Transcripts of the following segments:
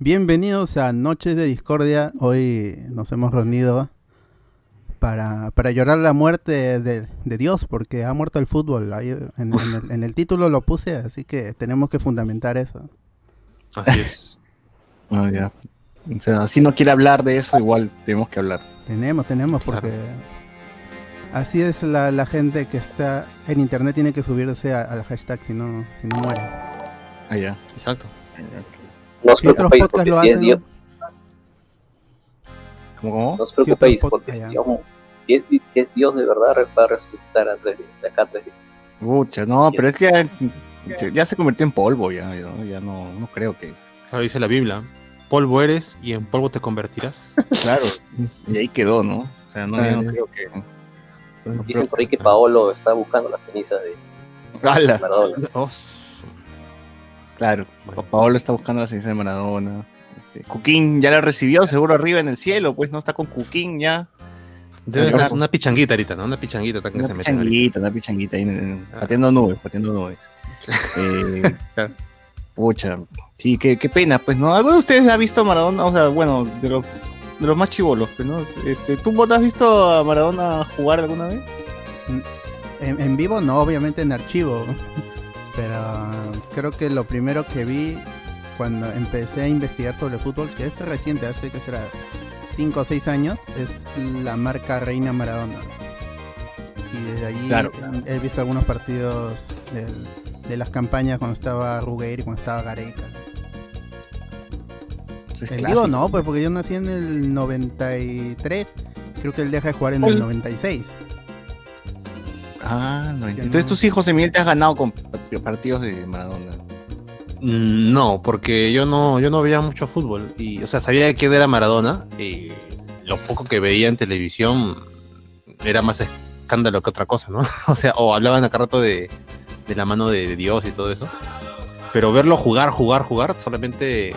Bienvenidos a Noches de Discordia. Hoy nos hemos reunido para, para llorar la muerte de, de Dios, porque ha muerto el fútbol. Ahí en, en el, en el título lo puse, así que tenemos que fundamentar eso. Así es. Ah, ya. O sea, si no quiere hablar de eso, igual tenemos que hablar. Tenemos, tenemos, porque así es la, la gente que está en internet, tiene que subirse al hashtag, si no, si no muere. Ah, ya. Exacto. No os Si preocupéis porque si es Dios, ¿Cómo, cómo? no os preocupéis otros porque si, si es, si es Dios de verdad va a resucitar a tres- de acá a tres días. No, pero es que ya, ya se convirtió en polvo, ya, ya, ya no, no creo que. Claro, dice la Biblia. Polvo eres y en polvo te convertirás. Claro, y ahí quedó, ¿no? O sea, no, yo no creo que. no Dicen creo- por ahí que Paolo está buscando la ceniza de ¡Hala! Maradona. Claro, Bueno. Paolo está buscando la ceniza de Maradona. Este, Cuquín ya la recibió, seguro arriba en el cielo, pues no está con Cuquín ya. Debe una pichanguita ahorita, ¿no? Una pichanguita está que Una se ahorita. pichanguita, una pichanguita ahí, en- Ah. pateando nubes, pateando nubes. Eh, pucha, sí, qué, qué pena, pues, ¿no? ¿Alguno de ustedes ha visto a Maradona? O sea, bueno, de los, de los más chivolos, pues, ¿no? Este, ¿Tú vos has visto a Maradona jugar alguna vez? En, en vivo no, obviamente en archivo. Pero creo que lo primero que vi cuando empecé a investigar sobre fútbol, que es reciente, hace que será 5 o 6 años, es la marca Reina Maradona. Y desde allí Claro. he visto algunos partidos del- de las campañas cuando estaba Ruggeri, cuando estaba Gareca. Es En clásico. vivo no, pues porque yo nací en el 93. Creo que él deja de jugar en el Ol- 96. Ah, no. Entonces no. tus hijos José Miguel te has ganado con partidos de Maradona. Mm, No, porque yo no, yo no veía mucho fútbol. Y, o sea, sabía quién era Maradona. Y lo poco que veía en televisión era más escándalo que otra cosa, ¿no? O sea, o hablaban acá rato de, de la mano de, de Dios y todo eso. Pero verlo jugar, jugar, jugar, solamente.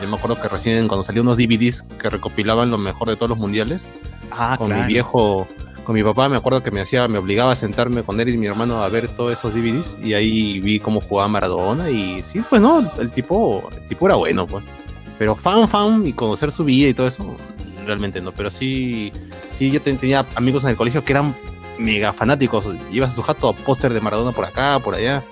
Yo me acuerdo que recién cuando salió unos DVDs que recopilaban lo mejor de todos los mundiales, Ah, con mi viejo, con mi papá, me acuerdo que me hacía, me obligaba a sentarme con él y mi hermano a ver todos esos DVDs y ahí vi cómo jugaba Maradona y sí, pues no, el tipo, el tipo era bueno, pues. Pero fan, fan y conocer su vida y todo eso, realmente no. Pero sí, sí, yo ten- tenía amigos en el colegio que eran mega fanáticos. Ibas a su jato póster de Maradona por acá, por allá.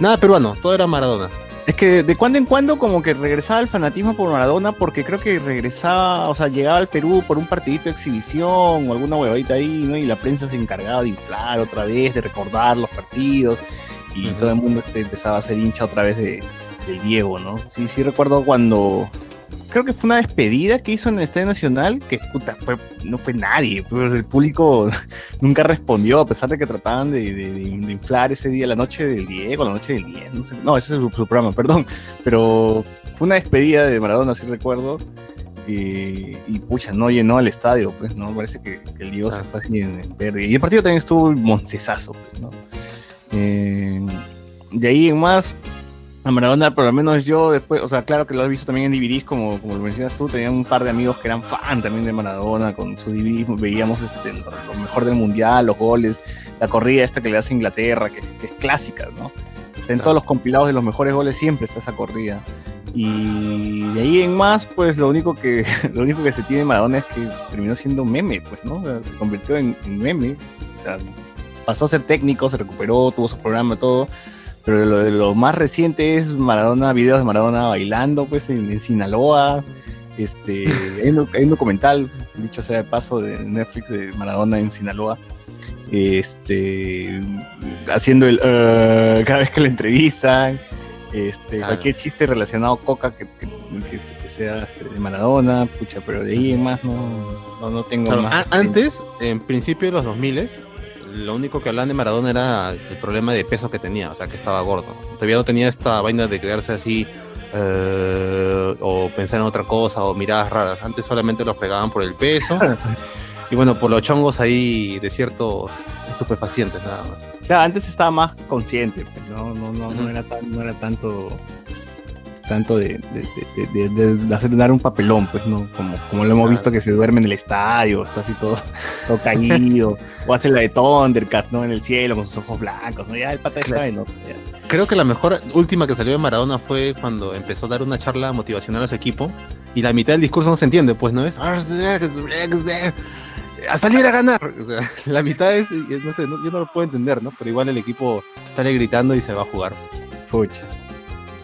Nada peruano, todo era Maradona. Es que de cuando en cuando como que regresaba el fanatismo por Maradona porque creo que regresaba, o sea, llegaba al Perú por un partidito de exhibición o alguna huevadita ahí, ¿no? Y la prensa se encargaba de inflar otra vez, de recordar los partidos y todo el mundo este, empezaba a ser hincha otra vez de, Diego, ¿no? Sí, sí recuerdo cuando... Creo que fue una despedida que hizo en el Estadio Nacional, que puta, fue, no fue nadie, pues el público nunca respondió, a pesar de que trataban de, de- de- de inflar ese día, la noche del Diego, la noche del 10, no sé, no, ese es su, su programa, perdón, pero fue una despedida de Maradona, sí recuerdo, y, y, pucha, no llenó el estadio, pues, ¿no? Parece que, que el Diego Ah. se fue así en, en verde, y el partido también estuvo moncesazo, pues, ¿no? Eh, de ahí en más, a Maradona, por lo menos yo después, o sea, claro que lo has visto también en DVDs, como, como lo mencionas tú, tenía un par de amigos que eran fan también de Maradona, con su DVDs veíamos este, lo, lo mejor del mundial, los goles, la corrida esta que le hace Inglaterra, que, que es clásica, ¿no? Está en Claro. todos los compilados de los mejores goles siempre está esa corrida. Y de ahí en más, pues lo único que lo único que se tiene de Maradona es que terminó siendo meme, pues, ¿no? O sea, se convirtió en, en meme. O sea, pasó a ser técnico, se recuperó, tuvo su programa, todo. Pero lo, de lo más reciente es Maradona, videos de Maradona bailando, pues, en, en Sinaloa. Este, hay, un, hay un documental, dicho sea de paso, de Netflix de Maradona en Sinaloa. Este, haciendo el "Uh", cada vez que le entrevistan. Este, Claro. cualquier chiste relacionado a Coca que, que- sea este, de Maradona, pucha, pero de ahí en más no, no, no tengo Claro, más. antes, en principio de los 2000 lo único que hablaban de Maradona era el problema de peso que tenía, o sea, que estaba gordo. Todavía no tenía esta vaina de quedarse así eh, o pensar en otra cosa o miradas raras. Antes solamente lo fregaban por el peso y bueno, por los chongos ahí de ciertos estupefacientes nada más. Claro, antes estaba más consciente, pues, no, no, no, no era tan, no era tanto tanto de, de, de- de- hacer dar un papelón, pues, ¿no? Como, como lo hemos visto que se duerme en el estadio, está así todo, todo caído, o hace la de Thundercat, ¿no? En el cielo con sus ojos blancos, ¿no? Ya el pata está en otro, ya. creo que la mejor última que salió de Maradona fue cuando empezó a dar una charla motivacional a su equipo y la mitad del discurso no se entiende, pues no es a salir a ganar. O sea, la mitad es, no sé, no- yo no lo puedo entender, ¿no? Pero igual el equipo sale gritando y se va a jugar. Pucha.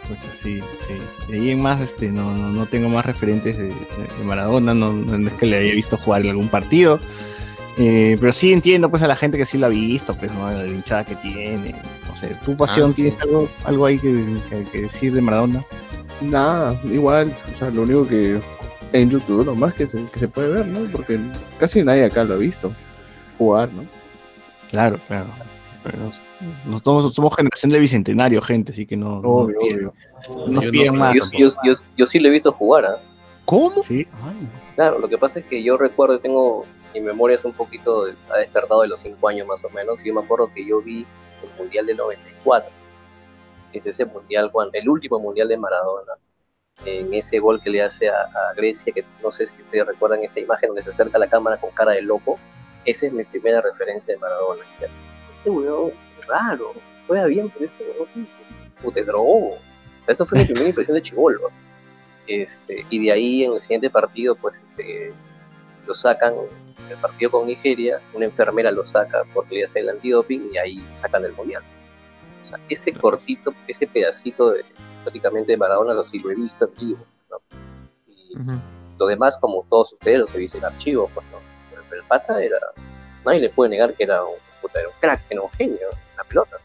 Pucha, sí, sí. De ahí en más, este, no, no, no tengo más referentes de, de Maradona, no, no es que le haya visto jugar en algún partido. Eh, pero sí entiendo pues a la gente que sí lo ha visto, pues, ¿no? La hinchada que tiene. No sé, tu pasión, Ah, sí. ¿tienes algo, algo ahí que, que- que decir de Maradona? Nada, igual, o sea, lo único que en YouTube nomás que se, que se puede ver, ¿no? Porque casi nadie acá lo ha visto jugar, ¿no? Claro, claro. Pero nosotros somos generación de bicentenario, gente, así que no, no Obvio, nos piden, obvio. no nos Yo no- más. Yo, yo, yo, yo sí lo he visto jugar, ¿ah? ¿Cómo? Sí, Ay, Claro, lo que pasa es que yo recuerdo, tengo, mi memoria es un poquito, de- ha despertado de los 5 años más o menos, y yo me acuerdo que yo vi el Mundial del 94, que es ese Mundial, cuando, el último Mundial de Maradona, en ese gol que le hace a, a Grecia, que no sé si ustedes recuerdan esa imagen donde se acerca a la cámara con cara de loco, esa es mi primera referencia de Maradona. O sea, este weón raro, juega bien, pero este weón ¿qué- qué puta, es drogo. O sea, esa fue mi primera impresión de chivolo. Este, y de ahí en el siguiente partido, pues este, lo sacan, el partido con Nigeria, una enfermera lo saca porque le hace el antidoping y ahí sacan el mundial. O sea, ese cortito, ese pedacito de prácticamente de Maradona lo sí lo he visto en vivo. ¿no? Y lo demás, como todos ustedes, los he visto en archivo, pues, ¿no? Pero, el pata era, nadie le puede negar que era un, era un crack, era un genio pelota.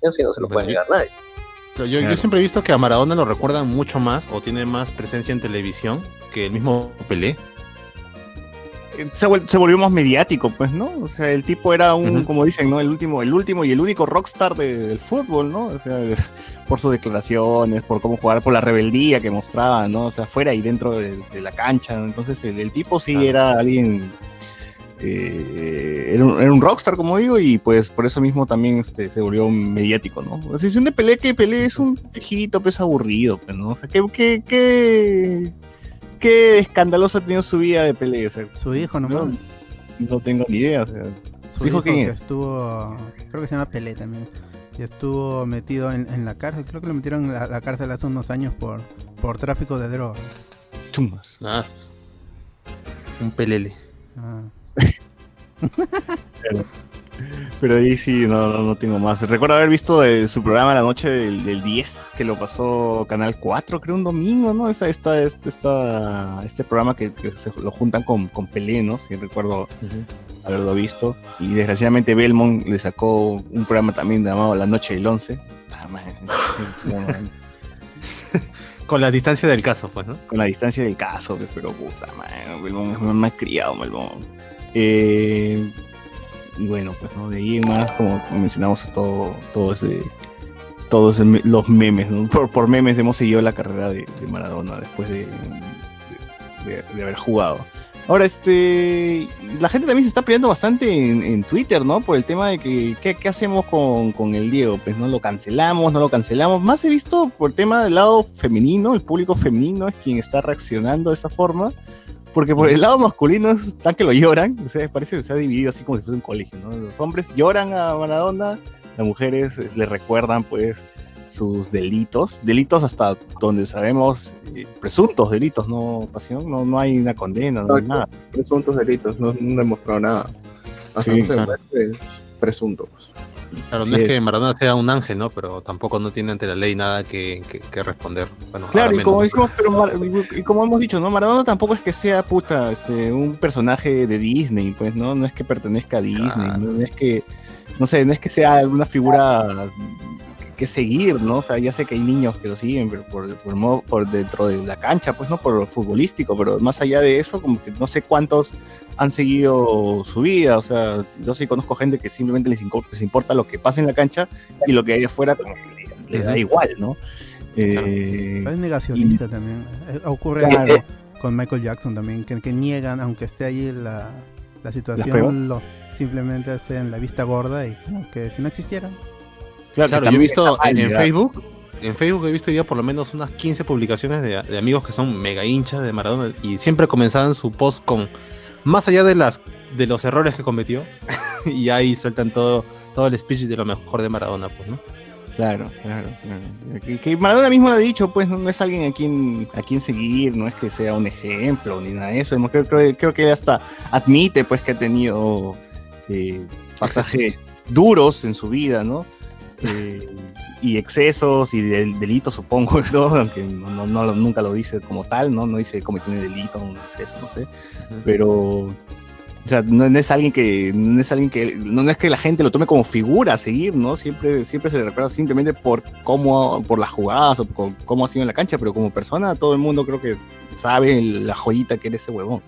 Eso sí no se lo puede negar nadie. Yo, siempre he visto que a Maradona lo recuerdan mucho más o tiene más presencia en televisión que el mismo Pelé. Eh, se, vuel- se volvió más mediático, pues, ¿no? O sea, el tipo era un, como dicen, ¿no? El último, el último y el único rockstar de- del fútbol, ¿no? O sea, por sus declaraciones, por cómo jugar, por la rebeldía que mostraba, ¿no? O sea, fuera y dentro de, de la cancha. ¿no? Entonces, el, el tipo sí Claro. era alguien. Eh, era, un, era un rockstar, como digo, y pues por eso mismo también este, se volvió mediático, ¿no? La sección de Pelé, que Pelé es un viejito, pues aburrido, pues, ¿no? O sea, ¿qué, qué, qué, qué escandaloso ha tenido su vida de Pelé? O sea, su hijo no, nomás. no tengo ni idea. O sea, Su ¿Su hijo hijo quién que es? estuvo, creo que se llama Pelé también. Y estuvo metido en, en la cárcel. Creo que lo metieron en la, la cárcel hace unos años por, por tráfico de drogas. chumas. Ah, un pelele. Ah. Pero ahí sí, no, no, no tengo más. Recuerdo haber visto su programa la noche del, del 10, que lo pasó Canal 4, creo un domingo, ¿no? Esta, esta, este, esta, este programa que, que se lo juntan con, con Pelé, ¿no? Si recuerdo haberlo visto. Y desgraciadamente Belmont le sacó un programa también llamado La Noche del 11. Ah, Con la distancia del caso, pues, ¿no? con la distancia del caso, pero puta, man, Belmont es más criado, Belmont. Eh, y bueno, pues no, de ahí en más, como mencionamos, todo, todo ese, todos los memes, ¿no? Por, por memes hemos seguido la carrera de, de Maradona después de, de- de- haber jugado. Ahora, este, la gente también se está peleando bastante en, en Twitter, ¿no? Por el tema de que, ¿qué, qué hacemos con, con el Diego? Pues no lo cancelamos, no lo cancelamos. Más he visto por el tema del lado femenino, el público femenino es quien está reaccionando de esa forma. Porque por el lado masculino están que lo lloran, o sea, parece que se ha dividido así como si fuese un colegio, ¿no? Los hombres lloran a Maradona, las mujeres eh, le recuerdan pues sus delitos, delitos hasta donde sabemos, eh, presuntos delitos, no pasión, no, no hay una condena, no hay nada. Presuntos delitos, no, no demostrado nada. Hasta Sí, no se claro. es presunto. pues. Claro, no es que Maradona sea un ángel, ¿no? Pero tampoco no tiene ante la ley nada que, que- que responder. Bueno, Claro, y como, menos, y como- pero Mar- y como hemos dicho, ¿no? Maradona tampoco es que sea puta, este, un personaje de Disney, pues, ¿no? No es que pertenezca a Disney, Claro. ¿no? No es que, no sé, no es que sea una figura que seguir, ¿no? O sea, ya sé que hay niños que lo siguen, pero por, por, modo- por dentro de la cancha, pues, ¿no? Por lo futbolístico, pero más allá de eso, como que no sé cuántos han seguido su vida, o sea, yo sí conozco gente que simplemente les, inco- les importa lo que pasa en la cancha y lo que hay afuera como que le, le da igual, ¿no? Eh, Es negacionista también. Eh, Ocurre Claro. algo con Michael Jackson también, que, que niegan, aunque esté allí la, situación, lo, simplemente hacen la vista gorda y como que si no existiera. Claro, Claro, yo he visto en. Facebook, en Facebook he visto ya por lo menos unas 15 publicaciones de, de amigos que son mega hinchas de Maradona y siempre comenzaban su post con más allá de las de los errores que cometió y ahí sueltan todo todo el speech de lo mejor de Maradona, pues, ¿no? Claro, claro, claro. Que, que Maradona mismo lo ha dicho, pues no es alguien a quien, a quien seguir, no es que sea un ejemplo ni nada de eso. Creo, creo, creo que hasta admite pues que ha tenido eh, pasajes duros en su vida, ¿no? Eh, y excesos y del- delitos, supongo, ¿no? aunque no, no- no- nunca lo dice como tal, ¿no? No dice cometió un delito, un exceso, no sé. Pero o sea, no, no es alguien que no es alguien que no, no es que la gente lo tome como figura a seguir, ¿no? Siempre siempre se le recuerda simplemente por cómo por las jugadas o por cómo ha sido en la cancha, pero como persona todo el mundo creo que sabe la joyita que era ese huevón.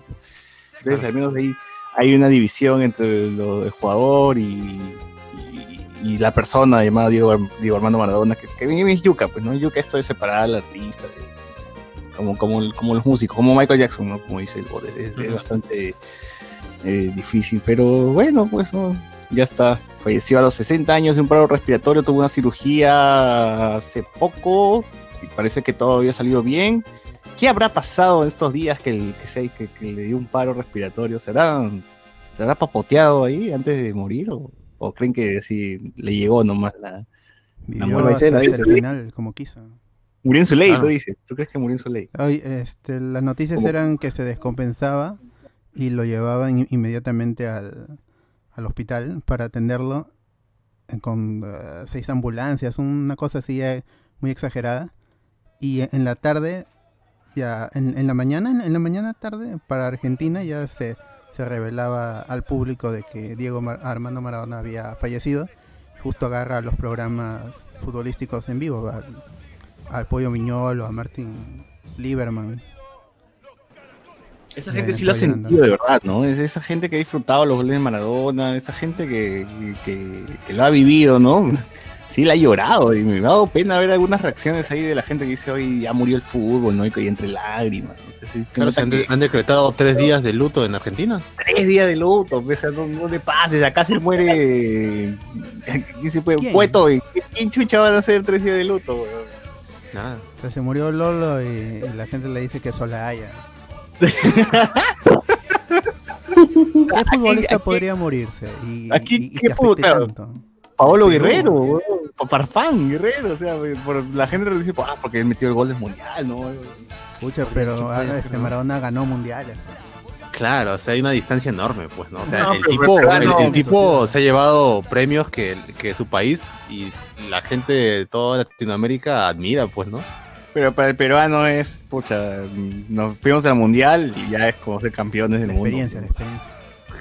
Entonces, al menos ahí hay una división entre lo, el jugador y, y, la persona llamada Diego, Diego Armando Maradona, que, que es yuca, pues, ¿no? Yuca esto de separar al artista, de- como, como, como los músicos, como Michael Jackson, ¿no? Como dice el bode, es, bastante eh, difícil, pero bueno, pues no, ya está. Falleció a los 60 años de un paro respiratorio, tuvo una cirugía hace poco y parece que todo había salido bien. ¿Qué habrá pasado en estos días que, el- que, se- que- que le dio un paro respiratorio? ¿Será, ¿Será papoteado ahí antes de morir? ¿O, o creen que sí le llegó nomás la... Vivió muerte hasta, el final como quiso. Murió en su ley, Claro. tú dices. ¿Tú crees que murió en su ley? Este, las noticias ¿Cómo? eran que se descompensaba y lo llevaban in- inmediatamente al, al hospital para atenderlo eh, con eh, seis ambulancias, una cosa así eh, muy exagerada. Y en- en la tarde, ya en, en la mañana, en, en la mañana tarde para Argentina ya se, se revelaba al público de que Diego Mar- Armando Maradona había fallecido. Justo agarra los programas futbolísticos en vivo, al, al Pollo Miñolo, a Martin Lieberman. Esa gente sí lo ha sentido de verdad, ¿no? Es esa gente que ha disfrutado los goles de Maradona, esa gente que, que, que lo ha vivido, ¿no? Sí la ha llorado y me ha dado pena ver algunas reacciones ahí de la gente que dice hoy ya murió el fútbol, ¿no? Y que entre lágrimas. No sé si Claro, se han, que han decretado tres días de luto en Argentina. tres días de luto, pues, o sea, no, no te pases, acá se muere ¿quién se puede? ¿Quién? Cueto, y ¿quién chucha van a hacer tres días de luto, weón? O sea, se murió Lolo y, y la gente le dice que sola haya. ¿Qué futbolista aquí- podría morirse y, aquí, y- y ¿qué que pudo, afecte claro? tanto? Paolo. Guerrero, weón, Farfán Guerrero, o sea, por, la gente le dice, ah, porque él metió el gol del mundial, ¿no? ¿quién pero ah, este? Maradona ganó mundiales. Claro, o sea, hay una distancia enorme, pues, ¿no? O sea, No, el tipo, el, el no, tipo se ha llevado premios que, que su país y la gente de toda Latinoamérica admira, pues, ¿no? Pero para el peruano es, pucha, nos fuimos al mundial y ya es como ser campeones del La mundo. experiencia, la experiencia.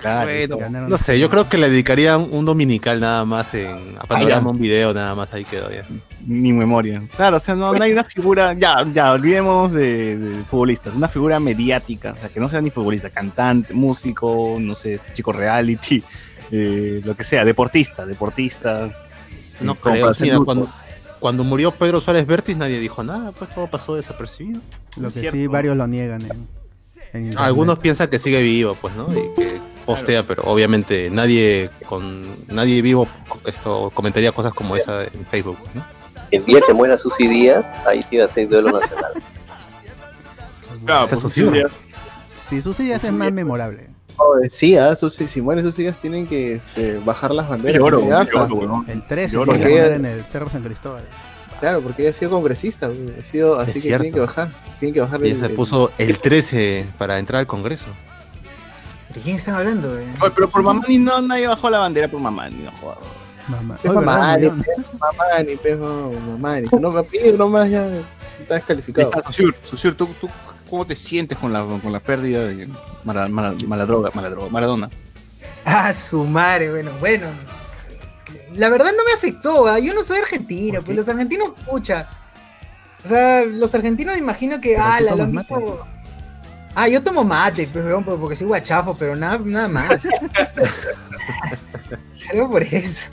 Claro, Bueno, ganaron no sé, yo creo que le dedicaría un, un dominical nada más en a panorama, un video nada más ahí quedó ya. ni memoria. Claro, o sea, no, no hay una figura, ya, ya, olvidemos de, de futbolistas, una figura mediática, o sea, que no sea ni futbolista, cantante, músico, no sé, chico reality, eh, lo que sea, deportista, deportista. No Como creo, mira, cuando, cuando murió Pedro Suárez Vértiz nadie dijo nada, pues todo pasó desapercibido. Lo que cierto. sí, varios lo niegan en, en internet. Algunos piensan que sigue vivo, pues, ¿no? Y que postea, pero obviamente nadie con nadie vivo esto comentaría cosas como esa en Facebook, ¿no? El día que muera Susi Díaz, ahí sí va a ser duelo nacional. Claro, Está pues, socio. sí, Sí, sus ideas es más memorable. Sí, ah, sus- si mueren sus hijas tienen que este, bajar las banderas. lloro. El 13 Lloro, porque- poner en el Cerro San Cristóbal. Claro, porque ella ha sido congresista, ha sido, así Es que cierto. tienen que bajar. Tienen que bajar Y el- se puso el 13 para entrar al Congreso. ¿De quién están hablando? eh? Oye, pero por Mamani no, nadie bajó la bandera por Mamani, no jodas. Mamá. Es Oye, ¿verdad? mamá, Murió, ni ¿no? mamá, ni pejo, mamá, ni si no me pide nomás ya está descalificado. Susur, Susur, ¿tú, tú cómo te sientes con la, con la pérdida de mala, mala, mala droga, mala droga, Maradona? Ah, su madre, bueno, bueno. La verdad no me afectó, yo no soy argentino, ¿Por pues los argentinos, pucha. O sea, los argentinos me imagino que, ah, la, lo han visto. Ah, yo tomo mate, pues, porque soy guachafo, pero nada, nada más. Solo por eso.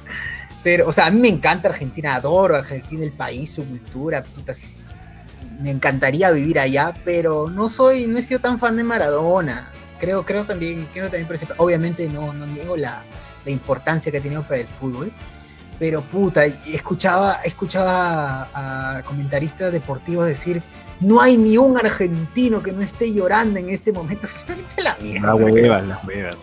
Pero, o sea, a mí me encanta Argentina, adoro Argentina, el país, su cultura, puta, me encantaría vivir allá, pero no soy, no he sido tan fan de Maradona. Creo, creo también, creo también por ejemplo, obviamente no, no niego la, la importancia que ha tenido para el fútbol, pero puta, escuchaba, escuchaba a, a comentaristas deportivos decir, no hay ni un argentino que no esté llorando en este momento. La mierda. Las huevas, las huevas.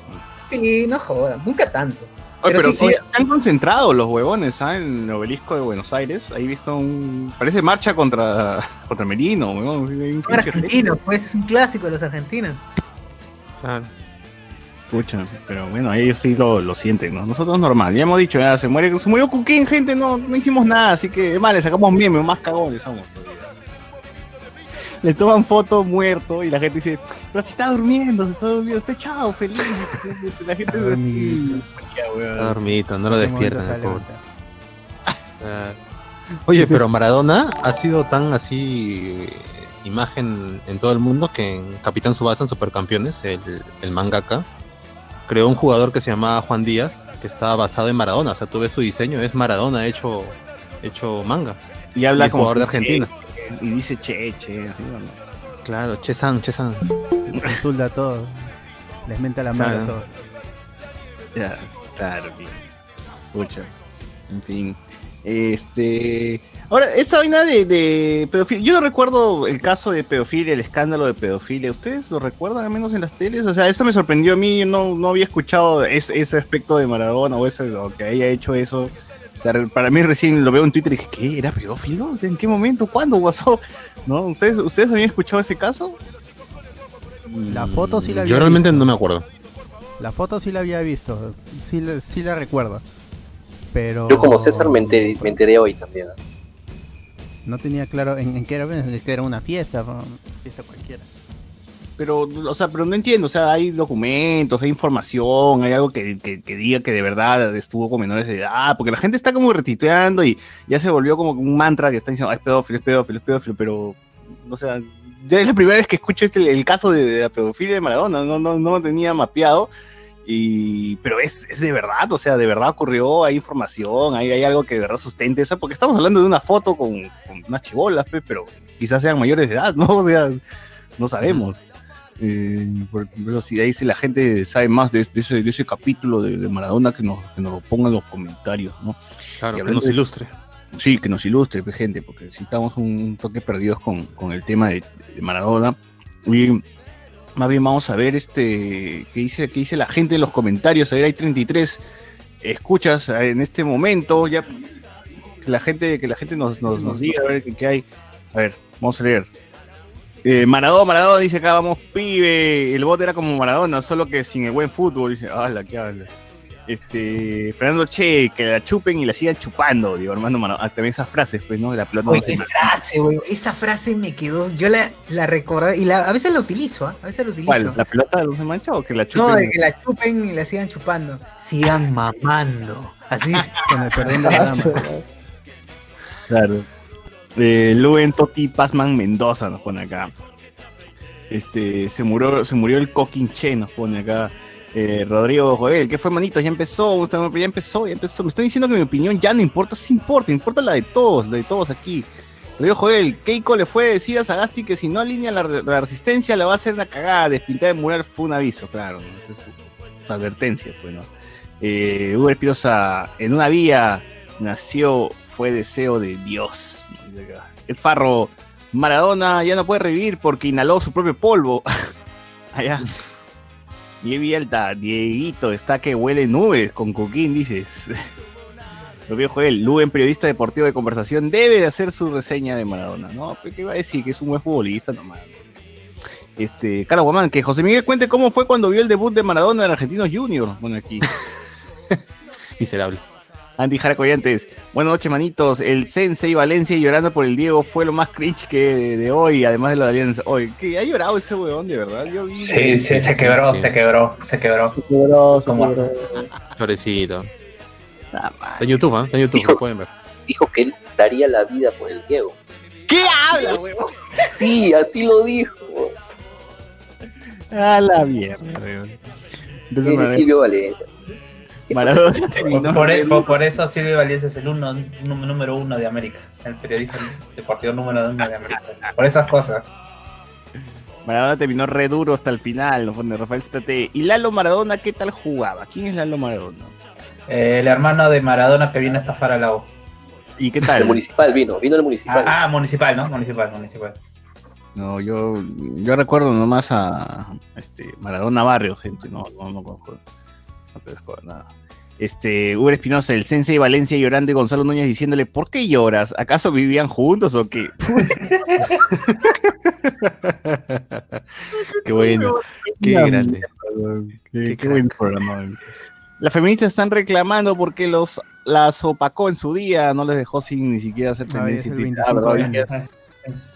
Sí, no jodas, nunca tanto. Oye, Pero pero sí, sí. oye, se han concentrado los huevones ¿ah? en el obelisco de Buenos Aires. Ahí he visto un. Parece marcha contra, contra Merino, huevón. Un argentinos, pues es un clásico de los argentinos. Claro. Pucha, pero bueno, ellos sí lo, lo sienten, ¿no? Nosotros normal, ya hemos dicho, ya se muere, se murió Cuquín, gente, no, no hicimos nada, así que es más, le sacamos memes, más cagones somos. todavía. Le toman foto muerto y la gente dice, pero si está durmiendo, se está durmiendo, está echado, feliz. La gente es así. Ya, weón. Está dormido, no lo ¿En qué momento despiertan. se? Claro. Oye, pero Maradona ha sido tan así imagen en todo el mundo que en Capitán Subasa en Supercampeones, el, el mangaka, creó un jugador que se llamaba Juan Díaz, que estaba basado en Maradona. O sea, tú ves su diseño, es Maradona hecho, hecho manga. Y habla Y como jugador de Argentina. Y dice che, che, así, ¿no? Claro, Chesan, Chesan. Insulta a todos. Les menta la mano a todos. Ya, claro, bien. Pucha. En fin. Este. Ahora, esta vaina de, de pedofilia. Yo no recuerdo el caso de pedofilia, el escándalo de pedofilia. ¿Ustedes lo recuerdan al menos en las teles? O sea, eso me sorprendió a mí. Yo no, no había escuchado ese, ese aspecto de Maradona o, ese, o que haya hecho eso. O sea, re- para mí recién lo veo en Twitter y dije, ¿qué? ¿Era pedófilo? ¿En qué momento? ¿Cuándo pasó? ¿No? ¿Ustedes, ¿Ustedes habían escuchado ese caso? La foto sí la había Yo realmente visto. no me acuerdo. La foto sí la había visto. Sí, la- sí la recuerdo. Pero. Yo como César me enteré, me enteré hoy también. ¿no? Tenía claro en, en qué era, en que era una fiesta. ¿no? Fiesta cualquiera. Pero, o sea, pero no entiendo, o sea, hay documentos, hay información, hay algo que, que- que diga que de verdad estuvo con menores de edad, porque la gente está como retitueando y ya se volvió como un mantra que está diciendo, "Ah, es pedófilo, es pedófilo, es pedófilo, pero, o sea, ya es la primera vez que escucho este, el caso de, de la pedofilia de Maradona, no, no, no lo tenía mapeado, y, pero es, es de verdad, o sea, de verdad ocurrió, hay información, hay, hay algo que de verdad sustente eso, porque estamos hablando de una foto con, con unas chibolas, pues, pero quizás sean mayores de edad, ¿no? O sea, no sabemos. Eh, si ahí si la gente sabe más de, de ese, de ese capítulo de, de Maradona, que nos, que nos lo ponga en los comentarios, ¿no? Claro, que nos ilustre. Sí, que nos ilustre, pues, gente, porque si estamos un toque perdidos con, con el tema de, Maradona. Y más bien vamos a ver este qué dice, qué dice la gente en los comentarios. A ver, hay 33 escuchas en este momento. Ya que la gente, que la gente nos, nos, nos diga a ver qué hay. A ver, vamos a leer. Eh, Maradona, Maradona dice acá, vamos, pibe. El bot era como Maradona, solo que sin el buen fútbol. Dice, hala, qué habla. Este, Fernando Che, que la chupen y la sigan chupando, digo, hermano, Maradona. Ah, también esas frases, pues, ¿no? De la pelota. Oye, no frase, güey. Esa frase me quedó. Yo la, la recordé y la, a veces la utilizo, ¿ah? A veces la utilizo. ¿Cuál? ¿La pelota no se mancha o que la chupen? No, de que la chupen y la sigan chupando. Sigan mamando. Así el perdón de la dama. Claro. Eh, Luen Toti Pazman Mendoza nos pone acá. Este, se murió, se murió el Coquinche, nos pone acá. Eh, Rodrigo Joel, ¿qué fue, manitos? Ya empezó, ya empezó, ya empezó. Me están diciendo que mi opinión ya no importa, sí importa, importa la de todos, la de todos aquí. Rodrigo Joel, Keiko le fue a decir a Sagasti que si no alinea la, resistencia la va a hacer una cagada, despintar de mural fue un aviso, claro. es advertencia, pues, ¿no? Eh, Hugo en una vía nació, fue deseo de Dios. El Farro, Maradona ya no puede revivir porque inhaló su propio polvo. Allá. Diego Alta, Dieguito, está que huele nubes con coquín, dices. Lo vio Joel, Luen, periodista deportivo de conversación, debe de hacer su reseña de Maradona. No, pero ¿qué va a decir? Que es un buen futbolista nomás. Este, Carlos Guamán, que José Miguel cuente cómo fue cuando vio el debut de Maradona en Argentinos Junior. Bueno, aquí. Miserable. Andy Jaracoyantes, buenas noches, manitos. El Sensei Valencia llorando por el Diego fue lo más cringe que de, de hoy, además de la alianza. Hoy, ¿qué? ¿Ha llorado ese weón, de verdad? Yo vi. Sí, sí, se quebró, se quebró, se quebró. Se quebró, se ¿Cómo? quebró. Pobrecito. Ah. Está en YouTube, ¿ah? Está en YouTube, Hijo. lo pueden ver. Dijo que él daría la vida por el Diego. ¿Qué habla, weón? Sí, así lo dijo. A la mierda, weón. Silvio Valencia. Maradona terminó Por, por- en- por- por eso Silvio Valdés es el uno, número uno de América, el periodista deportivo número uno de América. Por esas cosas. Maradona terminó re duro hasta el final, pone Rafael State. ¿Y Lalo Maradona qué tal jugaba? ¿Quién es Lalo Maradona? Eh, el hermano de Maradona que viene a estafar a la. ¿Y qué El tal? municipal vino, vino el municipal. Ah, ah, municipal, ¿no? Municipal, municipal. No, yo, yo recuerdo nomás a este, Maradona Barrio, gente. No, no, no conozco. No conozco nada. Este, Uber Espinosa, el Sensei Valencia llorando y Gonzalo Núñez diciéndole, ¿por qué lloras? ¿Acaso vivían juntos o qué? Qué bueno. Qué grande. Qué, Qué qué buen programa. Las feministas están reclamando porque los las opacó en su día, no les dejó sin ni siquiera hacer es tendencia. el y Twitter. 25 ¿verdad? de enero.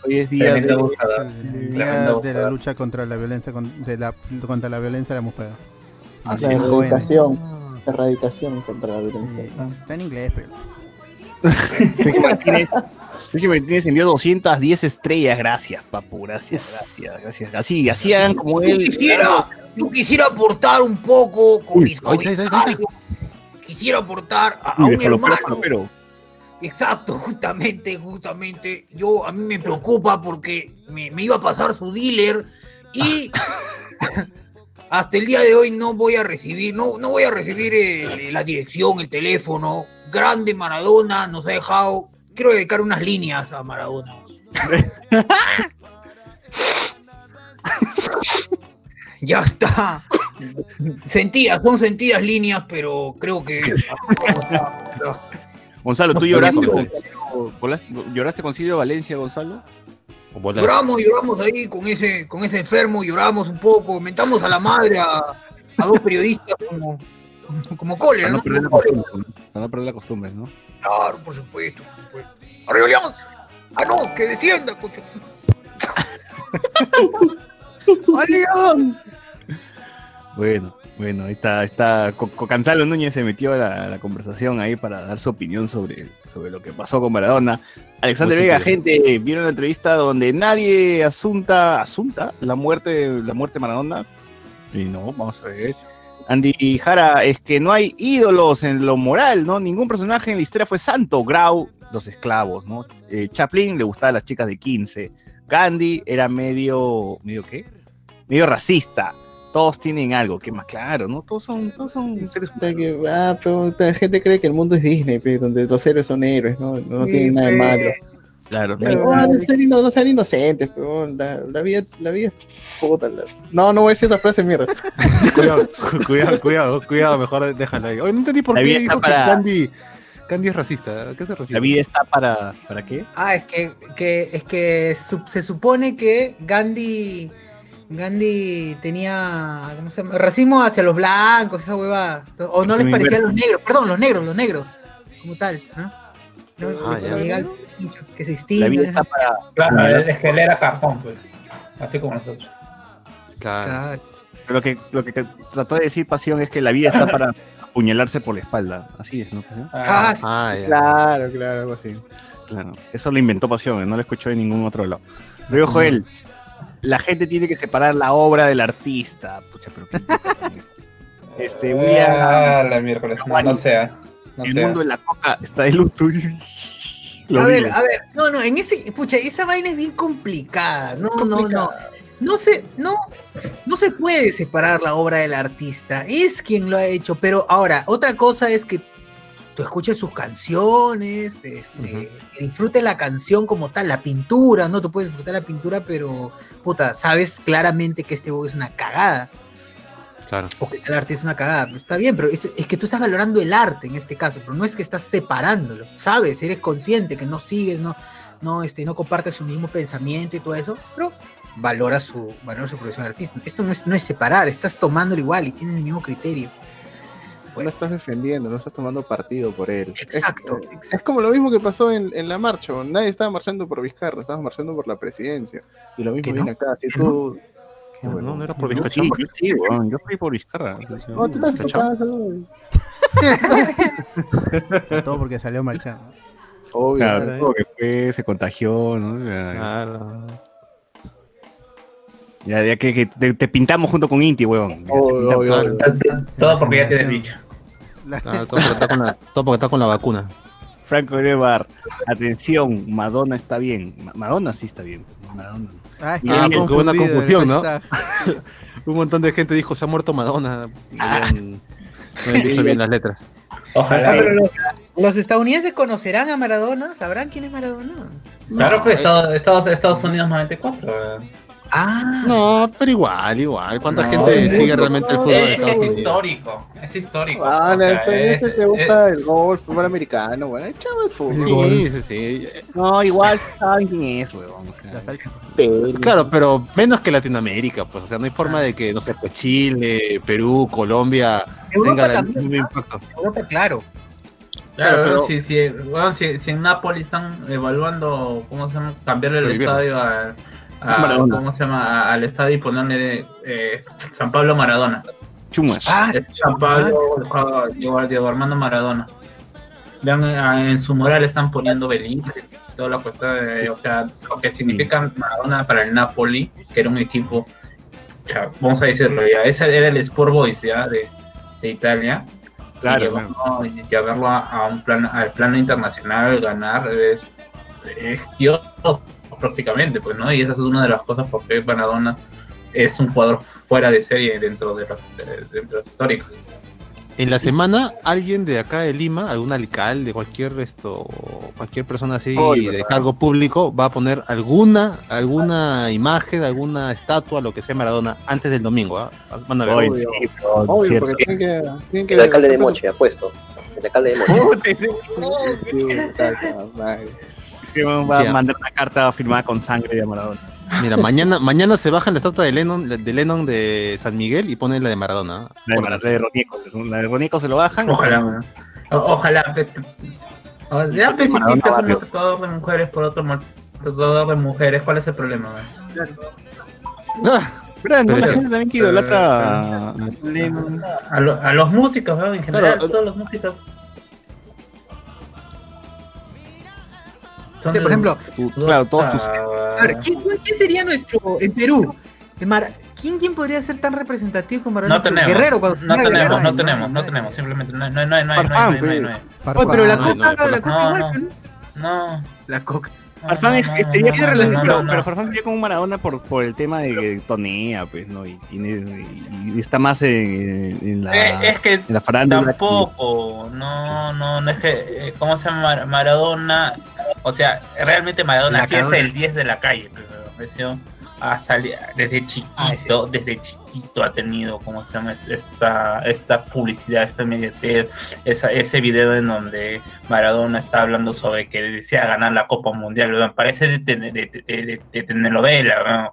Hoy es día de... día de la lucha contra la violencia con- de la, contra la violencia de la mujer. La Así es, joven. erradicación, contra la violencia. Eh, Está en inglés, pero. Sergio Martínez, Sergio Martínez envió 210 estrellas, gracias, papu, gracias, gracias, gracias. Así, así hagan como Yo él. quisiera, yo quisiera aportar un poco con Uy, mis comentarios. Quisiera aportar a, a un déjalo, pero, hermano. pero, Exacto, justamente, justamente. Yo a mí me preocupa porque me, me iba a pasar su dealer y hasta el día de hoy no voy a recibir, no, no voy a recibir eh, la dirección, el teléfono. Grande Maradona nos ha dejado. Quiero dedicar unas líneas a Maradona. ya está. Sentidas, son sentidas líneas, pero creo que. Gonzalo, ¿tú lloraste con- lloraste con Silvio Valencia, Gonzalo? Lloramos, lloramos ahí con ese, con ese enfermo, lloramos un poco, mentamos a la madre a, a dos periodistas como, como, cólera, Para no ¿no? perder la Como cólera. costumbre, ¿no? Para no perder la costumbre, ¿no? Claro, por supuesto, por supuesto. Arriba Alianza. Ah, no, que descienda, cocho. Alianza. Bueno, bueno, ahí está, está. Gonzalo Núñez se metió a la, a la conversación ahí para dar su opinión sobre, sobre lo que pasó con Maradona. Alexander Vega, gente, vieron la entrevista donde nadie asunta, asunta la muerte, la muerte de Maradona. Y no, vamos a ver. Andy Jara, es que no hay ídolos en lo moral, ¿no? Ningún personaje en la historia fue santo. Grau, los esclavos, ¿no? Eh, Chaplin le gustaban las chicas de 15. Gandhi era medio, ¿medio qué? Medio racista. Todos tienen algo, que más claro, ¿no? Todos son, todos son seres que- ah, pero la gente cree que el mundo es Disney, pe, donde los héroes son héroes, ¿no? No, Sí, tienen nada de malo. Claro. Pero, no, ser no sean inocentes, pero la, la vida, la vida es puta. la- No, no voy a decir esa frase, mierda. Cuidado, cuidado, cuidado, cuidado, mejor déjalo ahí. Oye, no entendí por La qué dijo que para- Candy, Candy es racista. ¿A qué se refiere? La vida está para, ¿para qué? Ah, es que, que- es que su- se supone que Gandhi Gandhi tenía ¿cómo se llama? racismo hacia los blancos, esa hueva. O no les parecía a los negros, perdón, los negros, los negros, como tal, ¿no? No, Ah, que se para. Claro, él- es que él era cajón, pues. Así como nosotros. Claro. Claro. Lo que, lo que trató de decir Pasión es que la vida está para apuñalarse por la espalda. Así es, ¿no? Ah, sí. Ah. Claro, claro, algo así. Claro. Eso lo inventó Pasión, no lo escuchó en ningún otro lado. Luego, Joel, la gente tiene que separar la obra del artista. Pucha, pero qué Este, William, Ah, la miércoles. No, no sea. No el sea. mundo de la coca está de luto. Lo a ver, a ver, no, no, en ese, pucha, esa vaina es bien complicada. No, no, no. No se, no, no se puede separar la obra del artista. Es quien lo ha hecho. Pero ahora, otra cosa es que tú escuches sus canciones, este, disfrutes la canción como tal, la pintura, ¿no? Tú puedes disfrutar la pintura, pero, puta, sabes claramente que este juego es una cagada. Claro. O que el arte es una cagada. Pero está bien, pero es, es que tú estás valorando el arte en este caso, pero no es que estás separándolo. Sabes, eres consciente que no sigues, no, no, este, no compartes su mismo pensamiento y todo eso, pero valora su, valora su profesión de artista. Esto no es, no es separar, estás tomándolo igual y tienes el mismo criterio. No estás defendiendo, no estás tomando partido por él. Exacto, Es, exacto. es como lo mismo que pasó en, en la marcha. Nadie estaba marchando por Vizcarra, estábamos marchando por la presidencia. Y lo mismo ¿Que viene no? acá. Si ¿Que tú. No, Bueno, no, no era por sí, bizcocho. yo sí, yo fui por Vizcarra. No, tú estás casa. Todo porque salió marchando. Obvio. Claro, claro. que fue, se contagió, ¿no? Claro. Ya, ya que, que te, te pintamos junto con Inti, obvio, obvio. Todo porque ya bicho. La- Claro, todo, porque está con la, vacuna. Franco Erebar, atención, Madonna está bien. Ma- Madonna sí está bien. Madonna. Ah, es que Ah, me he porque hubo una confusión, ¿no? Un montón de gente dijo, se ha muerto Madonna. No dicho bien las letras. Ojalá. Ah, pero los, los estadounidenses conocerán a Maradona, sabrán quién es Maradona. Claro, pues No, Estados, Estados, Estados Unidos 94. eh. Ah, No, pero igual, igual. ¿Cuánta No, gente sigue realmente el fútbol de Es, es histórico, es histórico. Ah, no, sea, esto es- este te es- gusta el gol, fútbol americano, bueno, échame el fútbol. Sí, sí, sí. No, igual saben quién es, weón. o sea. Claro, pero menos que Latinoamérica, pues, o sea, no hay forma de que, no sé, pues Chile, Perú, Colombia Europa tengan el también, mismo impacto. Europa, claro. Claro, pero- si, si, bueno, si, si en Nápoles están evaluando, ¿cómo se llama? Cambiarle el estadio a, a- Maradona. ¿cómo se llama? A- al estadio y ponerle eh, San Pablo Maradona. Chumas. Ah, Es San Pablo, Diego, Diego Armando Maradona. Vean, eh, en su mural están poniendo Benítez, toda la cuestión, de- o sea, lo que significa Maradona para el Napoli, que era un equipo, o sea, vamos a decirlo ya, ese era el Sport Boys ya de, de Italia. Claro, y llevarlo, y llevarlo a, a un plan, al plano internacional, ganar, es, es Dios prácticamente, pues, ¿no? Y esa es una de las cosas por qué Maradona es un jugador fuera de serie dentro de los, de- de los históricos. En la semana, alguien de acá de Lima, algún alcalde, cualquier esto, cualquier persona así Oy, de cargo público, va a poner alguna, alguna imagen, alguna estatua, lo que sea Maradona, antes del domingo. ¿ah? Van a ver. Obvio. sí, Obvio, porque tienen que, tienen que El alcalde de Moche, apuesto. El alcalde de Moche. Sí, Sí, va a mandar una carta firmada con sangre de Maradona. Mira, mañana, mañana se baja la estatua de Lennon, de Lennon de San Miguel y pone la de Maradona. ¿ah? La de, Maradona, la de Ronico. La de Ronico se lo bajan. Ojalá. O- ojalá. o- Ya barrio. maltratador de mujeres por otro maltratador de mujeres, ¿cuál es el problema? Ah, Pero no, la gente también que idolatra a. A, a los músicos, ¿no? en general, Claro. todos los músicos. Son por ejemplo, Tu- claro, todos tus. Ah, a ver, ¿quién, quién sería nuestro en Perú? El Mar- ¿Quién, ¿Quién podría ser tan representativo como Maradona? No tenemos. Guerrero, cuando no tenemos, Guerrero. no tenemos, no, no no. tenemos, simplemente no, no, no, no, no, no, no, no, no, no, Oye, pero la no, coca, no, no, no. Pero Farfán sería como Maradona por, por el tema de que tonea, pues, ¿no? Y tiene y está más en, en la Eh, es que en la farándula. Tampoco, no, no, no es que, eh, ¿cómo se llama Mar- Maradona? O sea, realmente Maradona La sí es el 10 de la calle, pero ¿no? Ha salido desde chiquito, Ah, sí. desde chiquito ha tenido, ¿cómo se llama? Esta, esta publicidad, esta inmediatez, esa, ese video en donde Maradona está hablando sobre que desea ganar la Copa Mundial, ¿no? parece de, de, de, de- de- telenovela, ¿no?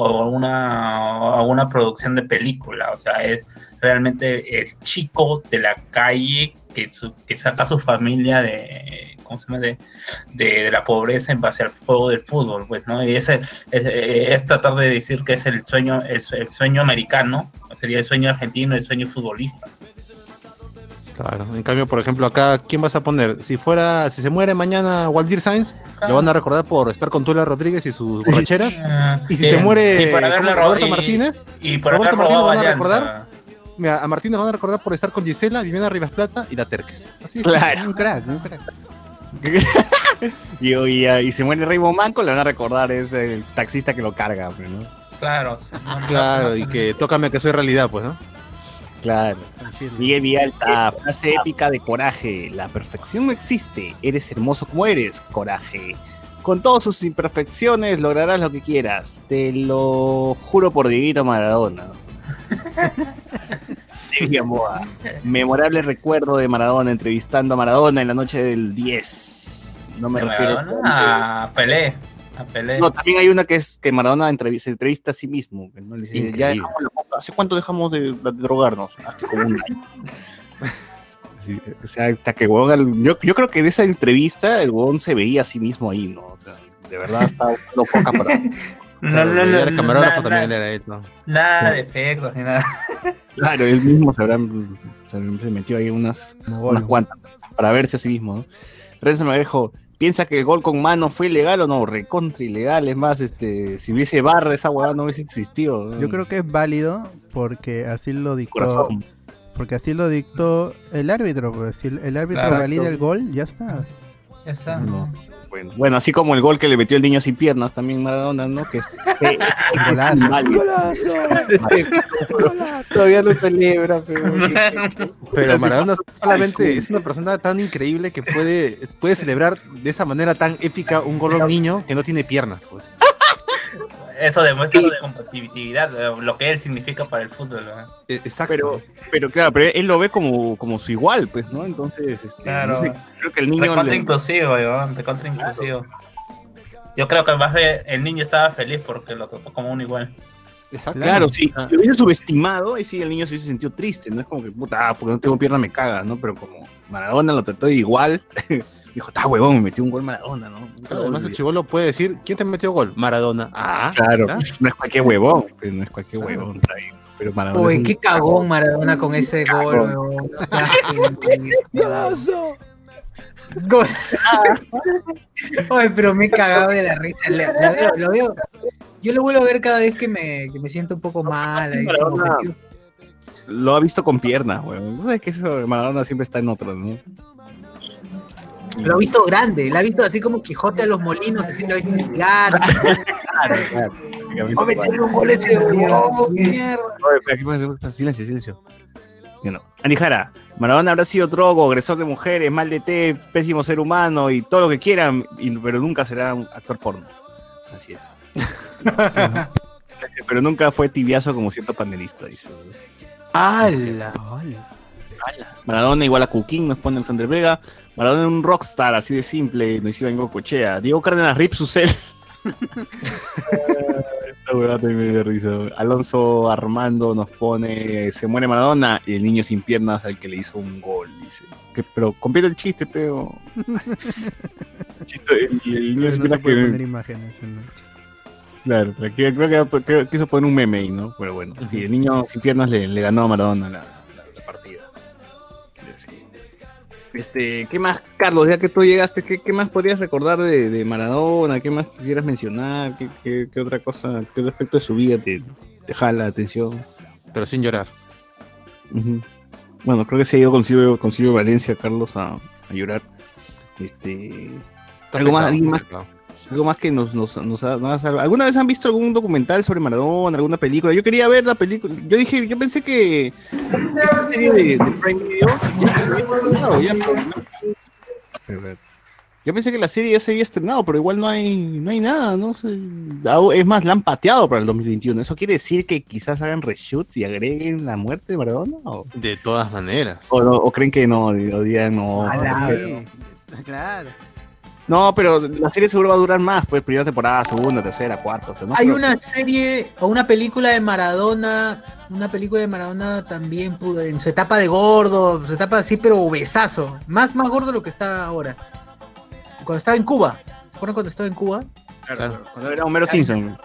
O alguna, o producción de película, o sea, es realmente el chico de la calle que, su- que saca a su familia de, ¿cómo se llama? De, de, la pobreza en base al juego del fútbol, pues, ¿no? Y ese es, es tratar de decir que es el sueño, el, sue- el sueño americano, sería el sueño argentino, el sueño futbolista. Claro. En cambio, por ejemplo, acá, ¿quién vas a poner? Si fuera, si se muere mañana Waldir Sainz, lo van a recordar por estar con Tula Rodríguez y sus borracheras. Y si se muere Roberto y- Martínez, y por Roberto Martínez lo van a recordar. mira, a Martínez lo van a recordar por estar con Gisela, Viviana Rivas Plata y la Terques. Así es. Claro. Un crack, un crack. Y, y, y se muere Rey Manco, le van a recordar es el taxista que lo carga, ¿no? Claro, no, no, Claro, no, y que tócame que soy realidad, pues, ¿no? Claro. Miguel Vialta, frase épica de coraje. La perfección no existe. Eres hermoso como eres. Coraje. Con todas sus imperfecciones lograrás lo que quieras. Te lo juro por Dieguito Maradona. Gamboa. Memorable recuerdo de Maradona entrevistando a Maradona en la noche del 10. No me refiero Maradona a Pelé. A Pelé. No, también hay una que es que Maradona se entrevista a sí mismo. ¿no? Le dice, Increíble. ya dejamos. ¿Hace cuánto dejamos de, de drogarnos? Hace como un año. Sí, o sea, hasta que al- yo, yo creo que de esa entrevista el huevón se veía a sí mismo ahí, ¿no? O sea, de verdad estaba usando coca para. no, no, no, camarógrafo nada, también nada, era él, ¿no? nada de efectos ni nada. Claro, él mismo se, habrán, se, metió ahí unas, unas cuantas para verse a sí mismo, ¿no? Renzo Magrejo, ¿piensa que el gol con mano fue ilegal o no? Recontra ilegal, es más, este, si hubiese barra esa huevada no hubiese existido. Yo creo que es válido porque así lo dictó. Corazón. Porque así lo dictó el árbitro. Pues si el, el árbitro Claro. valida el gol, ya está. Ya está. No. Bueno, bueno, así como el gol que le metió el niño sin piernas también Maradona, ¿no? Que, que- es Golazo. Todavía lo celebra, pero. Pero Maradona solamente es una persona tan increíble que puede, puede celebrar de esa manera tan épica un gol a un niño que no tiene piernas, pues. Eso demuestra su competitividad, eh, lo que él significa para el fútbol. ¿no? E- Exacto. Pero, pero claro, pero él lo ve como, como su igual, pues, ¿no? Entonces, este, Claro. no sé, creo que el niño... Recontra le- inclusivo, weón, recontra inclusivo. Yo creo que más el niño estaba feliz porque lo trató como un igual. Exacto. Claro, si Ah. si lo hubiese subestimado, ahí sí el niño se hubiese sentido triste, ¿no? Es como que, puta, ah, porque no tengo pierna me caga, ¿no? Pero como Maradona lo trató de igual, dijo, está huevón, me metió un gol Maradona, ¿no? Claro, además el chivolo puede decir, ¿quién te metió gol? Maradona. Ah, Claro, ¿ya? no es cualquier huevón, pues, no es cualquier Claro. huevón, está bien. Pero Maradona un- qué cagón Maradona con ese Cagón. gol, weón. O sea, que- Gol. Ay, pero me he cagado de la risa. La, la veo, lo veo. Yo lo vuelvo a ver cada vez que me, que me siento un poco mal. lo ha visto con piernas, huevón. No sabes que eso, Maradona siempre está en otras, ¿no? Lo ha visto grande, lo ha visto así como Quijote a los molinos, así lo ha visto llegar. Claro, claro. Meterle un gol ese mierda. Silencio, silencio. No. Anijara, Maradona habrá sido drogo, agresor de mujeres, mal de té, pésimo ser humano y todo lo que quieran, y- pero nunca será un actor porno. Así es. pero nunca fue tibiazo como cierto panelista, dice. ¡Hala! Maradona igual a Cuquín, nos pone Alexander Vega. Maradona un rockstar, así de simple, nos iba en Cochea. Diego Cárdenas Rip Susel. Esta huevada también me dio risa. Alonso Armando nos pone se muere Maradona y el niño sin piernas al que le hizo un gol, dice. Que, pero completa el chiste, pero. Chiste, y el niño No sin se piernas puede que. poner imágenes. en el chat. Claro, que creo que quiso poner un meme ahí, ¿no? Pero bueno, sí, el niño sin piernas le, le ganó a Maradona la, Este, ¿qué más, Carlos? Ya que tú llegaste, ¿qué, qué más podrías recordar de, de Maradona? ¿Qué más quisieras mencionar? ¿Qué, qué- qué otra cosa, qué otro aspecto de su vida te, te jala la atención? Pero sin llorar. Bueno, creo que se ha ido con Silvio, con Silvio Valencia, Carlos, a, a llorar. Este, ¿Algo más? ¿Alguien más? Algo más que nos, nos, nos ha- nos ha- ¿Alguna vez han visto algún documental sobre Maradona, alguna película? Yo quería ver la película. Yo dije, yo pensé que esta serie de, de Prime Video ya se había ya, Yo pensé que la serie ya se había estrenado, pero igual no hay, no hay nada, ¿no? sé. Ah, Es más, la han pateado para el 2021. ¿Eso quiere decir que quizás hagan reshoots y agreguen la muerte de Maradona? ¿O, De todas maneras. o no- o creen que no? O digan, no. Claro. No, pero la serie seguro va a durar más, pues primera temporada, segunda, tercera, cuarta. o sea, no Hay creo- una serie o una película de Maradona, una película de Maradona también pudo, en su etapa de gordo, su etapa así, pero obesazo, más más gordo de lo que está ahora. Cuando estaba en Cuba, ¿se acuerdan cuando estaba en Cuba? Claro, cuando era Homero Simpson.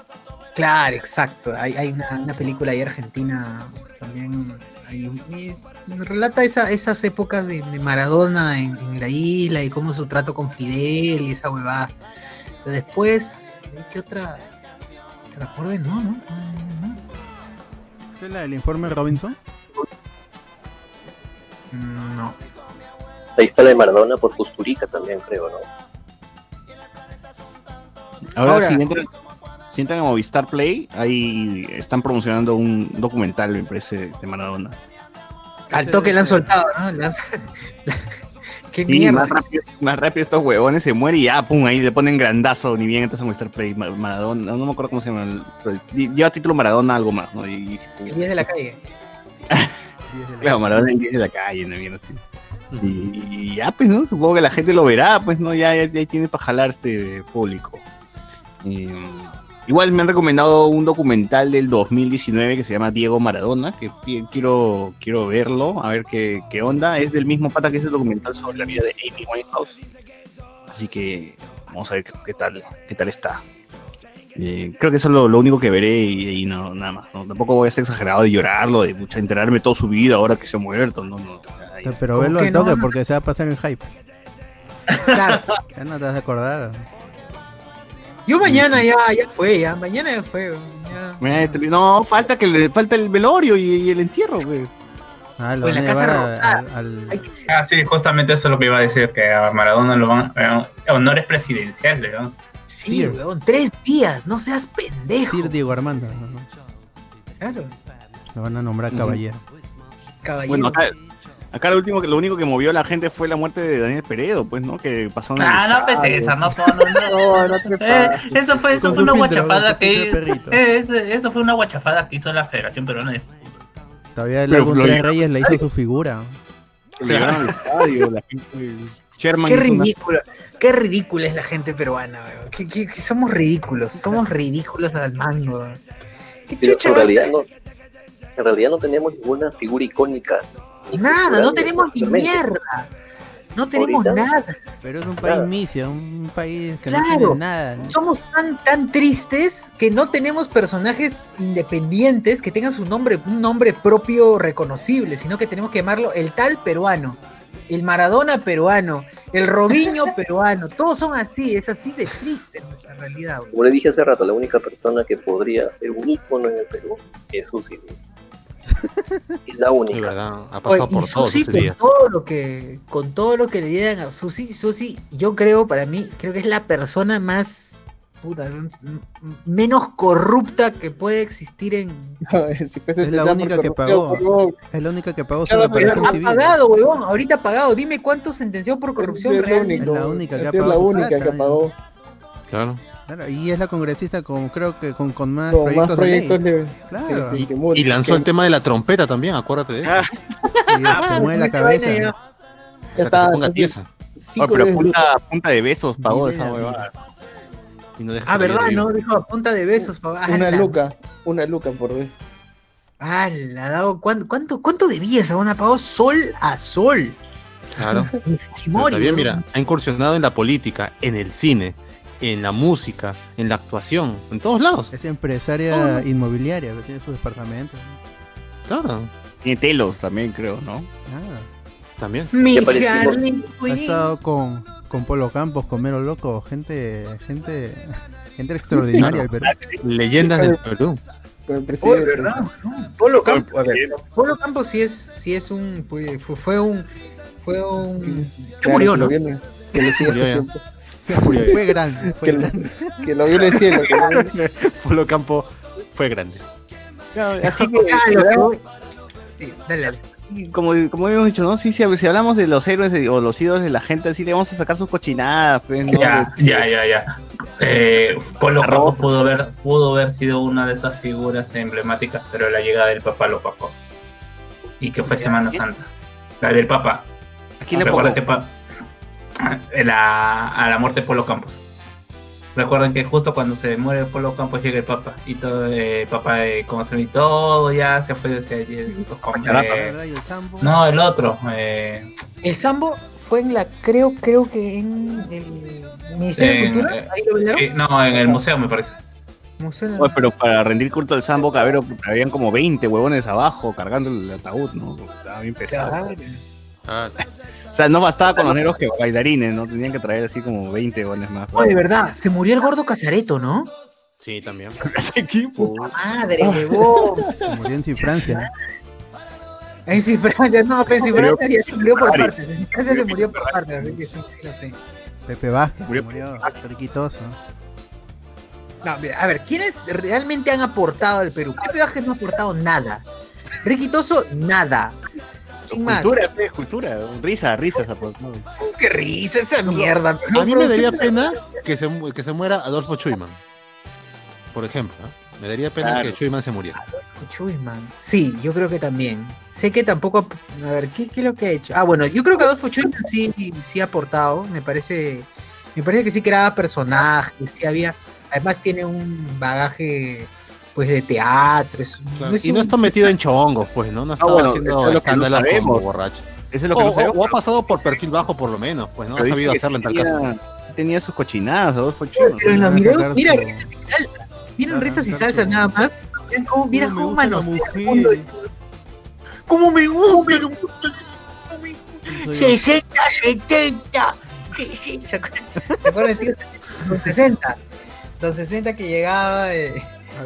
Claro, exacto. Hay, hay una, una película ahí argentina también. Ahí, y relata esa- esas épocas de, de Maradona en, en la isla y cómo su trato con Fidel y esa huevada. Pero después, ¿qué otra? ¿Te recuerdes? No, no. no, no. ¿Esa es la del informe Robinson? No. La historia de Maradona por Custurica también, creo, ¿no? Ahora, Ahora- si, entran, si entran a Movistar Play, ahí están promocionando un documental, me parece, de Maradona. Al toque le han soltado, ¿no? Le han- Qué Sí, mierda. más rápido, más rápido estos huevones se mueren y ya, pum, ahí le ponen grandazo, ni bien entras a Movistar Play, Ma- Maradona, no, me acuerdo cómo se llama, el- pero lleva título Maradona algo más, ¿no? Y, y- El 10 de la calle. Claro, Maradona en 10 de la calle, no bien así. Y, y ya, pues, ¿no? Supongo que la gente lo verá, pues, ¿no? Ya, ya, ya tiene para jalar este público. Y, igual me han recomendado un documental del 2019 que se llama Diego Maradona, que quiero, quiero verlo, a ver qué, qué onda. Es del mismo pata que es el documental sobre la vida de Amy Winehouse. Así que vamos a ver qué, qué tal, qué tal está. Eh, creo que eso es lo, lo único que veré y, y no, nada más. ¿no? Tampoco voy a ser exagerado de llorarlo, de mucha enterarme toda su vida ahora que se ha muerto. No, no. Ay, Pero ¿Cómo velo que al no? toque porque se va a pasar el hype. Claro. Ya no te vas a acordar. Yo mañana ya, ya fue, ya. Mañana ya fue. ya. No, falta que le falta el velorio y, y el entierro, güey. Ah, lo O en van la a Casa a- Rosada. al- Ah, sí, justamente eso es lo que iba a decir, que a Maradona lo van eh, honores presidenciales, ¿no? Sí, Sir. weón. Tres días. No seas pendejo. Sir Diego Armando. ¿no? Claro. Lo van a nombrar caballero. Caballero. Bueno, acá, lo, último, que- lo único que movió a la gente fue la muerte de Daniel Peredo, pues, ¿no? Que pasó en el Ah, no pensé esa, no, no, no, No, Eh, eso fue, eso fue una guachafada que eh, eso, fue una guachafada que hizo la Federación Peruana de Todavía el Reyes le hizo su figura. Al estadio, la gente... Sherman Qué hizo una- ridículo, qué ridícula es la gente peruana, weón. Que, que- que somos ridículos, somos ridículos al mango. ¿Qué chucha en va a realidad no, en realidad no tenemos ninguna figura icónica. ni Nada, no tenemos ni mierda. No tenemos Ahorita- nada. Pero es un país Claro. misia, un país que Claro. no tiene nada. Somos tan, tan tristes que no tenemos personajes independientes que tengan su nombre, un nombre propio reconocible, sino que tenemos que llamarlo el tal peruano, el Maradona peruano, el Robinho peruano. Todos son así, es así de triste nuestra realidad. Como le dije hace rato, la única persona que podría ser un ícono en el Perú es Susi. Es la Sí, única. verdad. Ha Oye, pasado y por todos Susi esos con todo lo que con todo lo que le dieran a Susi, Susi, yo creo para mí creo que es la persona más puta, menos corrupta que puede existir en si fuese Es la única que pagó. por. Es la única que pagó ha civil. pagado, huevón, ahorita ha pagado. Dime cuánto sentenció por corrupción Es única, Es la única que ha pagado. Claro. Claro, y es la congresista con creo que con, con más Con proyectos, más proyectos de ley. le- Claro. sí, sí, que murió- Y lanzó que- el tema de la trompeta también, acuérdate de eso. Ah, Y te mueve la cabeza. ya- está, se ponga tiesa. Oh, pero veces punta, punta de besos pagó Mira, esa huevada. Y no Ah, verdad, no, dijo punta de besos, papá. una luca, una luca por vez. ala, dado, ¿cuánto, cuánto, ¿Cuánto debía esa buena? Pagó sol a sol. Claro. Está bien, mira, ha incursionado en la política, en el cine, en la música, en la actuación, en todos lados. Es empresaria inmobiliaria, tiene sus departamentos. Claro, Tiene telos también, creo, ¿no? Ah, también. Mi ha estado con, con Polo Campos, con Mero Loco, gente, gente, gente extraordinaria del Perú. Leyendas del Perú. Presidente. ¿verdad? Polo Campos, a ver, Polo Campos sí es, sí es un, fue, fue- un, fue un, se Claro, murió, que ¿no? Que lo sigue hace tiempo. Fue grande, fue Que lo, grande. que lo vio en el cielo. que lo vio- Polo Campo fue grande. Así que, Ah, Sí, dale, como, como hemos dicho, ¿no? Sí, sí, si hablamos de los héroes de- o los ídolos de la gente, así le vamos a sacar sus cochinadas, pues, ¿no? Ya, ya, ya, ya. Eh, Polo. Campo pudo haber, pudo haber sido una de esas figuras emblemáticas, pero la llegada del Papa lo opacó. Y que fue Semana Santa. La del Papa. Aquí le Recuerda pongo. que pa- la, a la muerte de Polo Campos. Recuerden que justo cuando se muere Polo Campos llega el Papa y todo el Papa eh, como se y todo ya se fue desde eh, Sambo. no, el otro. eh, El Sambo fue en la, creo, creo que en el Ministerio de En, Cultura, eh, ahí lo velaron. sí, no, en el museo me parece. Museo de- pero para rendir culto al Sambo Cabero, habían como 20 huevones abajo cargando el ataúd, ¿no? Estaba bien pesado. Claro. Ah, O sea, no bastaba con los negros que bailarines, ¿no? Tenían que traer así como 20 huevones más. Oye, de verdad, se murió el gordo Casareto, ¿no? sí, también. Ese equipo. Madre, huevón. Murió en Francia. En Cifrancia, no, pero en Cifrancia ya se murió por partes. En Cifrancia se murió por partes, así que sí, sí lo sé. Pepe Vázquez Murió- murió, riquitoso. No, mira, a ver, ¿quiénes realmente han aportado al Perú? Pepe Vázquez no ha aportado nada. Riquitoso, nada. ¿Quién más? Cultura, pues, cultura. Risa, risas. Qué risa esa mierda. pero A mí me daría pena que se, que se muera Adolfo Chuyman. Por ejemplo, ¿eh? me daría pena Claro. que Chuyman se muriera. Chuyman. Sí, yo creo que también. Sé que tampoco. A ver, ¿qué, qué es lo que ha hecho? Ah, bueno, yo creo que Adolfo Chuyman sí, sí ha aportado. Me parece. Me parece que sí creaba personajes, sí había. Además tiene un bagaje pues de teatro. es un- no es y no está metido en chongos, pues, ¿no? No está bueno, haciendo es lo que no sabemos. borracho. Eso es lo O, que no o- sabemos. o ha pasado por perfil bajo, por lo menos, pues, ¿no? Ha sabido hacerlo en tal caso. tenía, sí tenía sus cochinadas, Adolfo Chino. Pero en los videos, mira, risas y salsa. Miren risas y salsa nada más. Miren cómo, mira me cómo manosea el de- ¿Cómo me gusta? cómo me gusta. Soy yo. 60, 70. 60. ¿Se acuerdan? ¿Se acuerdan, tío? Los 60. Los 60 que llegaba, eh,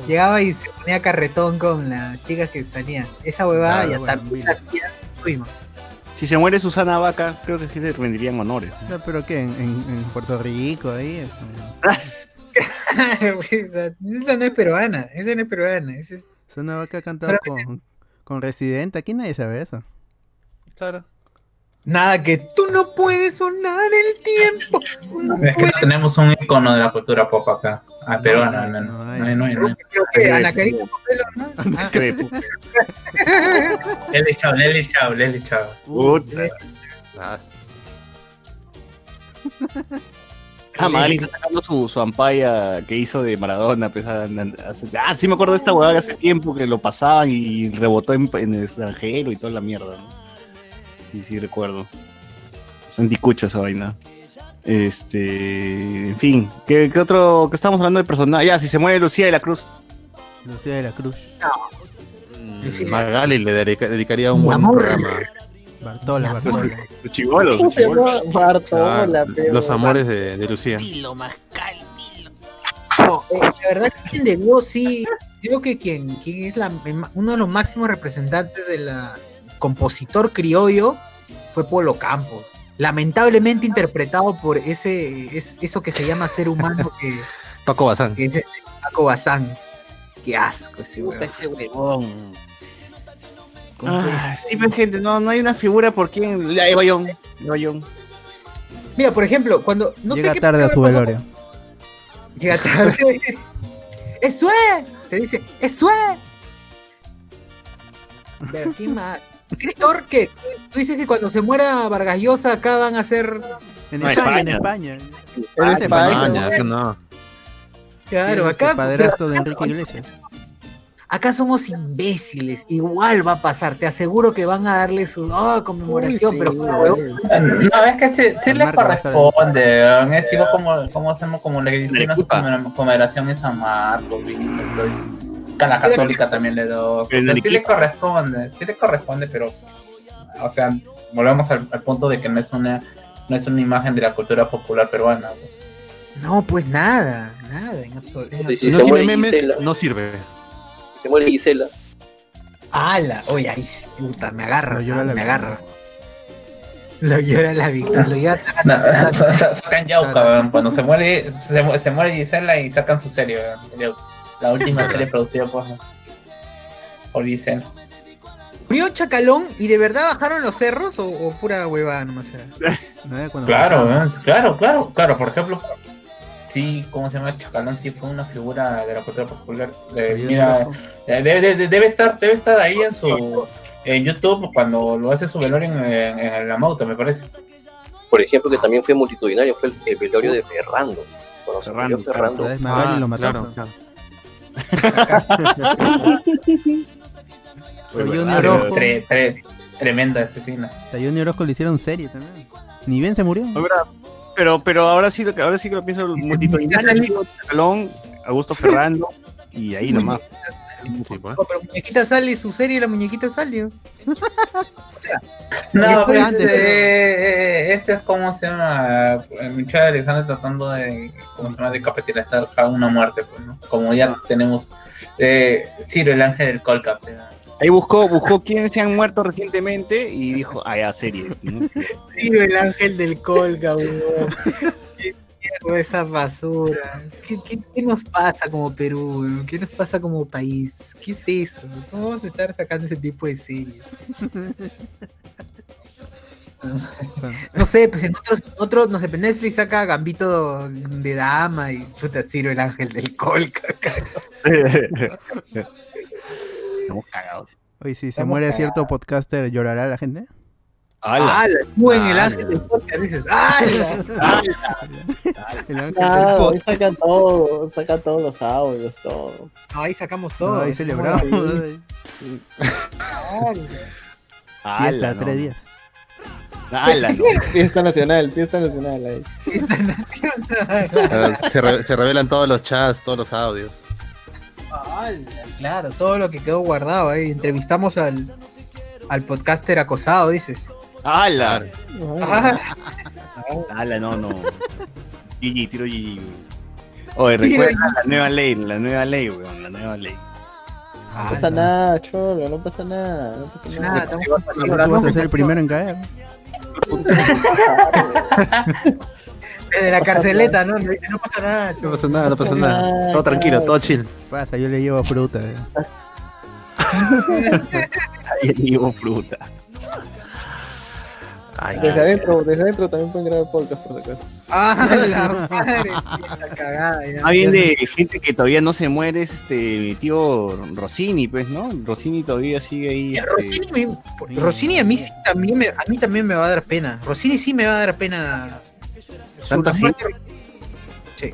llegaba y se ponía carretón con las chicas que salían. Esa huevada Claro, ya bueno, también mira. hacía fuimos. Si se muere Susana Vaca, creo que sí le rendirían honores. No, pero qué, en, en- en Puerto Rico, ahí. este, esa, esa no es peruana, esa no es peruana. esa es- Es una vaca cantado con, con Residente. Aquí nadie sabe eso. Claro. Nada que tú no puedes sonar el tiempo. no Es que puedes. tenemos un icono de la cultura pop acá. Ah, peruana, menos. no No hay. no hay, no hay. Creo que Ana Karina Popelo, ¿no? Ah, Discrepo. Leli Chao, Leli Chao, Leli Chao. Puta. Ah, Ah, Magali está sacando su, su ampalla que hizo de Maradona. pues, a- a- hace- ah, sí me acuerdo de esta huevada que hace tiempo que lo pasaban y rebotó en, en el extranjero y toda la mierda. ¿no? Sí, sí, recuerdo. Es anticucho esa vaina. Este. En fin, ¿qué, qué otro? que estamos hablando de personaje? Ya, si se muere Lucía de la Cruz. Lucía de la Cruz. mm, Magali le dedica- dedicaría un buen amor. programa. Bartola, Bartola. Los chivolos. Bartola, Ah, los amores de, de Lucía. No, eh, la verdad que quien debió sí, creo que quien, quien es la, uno de los máximos representantes del compositor criollo fue Polo Campos. Lamentablemente interpretado por ese es, eso que se llama ser humano que, Paco Bazán. que es Paco Bazán. Qué asco ese weón. ese huevón. Ah, sí, pues, gente, no, no hay una figura por quien. La Eva Young. Eva Young. Mira, por ejemplo, cuando no Llega sé qué tarde a su velorio. Llega tarde. ¡Eso es! Se dice, ¡eso es! Pero, ¿quién más? Escritor que tú dices que cuando se muera Vargas Llosa acá van a hacer En No, España, en España. España. En Ah, España, eso no. Claro, acá, el padrastro de pero Enrique Iglesias. acá somos imbéciles. Igual va a pasar. Te aseguro que van a darle su oh, conmemoración, Uy, pero sí, huevón, No, es que sí, les corresponde. Es como, como hacemos como le conmemoración en San Marcos. A la católica también le doy. O sea, sí le corresponde, sí le corresponde, pero, o sea, volvemos al, al punto de que no es una no es una imagen de la cultura popular peruana. pues. no, pues nada, nada. en absol- en Sí, Si no tiene memes, Gisela. no sirve. Se muere Gisela. ¡Hala! Oye, ahí puta, me ah, la me Victoria. agarras. Lo llora la Victoria, lo llora No, sacan Yauca, cuando se muere, se, se muere Gisela y sacan su serie, Yauca. La última serie producida por, por Gisela. ¿Murió Chacalón y de verdad bajaron los cerros o, o pura huevada nomás era? ¿no? Cuando Claro, claro, claro, claro, por ejemplo, sí, ¿cómo se llama? Chacalón sí fue una figura de la cultura popular. Eh, mira, debe, debe- debe estar, debe estar ahí en su en YouTube cuando lo hace su velorio en, en, en la moto, me parece. Por ejemplo, que también fue multitudinario, fue el, el velorio de Ferrando. Cuando se murió Ferrando, Ferrando. Ah, lo mató. claro, Junior Ojo. Tre- tre- tremenda asesina. A Johnny Orozco le hicieron serie también. Ni bien se murió. Pero, pero ahora sí, lo que- ahora sí que lo pienso, multitudinario, Augusto Ferrando, y ahí nomás. Sí, pues. No, pero muñequita sale su serie, la muñequita salió. No, fue pues, antes, eh, pero- eh, este es como se llama. eh, Michelle Alexander tratando de. ¿Cómo se llama? De capitalizar cada una muerte, pues, ¿no? Como ya tenemos. Eh, Ciro, el ángel del Colcap. eh. Ahí buscó, buscó quiénes se han muerto recientemente y dijo, ah, ya, serie. ¿no? Sí, el ángel del. Qué mierda esa basura. ¿Qué, qué, qué nos pasa como Perú? ¿Qué nos pasa como país? ¿Qué es eso? ¿Cómo vamos a estar sacando ese tipo de series? No sé, pues en otros, otros, no sé, pues Netflix saca Gambito de Dama y puta Ciro el ángel del colca. Estamos cagados. Oye, si se Estamos muere cagados. cierto podcaster, ¿llorará la gente? ¡Hala! ¡Hala! Tú en el ángel del podcast dices, ¡hala! El ángel Claro, ahí saca todo, saca todos los audios, todo. No, ahí sacamos No, todo. ahí celebramos. Fiesta, no. tres días. ¡Hala! no. Fiesta nacional, fiesta nacional ahí. Esta nación. Ah, Se, re- se revelan todos los chats, todos los audios. Claro, todo lo que quedó guardado ahí. Entrevistamos al, al podcaster acosado, dices. ¡Hala! Ah, ¡Hala! No, no. GG, tiro GG. Oye, Tiro recuerda la nueva ley, la nueva ley, weón, la nueva ley. No pasa nada, cholo, no pasa nada, no pasa Nada, nada. estamos Ahora tú vas a ser el primero en caer. Desde la carceleta, ¿no? No dice, no pasa nada, No chavo. pasa nada, no pasa nada. Todo tranquilo, todo chill. Pasa, yo le llevo fruta. eh. Ahí llevo fruta. Ay, Desde adentro, desde adentro también pueden grabar podcast por acá. Ah, la madre, la cagada. ya. Más bien de gente que todavía no se muere es este mi tío Rossini, pues, ¿no? Rossini todavía sigue ahí. Ya, este, Rossini, me- Rossini a mí sí también me, a mí también me va a dar pena. Rossini sí me va a dar pena. ¿Tanto así? Sí.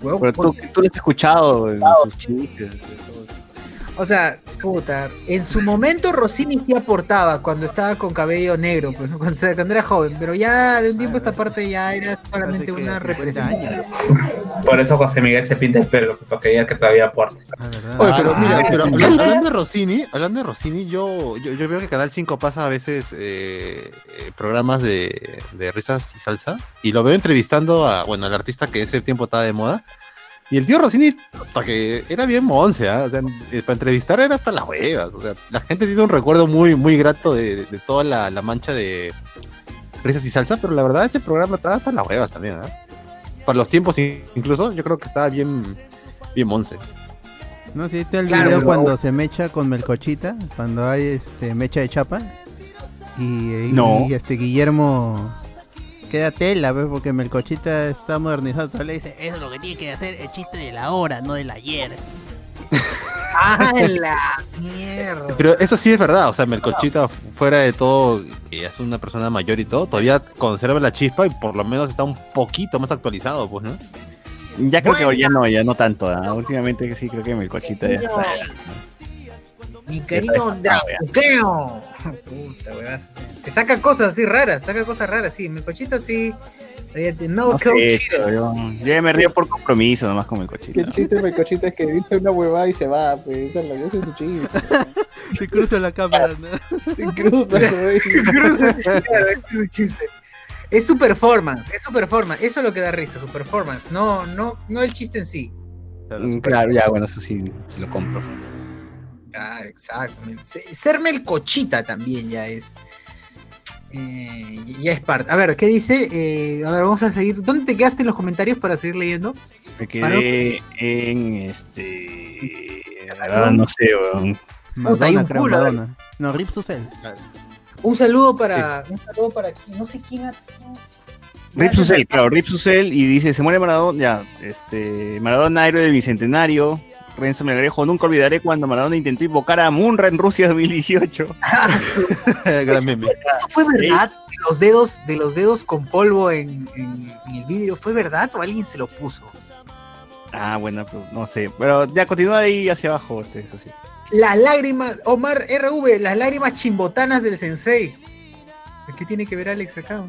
Pero tú, porque- tú lo has escuchado en sus chistes. O sea, puta, en su momento Rossini sí aportaba cuando estaba con cabello negro, pues cuando, cuando era joven, pero ya de un tiempo a esta parte ya era solamente una 50 representación. Por eso José Miguel se pinta el pelo, para que diga que todavía aporta. Ah, ¿verdad? Oye, pero mira, ah, pero hablando de Rossini, hablando de Rossini, yo, yo, yo veo que Canal 5 pasa a veces eh, eh, programas de, de risas y salsa, y lo veo entrevistando a, bueno, al artista que ese tiempo estaba de moda, y el tío Rossini, puta, que era bien monce, ¿ah? o sea, eh, para entrevistar era hasta las huevas, o sea, la gente tiene un recuerdo muy, muy grato de, de- toda la, la mancha de risas y salsa, pero la verdad ese programa estaba hasta las huevas también, ¿ah? Para los tiempos incluso, yo creo que estaba bien, bien monce. No, sí, está el Claro, video cuando se mecha con Melcochita, cuando hay este mecha de chapa. Y, y- No. y, este Guillermo queda tela, ¿ves? porque Melcochita está modernizado. Solo le dice, eso es lo que tiene que hacer el chiste de la hora, no del ayer. ¡Ah, la mierda! Pero eso sí es verdad, o sea, Melcochita, fuera de todo, que es una persona mayor y todo, todavía conserva la chispa y por lo menos está un poquito más actualizado, pues, ¿no? Ya creo que ya no, ya no tanto. ¿ah? Últimamente sí creo que mi cochita ya está. Mi querido Dracuqueo. Puta, weón. Te saca cosas así raras, saca cosas raras, sí. Mi cochito sí. No, No sé, yo, yo ya me río por compromiso nomás con mi cochita. Qué chiste de cochita es que dice una huevada y se va, pues esa es su chiste. Se cruza la cámara, ¿no? Se cruza, güey. Claro, ese es un chiste. Es su performance, es su performance. Eso es lo que da risa, su performance. No, no, no el chiste en sí. Mm, Claro, ya, bueno, eso sí lo compro. Claro, exacto. Se- Ser melcochita también ya es. eh, ya es parte. A ver, ¿qué dice? Eh, a ver, vamos a seguir. ¿Dónde te quedaste en los comentarios para seguir leyendo? Me quedé en este. ah, no sé, weón. Madonna, un creo, culo, Madonna. No, Rip Susel. Un saludo para. Un saludo para. No sé quién ha. Rip Susel, claro, Rip Susel y dice, se muere Maradona, ya, este, Maradona héroe del bicentenario, Renzo Melgarejo, nunca olvidaré cuando Maradona intentó invocar a Munra en Rusia 2018. Ah, su- Gran meme. ¿Eso fue verdad? De los dedos, de los dedos con polvo en, en- en el vidrio, ¿fue verdad o alguien se lo puso? Ah, bueno, pues, no sé, pero ya continúa ahí hacia abajo, este, eso sí. Las lágrimas, Omar RV, las lágrimas chimbotanas del sensei. ¿Qué tiene que ver Alex acá?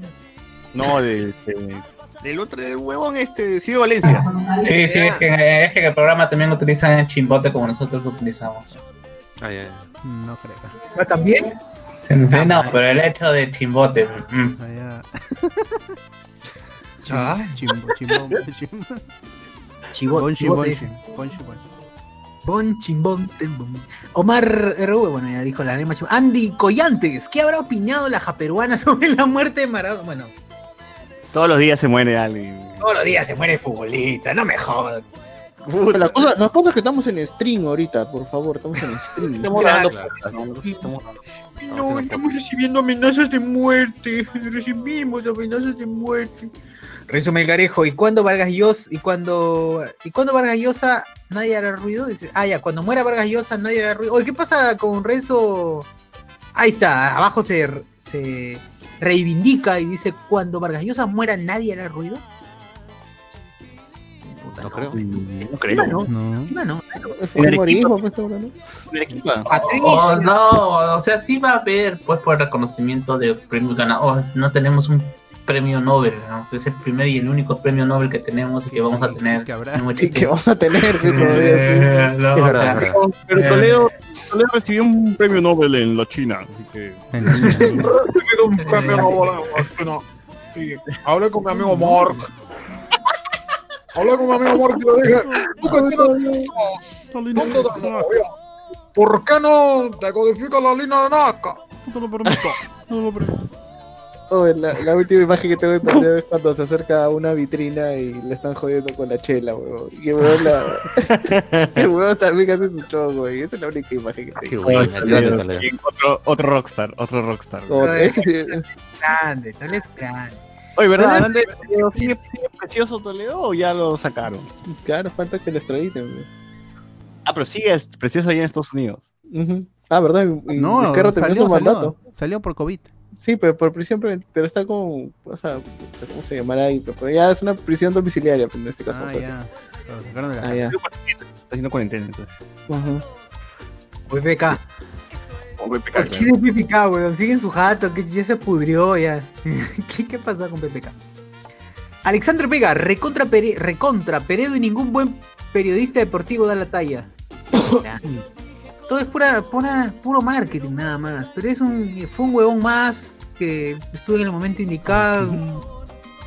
No, del, del, del otro, del huevón este, Silvio Valencia. Sí, sí, es que, es que el programa también utilizan el chimbote como nosotros lo utilizamos. Ay, ay, No creo. ¿Ah, ¿También? No, pero el hecho de chimbote. mm. Allá. Ah. Chimbo, chimbo, chimbo. Bon, dice. bon, chimbo. Bon, chimbón, tembón. Omar RV, bueno, ya dijo la chimbo- Andy Collantes, ¿qué habrá opinado la japeruana sobre la muerte de Maradona? Bueno, Todos los días se muere alguien. todos los días se muere el futbolista, no me. Pero La cosa, la cosa es que estamos en stream ahorita, por favor, estamos en stream. Estamos dando- No, estamos recibiendo amenazas de muerte. Recibimos amenazas de muerte. Renzo Melgarejo, ¿y cuándo Vargas Llosa? ¿Y cuándo, ¿Y cuándo Vargas Llosa nadie hará ruido? Dice, ah, ya, cuando muera Vargas Llosa nadie hará ruido. Oye, ¿qué pasa con Renzo? Ahí está, abajo se, se reivindica y dice, cuando Vargas Llosa muera nadie hará ruido. Puta, No creo. No creo. Bueno, No. encima no. Es el pues. En Arequipa. Patricia. Oh, no, o sea, sí va a haber, pues, por reconocimiento de premios ganados. no tenemos un premio Nobel, ¿no? Es el primer y el único premio Nobel que tenemos y que vamos a tener. Que habrá. Y que vamos a tener, pues, todavía. Eh, no, o sea. Pero Eh. Toledo, Toledo recibió un premio Nobel en la China, así que... En la un premio Nobel hablé con mi amigo Mark. Hablé con mi amigo Mark y le dije, tú tienes ¿por qué no decodificas la línea de Nazca? No te lo permito, no te lo permito. Oh, la, la última imagen que tengo de Toledo es cuando se acerca a una vitrina y le están jodiendo con la chela, weón. Y el weón, la... el weón también hace su show, güey. Esa es la única imagen que Qué tengo. Bien, Otro, otro rockstar, otro rockstar. Ese sí- Grande, Toledo es grande. Oye, ¿verdad? ¿Sigue, sigue precioso Toledo o ya lo sacaron? Claro, falta que lo extraditen, weón. Ah, pero sigue es precioso allá en Estados Unidos. Ah, ¿verdad? Y No, salió, salió, salió por COVID. Sí, pero por prisión, pero está con, o sea, ¿cómo se llamará ahí? Pero ya es una prisión domiciliaria, en este caso. Ah, pues. ya. Lo sacaron de la Ah, ya. Está haciendo cuarentena entonces. Ujú. PPK. ¿Por qué de PPK, weón? Sigue en su jato, que ya se pudrió ya. ¿Qué, qué pasa con PPK? Alexandre Vega, recontra, Pere- recontra Peredo y ningún buen periodista deportivo da la talla. Todo es pura, pura, puro marketing nada más. Pero es un, fue un huevón más que estuvo en el momento indicado.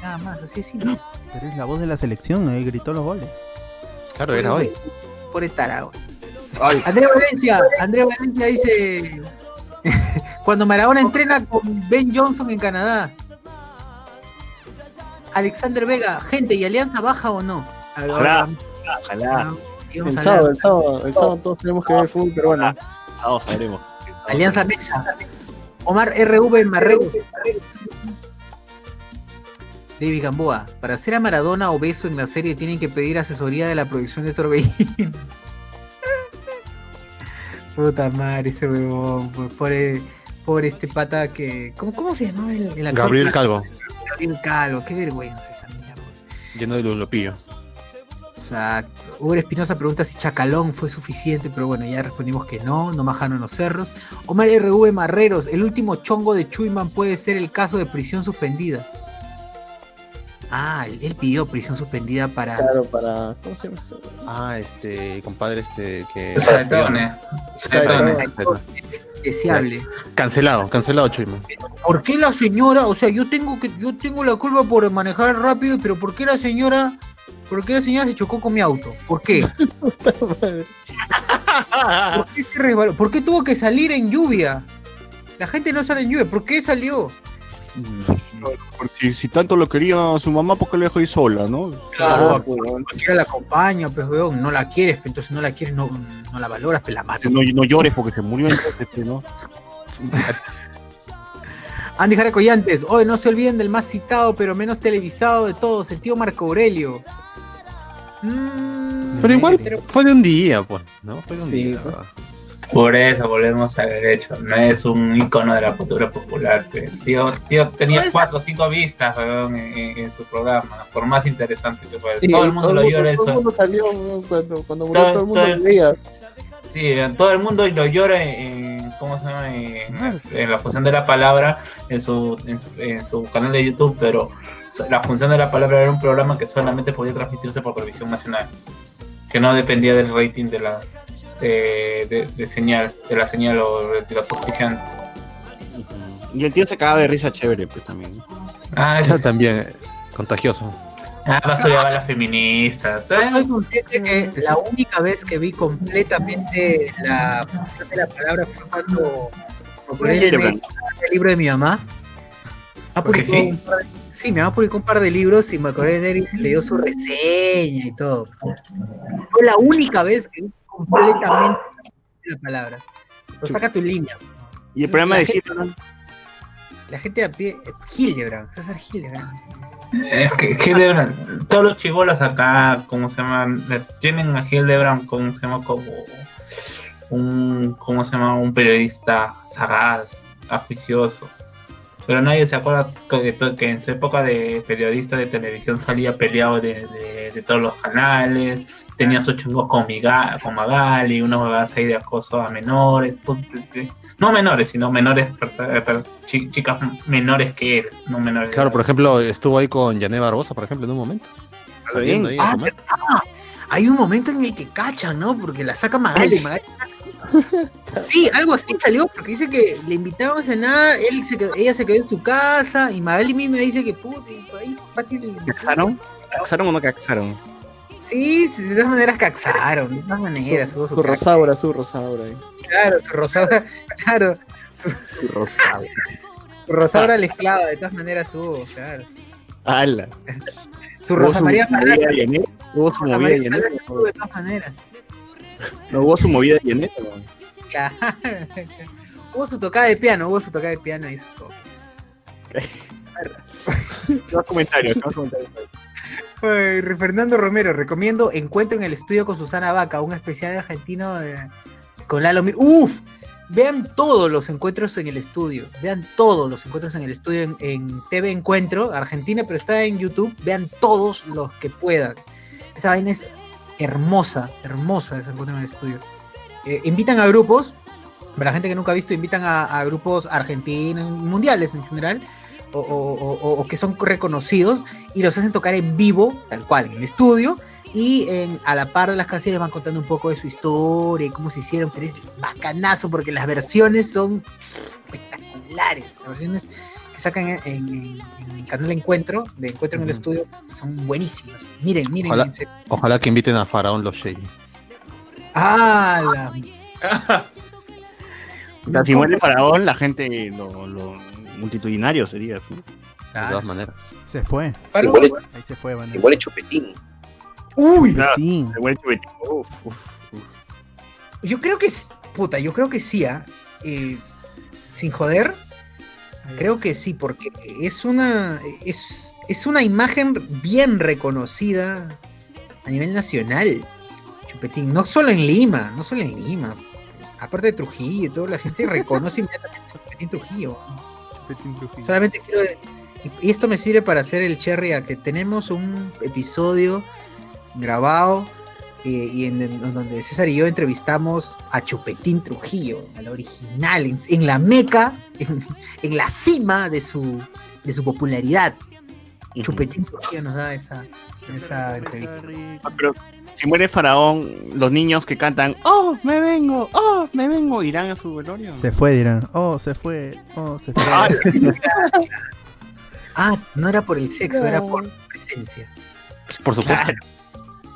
Nada más, así es simple. Pero es la voz de la selección, ahí gritó los goles. Claro, era hoy. Por estar Andrea Valencia, Andrea Valencia dice cuando Maradona entrena con Ben Johnson en Canadá. Alexander Vega, gente, ¿y Alianza baja o no? Ojalá, ahora- ojalá. El sábado, el sábado, el sábado todos tenemos que ver fútbol peruano. Sábado sabremos. Alianza Mesa. Omar RV en Marruecos. David Gamboa, para hacer a Maradona obeso en la serie tienen que pedir asesoría de la producción de Torbellino. Puta madre, ese huevón. pues, Pobre, pobre este pata que. ¿Cómo, cómo se llamaba el, el actor? Gabriel Calvo, Gabriel Calvo, qué vergüenza esa mierda. lleno de lulopillo. Exacto. Hugo Espinosa pregunta si Chacalón fue suficiente, pero bueno, ya respondimos que no, no majaron los cerros. Omar RV Marreros, el último chongo de Chuyman puede ser el caso de prisión suspendida. Ah, él, pidió prisión suspendida para. Claro, para. ¿Cómo se llama? Ah, este, compadre, este, que... Saetone. Saetone. Deseable. Cancelado, cancelado Chuyman. ¿Por qué la señora, o sea, yo tengo que, yo tengo la culpa por manejar rápido, pero ¿por qué la señora, por qué la señora se chocó con mi auto? ¿Por qué? ¿Por qué, se resbaló? ¿Por qué tuvo que salir en lluvia? La gente no sale en lluvia, ¿por qué salió? Por Si, si tanto lo quería su mamá, ¿por qué le dejó ir sola, no? Ah, sí, weón. Cualquiera la acompaña, pues weón, no la quieres, pues, entonces no la quieres, no, no la valoras, pues la matas. No, no llores porque se murió entonces, pues, ¿no? Andy Jara Collantes, hoy no se olviden del más citado pero menos televisado de todos, el tío Marco Aurelio. Mm, Pero igual pero- fue de un día, pues, ¿no? Fue de un Sí, día. pues. Por eso volvemos al hecho. No es un icono de la cultura popular. Tío, tío tenía Pues- cuatro o cinco vistas weón, en, su programa. Por más interesante que fuera. Todo el mundo lo llora todo el eso. mundo salió cuando, cuando murió Todo- todo el mundo todo- lo veía. Sí, todo el mundo lo llora en, ¿cómo se llama? En, en la función de la palabra en su, en su, en su canal de YouTube, pero la función de la palabra era un programa que solamente podía transmitirse por televisión nacional, que no dependía del rating de la de, de- de señal, de la señal o de los auspiciantes. Y el tío se cagaba de risa chévere, pues también. Ah, eso, también, eh, contagioso. ah, basureaba a las feministas. Yo soy consciente que la única vez que vi completamente la función de la palabra fue cuando en el, el libro de mi mamá. Ah, ¿Por qué publicó sí? un par de- sí, mi mamá publicó un par de libros y me acordé de él y le dio su reseña y todo. Fue la única vez que vi completamente la palabra. Pero saca tu línea. Y el programa La de gente- Hitler, La gente a pie, Hildebrand, César Hildebrand. Es que Hildebrand, todos los chivolos acá, ¿cómo se llaman? Tienen a Hildebrand, ¿cómo se llama? Como un, ¿cómo se llama? Un periodista sagaz, ajuicioso. Pero nadie se acuerda que, que en su época de periodista de televisión salía peleado de, de- de todos los canales, tenía sus chingos con, Miga- con Magali, unos huevadas ahí de acoso a menores, de- no menores, sino menores, chicas menores que él, no menores. Claro, por ejemplo, estuvo ahí con Yané Barbosa, por ejemplo, en un momento. Saliendo ahí a Ah, comer. ah, hay un momento en el que cachan, ¿no? Porque la saca Magali. Magali Sí, algo así salió, porque dice que le invitaron a cenar, él se quedó- ella se quedó en su casa, y Magali misma dice que puta, y por ahí fácil. ¿Caxaron? ¿Caxaron o no caxaron? Sí, de todas maneras caxaron, de todas maneras, su Su caxa. rosaura, su rosaura ahí. Claro, su rosaura, claro. su- Rosado. Rosaura la esclava, de todas maneras hubo, claro. ¡Hala! Su Rosa su María Hubo su movida hubo de todas maneras. No hubo su movida. ¿no? Claro. Hubo su tocada de piano, hubo su tocada de piano y eso todo. Más comentarios, más comentarios. Fernando Romero, recomiendo Encuentro en el estudio con Susana Vaca, un especial argentino con Lalo Mir. ¡Uf! Vean todos los encuentros en el estudio. Vean todos los encuentros en el estudio en, TV Encuentro, Argentina, pero está en YouTube. Vean todos los que puedan. Esa vaina es hermosa, hermosa ese encuentro en el estudio. Eh, invitan a grupos, para la gente que nunca ha visto, invitan a grupos argentinos, mundiales en general, o, o- o- o que son reconocidos, y los hacen tocar en vivo, tal cual, en el estudio, y en- a la par de las canciones van contando un poco de su historia y cómo se hicieron, pero es bacanazo porque las versiones son espectaculares. Las versiones que sacan en, en- en el canal Encuentro, de Encuentro en el. Estudio, son buenísimas. Miren, miren. Ojalá. Ojalá que inviten a Faraón los Shady. Ah, la- O sea, si muere Faraón, la gente, lo, lo multitudinario sería. ¿sí? De todas maneras. Se fue. Si muere, Ahí se fue, Chupetín. Uy, Sí. se muere Chupetín. Uf, uf, uf. yo creo que es. Puta, yo creo que sí, ¿ah? Eh, sin joder. Creo que sí, porque es una. Es, es una imagen bien reconocida a nivel nacional. Chupetín. No solo en Lima, no solo en Lima. Aparte de Trujillo y toda la gente reconoce inmediatamente a Chupetín Trujillo. Petín Trujillo. Solamente quiero. Y esto me sirve para hacer el cherry a que tenemos un episodio grabado eh, y en, en donde César y yo entrevistamos a Chupetín Trujillo, al original, en, en la meca, en, en la cima de su, de su popularidad. Chupetín Trujillo nos da esa, esa entrevista. Ah, Pero si muere Faraón, los niños que cantan, oh, me vengo, oh, me vengo, irán a su velorio. Se fue, dirán. Oh, se fue. Oh, se fue. Ah, Ah, no era por el sexo, era por presencia. Por supuesto. Claro.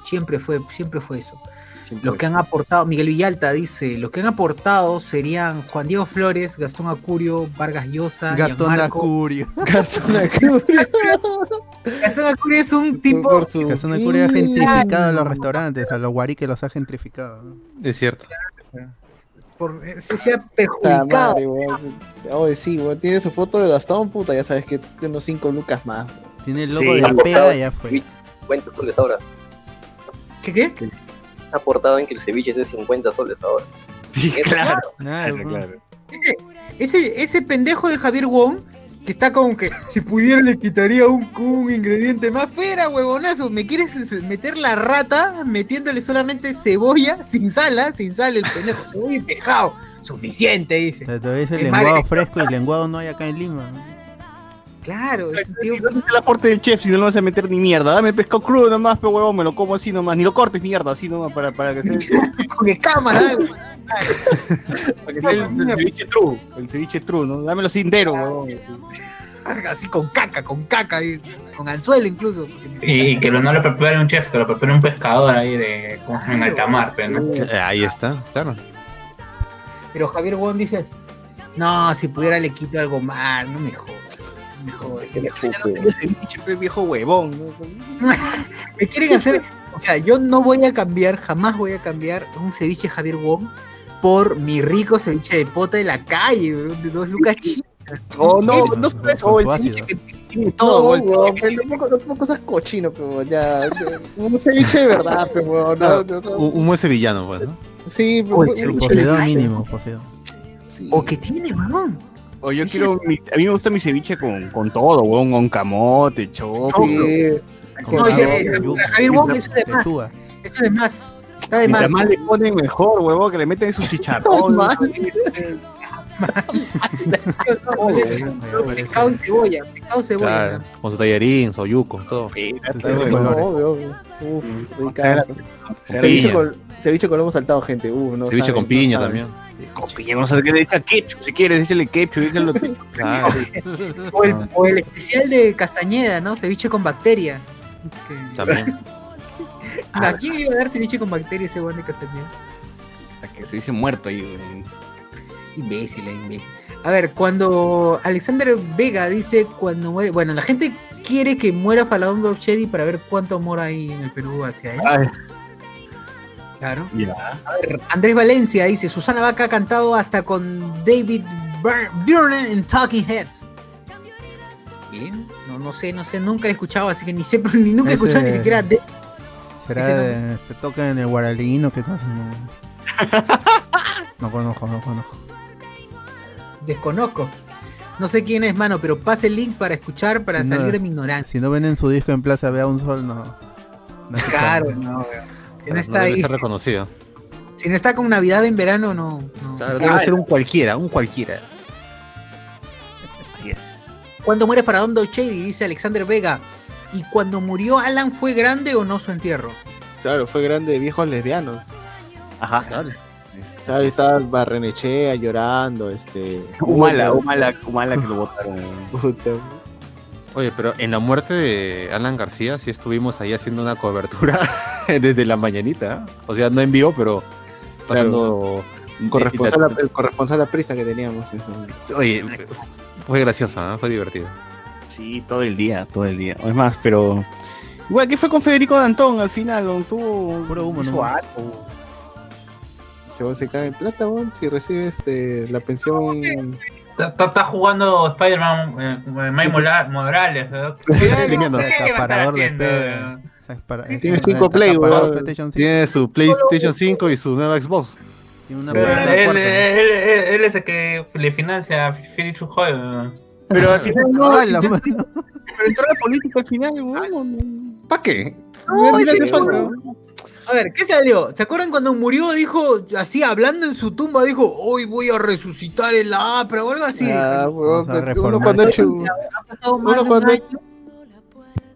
Siempre fue, siempre fue eso. Siempre Los que han aportado, Miguel Villalta dice, los que han aportado serían Juan Diego Flores, Gastón Acurio, Vargas Llosa, Gastón Gianmarco. Acurio. Gastón Acurio. Acurio es un tipo Por su- ha gentrificado los restaurantes. A los guariques los ha gentrificado. ¿no? Es cierto. por, se, se ha perjudicado. Oye, sí, weón. Tiene su foto de Gastón, puta. Ya sabes que tiene unos 5 lucas más. Tiene el logo Sí. de pega y ya fue. Cuenta soles ahora. ¿Qué qué? Ha aportado en que el ceviche es de 50 soles ahora. Sí, claro, Claro, claro, claro. Ese, ese, ese pendejo de Javier Wong, que está como que si pudiera le quitaría un, un ingrediente más. Fuera, huevonazo, ¿me quieres meter la rata metiéndole solamente cebolla, sin sal, ah? sin sal el pendejo? Cebolla y pejado. Suficiente, dice. Todavía es el lenguado fresco y lenguado no hay acá en Lima. Claro, es un tío ¿Y dónde está el aporte del chef si no lo vas a meter ni mierda? Dame pescado crudo nomás, pero huevón, me lo como así nomás. Ni lo cortes mierda, así nomás, para, para que sea, con escamas, ¿ah? para que sea el, el ceviche true. El ceviche true, ¿no? Dámelo sin entero, huevón. así con caca, con caca, y con anzuelo incluso. Y que lo- no lo prepare un chef, que lo prepare un pescador ahí de, ¿cómo se llama? El tamar, pues, ¿no? Eh, Ahí está, claro. Pero Javier Wong dice, no, si pudiera le quito algo más, no me jodas. No me jodas. Que chupe. Viejo huevón. ¿no? Me quieren hacer, o sea, yo no voy a cambiar, jamás voy a cambiar un ceviche Javier Wong por mi rico ceviche de pota de la calle, de dos lucas chinas. Oh, no, Sí, no solo con eso, su el ceviche que tiene todo, no, el weón, pero no, no, no cosas cochino, pero ya. Un ceviche de verdad, pero. No, no, no, Un, un buen sevillano, pues, ¿no? sí, pero O el mínimo, sí. O que tiene, weón. O yo quiero, mi- a mí me gusta mi ceviche con, con todo, huevón, con camote, choco. Sí. Con No, Javier Wong es de más. lechuga. Esto es más. Está de más. Más le ponen mejor, huevón, que le meten su chicharrón. Pescado y cebolla, pescado cebolla. Con su tallarín, soyuco, todo. Uf, Ceviche con, lomo saltado, gente. Uf, no Ceviche saben, con no piña saben. también. Con piña, no sé qué le echa ketchup, si quieres, échale ketchup, échale Claro. O el, o el especial de Castañeda, ¿no? Ceviche con bacteria. Que- También. ¿A quién iba a dar ceviche con bacteria ese buen de Castañeda? Hasta que se dice muerto ahí. Imbécil, eh, imbécil. A ver, cuando Alexander Vega dice cuando muere. Bueno, la gente quiere que muera Falcao Chedi para ver cuánto amor hay en el Perú hacia él. Ay, Claro. ya. A ver, Andrés Valencia dice: Susana Vaca ha cantado hasta con David Byrne en Talking Heads. Bien, no, no sé, no sé, nunca he escuchado, así que ni sé, ni nunca he escuchado ni siquiera de Será de este toque en el guaralino que no no. No conozco, no conozco. Desconozco. No sé quién es, mano, pero pase el link para escuchar, para No. salir de mi ignorancia. Si no venden su disco en Plaza Vea un Sol, no. Claro, no, weón. Si no No está debe ahí, ser reconocido. si no está con Navidad en verano, no. no. Claro, debe ser un cualquiera, un cualquiera. Así es. Cuando muere Faraón Shady, dice Alexander Vega. ¿Y cuando murió Alan fue grande o no su entierro? Claro, fue grande de viejos lesbianos. Ajá. Claro. Claro, así estaba Barrenechea llorando, este. es. Humala, humala, humala que lo votaron. Puta. Oye, pero en la muerte de Alan García sí estuvimos ahí haciendo una cobertura desde la mañanita. O sea, no en vivo, pero pasando... Un corresponsal, el corresponsal aprista que teníamos. Oye, fue gracioso, ¿eh? fue divertido. Sí, todo el día, todo el día. Es más, pero. Igual, ¿qué fue con Federico Dantón al final? ¿O Tuvo. Puro humo, ¿no? algo? Se va se cae en plata, weón, si recibe este la pensión. Está- está jugando Spider-Man eh, Miles Mola- Morales. ¿no? Tiene un- cinco está Play, 5 Tiene su PlayStation 5 y su nueva Xbox. una Pero Él, de cuarto. él- él- él es el que le financia a weón. Pero al final no. ¡Ah, la! Pero entró la política al final, weón. ¿Para qué? No, Mira, A ver, ¿qué salió? ¿Se acuerdan cuando murió? Dijo, así hablando en su tumba, dijo, hoy voy a resucitar el APRA o algo así. Ah, weón, uno cuando ha hecho, uno cuando-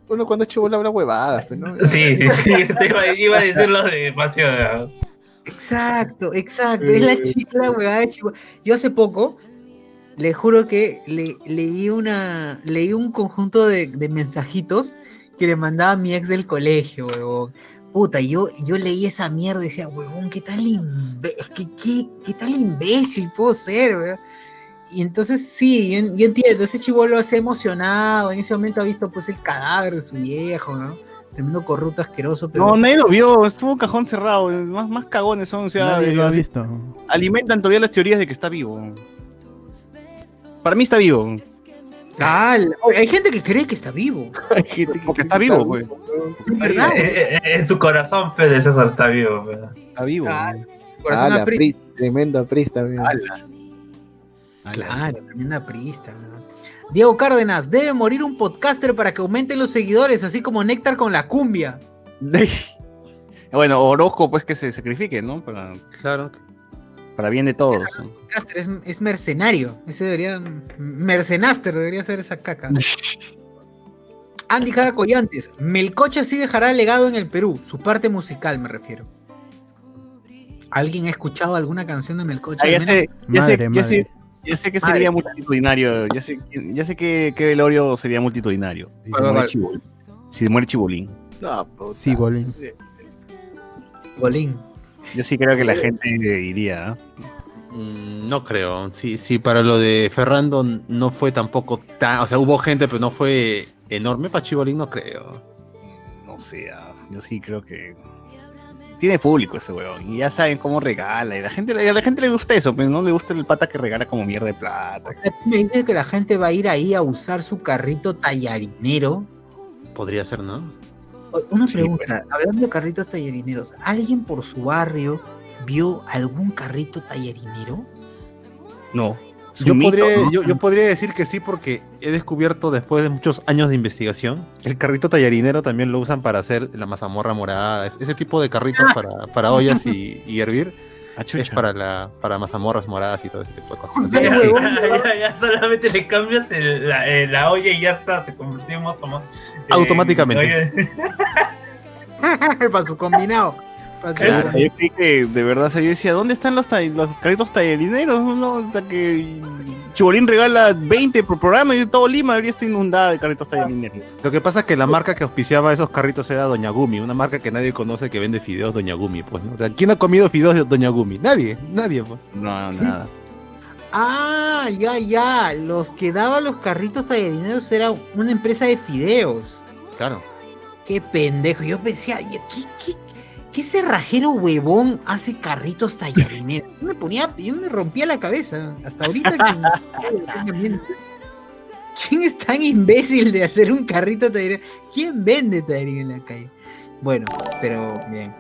uno cuando ha hecho habla huevadas, pero no. Sí, sí, sí. Iba, a decirlo de espacio. Exacto, exacto. Es la chica, huevada de Chihuahua. Yo hace poco, le juro que le, leí una, leí un conjunto de, de mensajitos que le mandaba mi ex del colegio, huevón. Puta, yo, yo leí esa mierda y decía, huevón, qué tal, imbe- qué, qué, qué tal imbécil puedo ser, weón. Y entonces sí, yo, yo entiendo, ese chivolo se ha emocionado, en ese momento ha visto pues el cadáver de su viejo, ¿no? Tremendo corrupto asqueroso, pero... No, nadie lo vio, estuvo cajón cerrado. Más, más cagones son, o sea, Nadie lo ha así- visto. alimentan todavía las teorías de que está vivo. Para mí está vivo. Ah, hay gente que cree que está vivo. Hay gente que- Porque está vivo, pues. ¿Verdad? Eh, eh, En su corazón, Fede César está vivo. weón. Está vivo. Ah, Ah, Corazón pri- tremendo aprista. Ala. Claro, tremenda prista. Diego Cárdenas, debe morir un podcaster para que aumenten los seguidores, así como Néctar con la cumbia. bueno, Orozco, pues que se sacrifique, ¿no? Para, Claro. Para bien de todos. es, es mercenario. Ese debería. Mercenaster debería ser esa caca. Andy Jara Collantes, Melcocha sí dejará legado en el Perú, su parte musical me refiero. ¿Alguien ha escuchado alguna canción de Melcocha? Ah, ya, sé, ya, sé, Madre, ya, madre. sé, ya sé que Madre. sería multitudinario. Ya sé, ya sé que, que Velorio sería multitudinario. Si, ¿Cuál, se muere? Chibolín. si muere Chibolín. No. Sí, Bolín. Bolín. Yo sí creo que la gente iría. ¿eh? Mm, No creo. Sí, sí, para lo de Ferrando no fue tampoco tan. O sea, hubo gente, pero no fue enorme. Para Chibolín no creo. No sé, yo sí creo que. Tiene público ese weón. Y ya saben cómo regala. Y la gente, a la gente le gusta eso, pero no le gusta el pata que regala como mierda de plata. Me dice que la gente va a ir ahí a usar su carrito tallarinero. Podría ser, ¿no? Una Sí, pregunta, hablando de carritos tallarineros, ¿alguien por su barrio vio algún carrito tallarinero? No. Yo mito, podría, ¿no? yo, yo podría decir que sí, porque he descubierto después de muchos años de investigación, el carrito tallarinero también lo usan para hacer la mazamorra morada, es- ese tipo de carritos para, para ollas y, y hervir, Ah, es para, la, para mazamorras moradas y todo ese tipo de cosas. Sí, Ya, ya, ya, ya solamente le cambias el- la, eh, la olla y ya está, se convirtió en más o más. eh, Automáticamente. oye, para su combinado. Para su- Claro, yo creí que de verdad, yo decía, ¿dónde están los, ta- los carritos tallerineros? No, o sea, que Chibolín regala 20 por programa y todo Lima debería estar inundada de carritos tallerineros. Lo que pasa es que la marca que auspiciaba esos carritos era Doña Gumi, una marca que nadie conoce que vende fideos Doña Gumi, pues, ¿no? O sea, ¿quién ha comido fideos de Doña Gumi? Nadie, nadie, pues. No, nada. Ah, ya, ya. Los que daban los carritos tallarineros era una empresa de fideos. Claro. Qué pendejo. Yo pensé, "Ay, ¿qué, qué, qué cerrajero huevón hace carritos tallarineros? Yo me ponía, yo me rompía la cabeza. Hasta ahorita que- ¿Quién es tan imbécil de hacer un carrito tallarín? ¿Quién vende tallarín en la calle? Bueno, pero bien.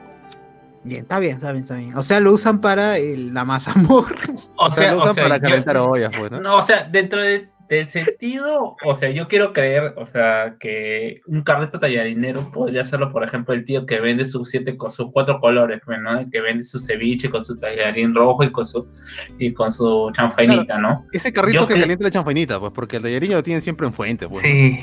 Bien, está bien, está bien, está bien. O sea, lo usan para el, la masa amor. O O sea, sea, lo o usan sea, para yo- calentar ollas, pues, ¿no? No, o sea, dentro de- del sentido, o sea, yo quiero creer, o sea, que un carrito tallarinero podría serlo, por ejemplo, el tío que vende sus siete, co- sus cuatro colores, pues, ¿no? Que vende su ceviche con su tallarín rojo y con su y con su chanfainita, ¿no? Ese carrito Yo que calienta la champainita, pues, porque el tallerín lo tienen siempre en fuente, pues. Sí.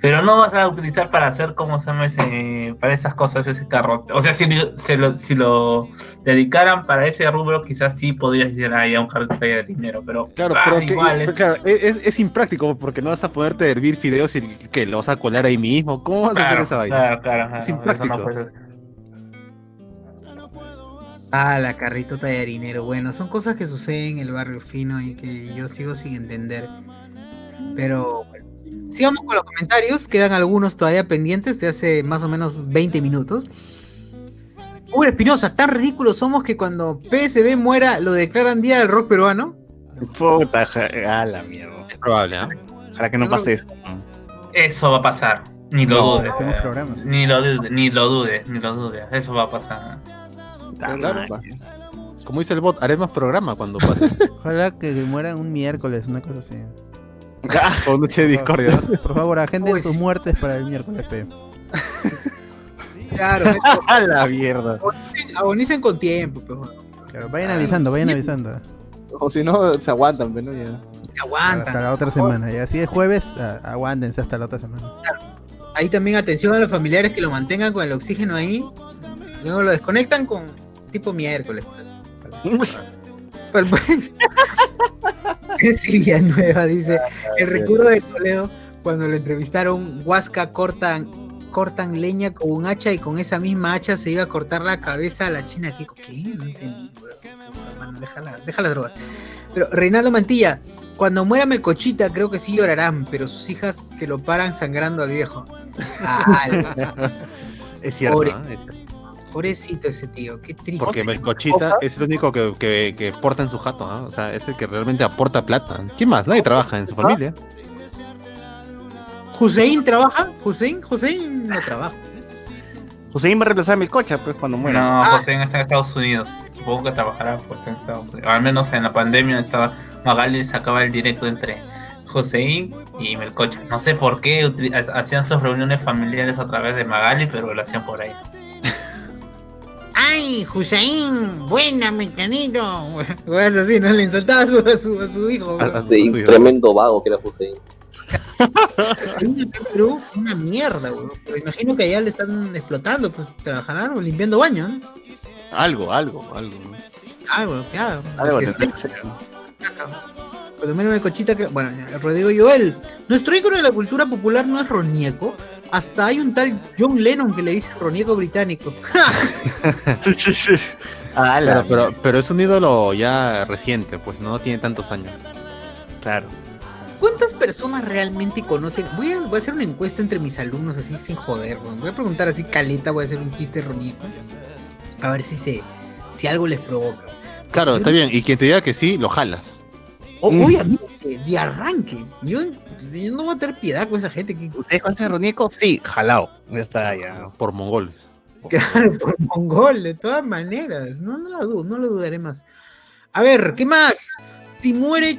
Pero no vas a utilizar para hacer como se llama ese, para esas cosas ese carro. O sea, si, lo- se lo, si lo dedicaran para ese rubro, quizás sí podrías decir, ah, ya un carrito tallarinero, pero Claro, ah, pero, que- igual es- pero claro, es, es- impráctico porque no vas a ponerte a hervir fideos y que lo vas a colar ahí mismo. ¿Cómo vas a hacer esa vaina? claro, claro, claro, Es no puede. Ah, la carrito tallarinero. Bueno, son cosas que suceden en el barrio fino y que yo sigo sin entender. Pero bueno. Sigamos con los comentarios. Quedan algunos todavía pendientes de hace más o menos 20 minutos. Uy, Espinosa, tan ridículos somos que cuando PSB muera lo declaran Día del Rock Peruano. Puta, a la mierda. Es probable, ¿ah? Ojalá que no pase eso. Eso va a pasar. Ni lo No, dudes. hacemos eh. programa. Ni lo dudes, ni lo dudes, ni lo dudes. Eso va a pasar. Claro. Como dice el bot, haremos programa cuando pase. Ojalá que mueran un miércoles, una cosa así. o noche de discordia. ¿no? Por favor, agenden Uy, sus muertes para el miércoles, pe. Claro, A la mierda. agonicen, agonicen con tiempo. Pero, Claro, vayan avisando, vayan avisando. O si no, se aguantan, pero ya. aguantan. Hasta la otra semana. Y así es jueves, aguántense hasta la otra semana. Ahí también atención a los familiares que lo mantengan con el oxígeno ahí. Luego lo desconectan con tipo miércoles. Pues, Silvia Nueva dice, el recuerdo de Toledo cuando lo entrevistaron, Huasca cortan, cortan leña con un hacha y con esa misma hacha se iba a cortar la cabeza a la china. ¿Qué? No entendí. Hermano, déjala, deja las drogas. Pero Reinaldo Mantilla, cuando muera Melcochita creo que sí llorarán, pero sus hijas que lo paran sangrando al viejo. Ah, Es cierto, Pobre. ¿ah? Es cierto. Pobrecito ese tío, qué triste. Porque Melcochita es el único que, que, que porta en su jato, ¿ah? O sea, es el que realmente aporta plata. ¿Quién más? Nadie trabaja en su familia. ¿Hussein trabaja? ¿Hussein? Hussein no trabaja. José va a reemplazar a Milcocha, pues, cuando muera. No, Ah. Está en Estados Unidos. Supongo que trabajará pues, en Estados Unidos. Al menos en la pandemia estaba Magali sacaba el directo entre Joseín y Melcocha. No sé por qué hacían sus reuniones familiares a través de Magali, pero lo hacían por ahí. ¡Ay, Hussein! ¡Buena, mecanito! Pues así, ¿no? Le insultaba a su, a su, a su hijo. A- a- Sí, tremendo vago que era Hussein. En Perú fue una mierda, güey. Pero imagino que allá le están explotando, pues trabajarán o limpiando baños, ¿no? Algo, algo, algo. ¿no? Algo, claro. Algo que ser. caca. Cuando menos me cochita, creo- bueno, Rodrigo Joel. Nuestro ícono de la cultura popular no es Ronieco. Hasta hay un tal John Lennon que le dice Ronieco británico. Pero, pero, pero es un ídolo ya reciente, pues no tiene tantos años. Claro. ¿Cuántas personas realmente conocen? Voy a, voy a hacer una encuesta entre mis alumnos así sin joder, weón. Voy a preguntar así caleta, voy a hacer un chiste Ronieco. A ver si se, si algo les provoca. Claro, está bien. Y quien te diga que sí, lo jalas. O- Mm. Obviamente, de arranque. Yo, yo no voy a tener piedad con esa gente que ¿Ustedes conocen a Ronieco? Sí, jalao. Ya está, ya. Por mongoles. Claro, por mongol, de todas maneras. No, no lo dudo, no lo dudaré más. A ver, ¿qué más? Si muere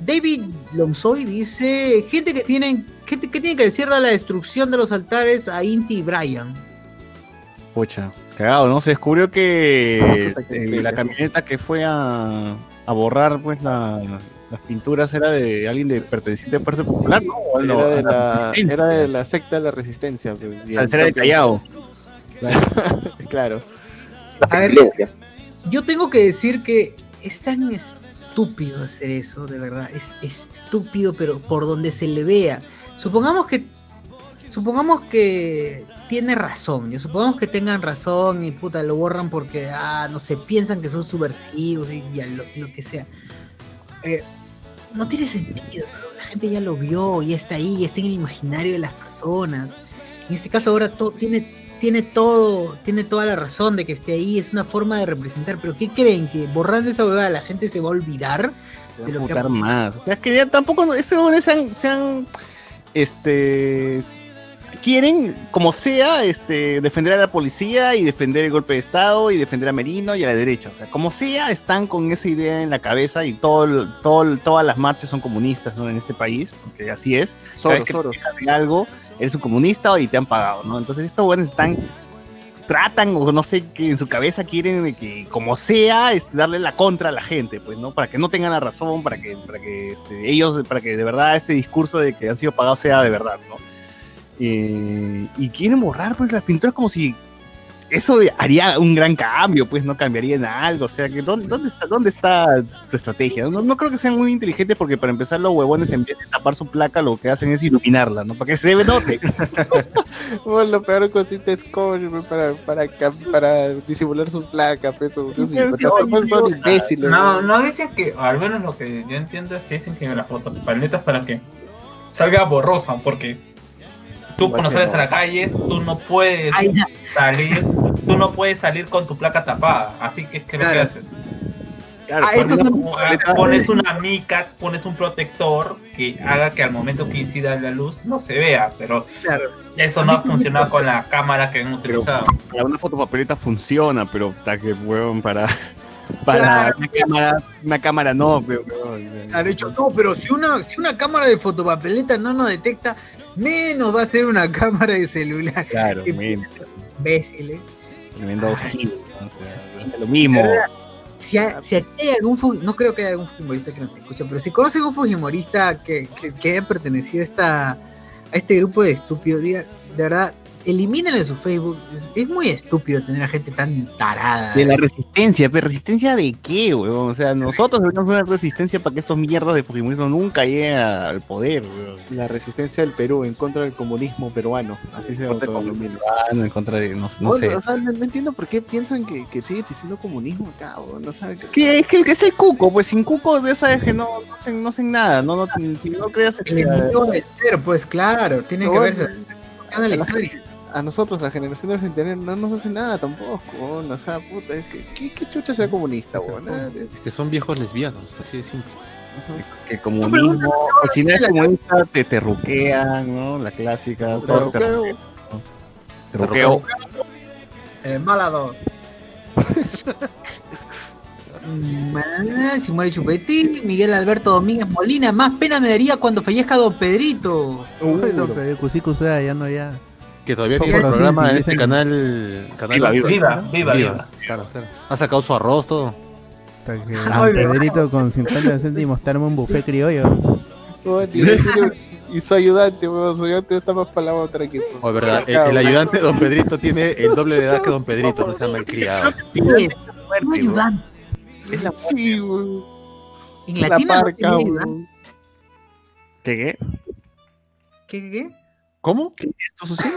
David Lomsoy dice, gente que tienen, gente que tiene que decir de la destrucción de los altares a Inti y Brian. Pucha. Cagado, ¿no? Se descubrió que qué eh, la camioneta que fue a, a borrar pues la- las pinturas era de alguien de perteneciente a Fuerza Popular, ¿no? O no, Era de, la, Resistencia. era de la secta de la resistencia. pues, Salsera de el- Callao. Claro. La A ver. Yo tengo que decir que es tan estúpido hacer eso, de verdad. Es estúpido, pero por donde se le vea. Supongamos que. Supongamos que tiene razón. Yo supongamos que tengan razón y puta lo borran porque, ah, no sé, piensan que son subversivos y ya lo, lo que sea. Eh, no tiene sentido, la gente ya lo vio, ya está ahí, está en el imaginario de las personas. En este caso ahora to- tiene, tiene todo, tiene toda la razón de que esté ahí, es una forma de representar, pero ¿qué creen? ¿Que borrando esa huevada la gente se va a olvidar de lo que más. Es que ya tampoco, esos huevones se han, se han, este, quieren, como sea, este, defender a la policía y defender el golpe de Estado y defender a Merino y a la derecha. O sea, como sea, están con esa idea en la cabeza y todo, todo, todas las marchas son comunistas, ¿no? En este país, porque así es. Soros, que te Soros. de algo, eres un comunista y te han pagado, ¿no? Entonces estos buenos están tratan o no sé que en su cabeza quieren que como sea este, darle la contra a la gente pues no para que no tengan la razón para que para que este, ellos para que de verdad este discurso de que han sido pagados sea de verdad no Eh, y quieren borrar pues las pinturas como si eso haría un gran cambio, pues no cambiaría en algo. O sea, que ¿dónde, dónde está, dónde está tu estrategia? No, no creo que sean muy inteligentes porque para empezar los huevones en vez de tapar su placa lo que hacen es iluminarla, ¿no? Para que se note. Bueno, lo peor cosita es cobre para, para, para disimular su placa, pues, son, imbéciles. No, ¿no? dicen que, o al menos lo que yo entiendo es que dicen que la fotopaleta es para que salga borrosa, porque tú cuando que sales no. a la calle, tú no puedes Ay, salir, tú no puedes salir con tu placa tapada, así que ¿qué es lo que Claro. haces? Claro, Ah, con estos una Pones una mica, pones un protector que haga que al momento que incida la luz no se vea, pero Claro. eso no ha funcionado con la cámara que han utilizado. para una fotopapeleta funciona, pero está que huevón para para Claro. una cámara, una cámara no, pero. Han dicho, no, pero si una, si una cámara de fotopapeleta no nos detecta, menos va a ser una cámara de celular. Claro, Qué men, Imbécil, ¿eh? tremendo ¿no? O sea, lo mismo. Si, ha- si aquí hay algún no creo que haya algún fujimorista que nos escuche, pero si conocen un fujimorista que, que, que haya pertenecido a, esta, a este grupo de estúpidos, diga, de verdad, elimínenle su Facebook. Es, es muy estúpido tener a gente tan tarada. De la resistencia, pero resistencia de qué, huevón? O sea, nosotros deberíamos una resistencia para que estos mierdas de Fujimorismo nunca lleguen al poder, huevón. La resistencia del Perú en contra del comunismo peruano. Así se el no, en contra de, no, no Bueno, sé. O sea, no, no entiendo por qué piensan que, que sigue existiendo comunismo acá, o no saben que... Que es que el que es el cuco, pues sin cuco de esa es que no, no hacen, no hacen nada, no, no, si no creas El este, enemigo de ser, pues claro, tiene que verse. la historia. A nosotros, la generación del centenario, no nos hace nada tampoco, o sea, puta, es que, ¿qué, qué chucha sea comunista, weón? De- Que son viejos lesbianos, así de simple. que el comunismo, si no es comunista te, te ruquean, ¿no? La clásica, todos te Pero, ruquean. Te ruqueo. El malador. Mm, ah, Si muere Chupetín, Miguel Alberto Domínguez Molina, más pena me daría cuando fallezca Don Pedrito. Uy, don Pedro Cusico, ya no ya. Que todavía tiene los programa en este canal. canal Viva, Viva, viva, viva. Claro, claro. Ha sacado su arroz, todo. Hasta que Ay, don Pedrito con 50 céntimos te arma un buffet criollo. y, su ayudante, weón, su ayudante está más para la otra que... O es verdad, el, el ayudante de Don Pedrito tiene el doble de edad que Don Pedrito, no se llama el criado. Ayudante. Es la Sí, weón. En La Latina no parca, tenía ayudante. weón. ¿Qué, qué? ¿Qué, qué, qué? ¿Cómo? ¿Esto sucede?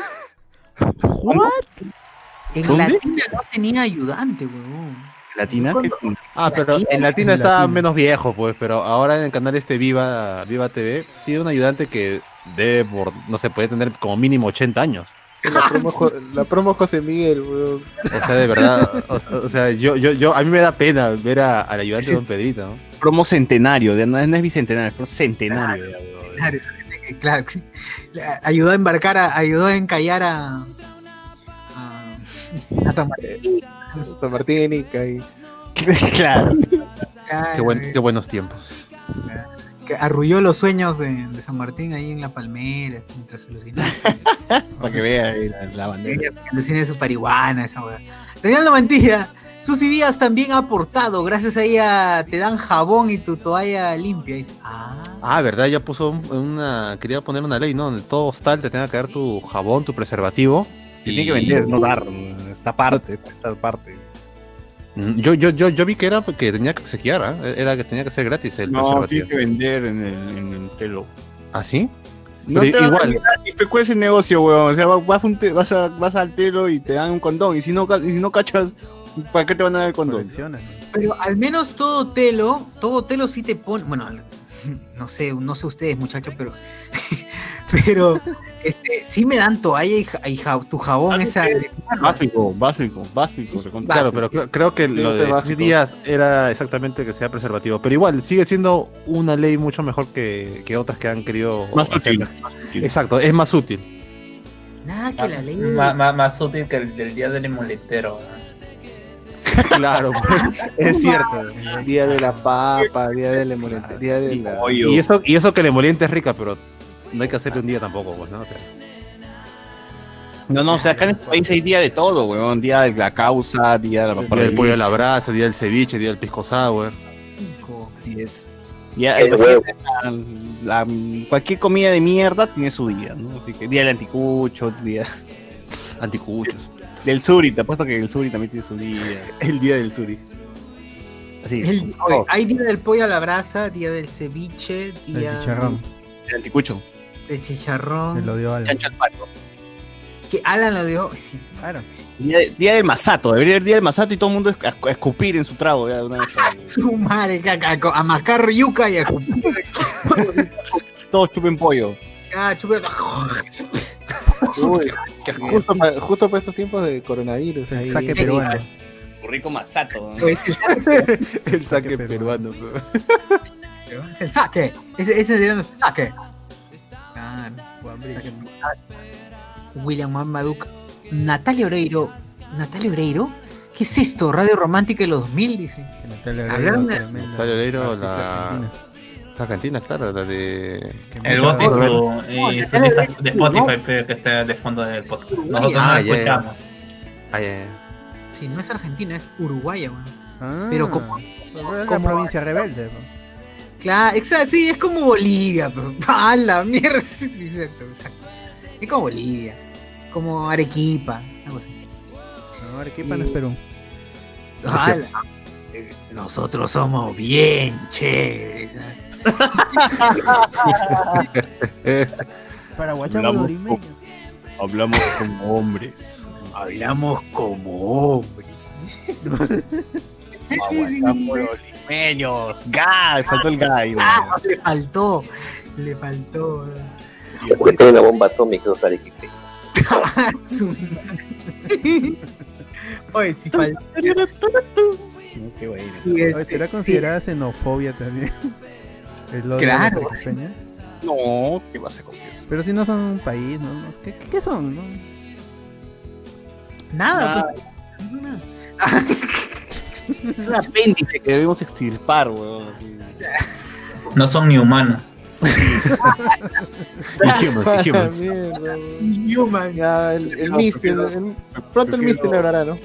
En ¿Dónde? Latina no tenía ayudante, huevón. ¿Latina? ¿Qué? Ah, pero en Latina está menos viejo, pues, pero ahora en el canal este Viva, Viva TV tiene un ayudante que debe, por, no sé, puede tener como mínimo 80 años. Sí, La promo, Jo- la promo José Miguel, weón. O sea, de verdad, o, o sea, yo, yo, yo, a mí me da pena ver a- al ayudante de Don Pedrito, ¿no? Promo centenario, de- no es no es bicentenario, es promo centenario. ya, weón. Claro, ayudó a embarcar, a, ayudó a encallar a. a, a San Martín. San Martín y Cay. claro. Qué, buen- qué buenos tiempos. que arrulló los sueños de, de San Martín ahí en la palmera, mientras alucinaba. Para que vea ahí la, la bandera. alucina su parihuana, esa weá. Reinaldo Mantilla, Susy Díaz también ha aportado, gracias a ella te dan jabón y tu toalla limpia. Y dice, ah, Ah, verdad, ya puso un- una, quería poner una ley, ¿no? Donde todo hostal te tenga que dar tu jabón, tu preservativo. Se tiene que vender, no dar. Esta parte, esta parte. Mm, Yo, yo, yo, yo vi que era que tenía que obsequiar, ¿ah? Era que tenía que ser gratis el No, preservativo. tiene que vender en el, en el telo. ¿Ah, sí? No Pero te igual. ¿cuál es el negocio, weón? O sea, vas, un te- vas, a- vas al telo y te dan un condón. Y si no, y si no cachas, ¿para qué te van a dar el condón? Pero al menos todo telo, todo telo sí te pone, bueno, no sé, no sé ustedes muchachos, pero pero este, sí me dan toalla y, ja- y ja- tu jabón esa Básico, básico, básico. Claro, pero creo, creo que lo de básico. días era exactamente que sea preservativo. Pero igual, sigue siendo una ley mucho mejor que, que otras que han querido Más útil. más útil. Exacto, es más útil. nada que la ley. Má- má- más útil que el del día del emuletero. Claro, pues, es cierto. Día de la papa, día del emolente, día de la... Pollo. Y eso, y eso que el emoliente es rica, pero no hay que hacerle un día tampoco, pues, ¿no? O sea, No, no, o sea, acá en este país hay día de todo, weón. Día de la causa, día de la día del pollo a la brasa, día del ceviche, día del pisco sour. Así es. Ya, El huevo. la- la- cualquier comida de mierda tiene su día, ¿no? Así que día del anticucho, día Anticuchos. Del suri, te apuesto que el suri también tiene su día. El día del suri. Así, El- oye, hay día del pollo a la brasa, día del ceviche, El día chicharrón. el anticucho. del chicharrón. Se lo dio Alan. Chancho al palo. Que Alan lo dio. Sí, Claro. Día, de- día del masato, debería haber día del masato y todo el mundo a, a escupir en su trago. Ya, de una vez. su madre, caca, a mascar yuca y a Todos chupen pollo. Ah, chupe- Uy, justo, para, justo para estos tiempos de coronavirus. El ahí. saque peruano. Rico masato. ¿no? El saque, El saque saque peruano. peruano. es el saque. Ese, ese sería el saque. Claro. William Mamaduk. Natalia Oreiro. ¿Natalia Oreiro? ¿Qué es esto? Radio Romántica de los 2000, dice. Natalia Oreiro, Natalia Oreiro, la- argentina. La cantina, claro, la de. El mucha- voz de, Spotify que está de fondo del podcast. Nosotros Ah, no ya, ya. escuchamos. Ay. Sí, no es Argentina, es Uruguaya, weón. Ah, Pero como- pero como- provincia rebelde. ¿no? Claro, exacto, sí, es como Bolivia, pero ¡a la mierda! Sí, exacto, exacto. Es como Bolivia, como Arequipa, algo así. No, Arequipa no es Perú. ¡Hala! Eh, Nosotros somos bien chéveres. Para Hablamos Lorimeño. Hablamos como hombres. Hablamos como hombres. Limeños. ¡Gay! Faltó el gay. ¿no? Ah, le faltó, le faltó. Porque hay una bomba atómica esos arequipeños. Su- Oye, si faltó. Qué bueno. sí, Oye, este, ¿Será sí. considerada xenofobia también? De Claro. arequipeños. No, ¿qué va a ser? Pero si no son un país, ¿no? ¿Qué, qué, qué son? no? Nada, Ah. pues, nada. Es un apéndice que debemos extirpar, weón. No son ni humanos. Humans, humans. Human. Ya, el, el Misty, el- el- pronto el Misty le hablará, ¿no?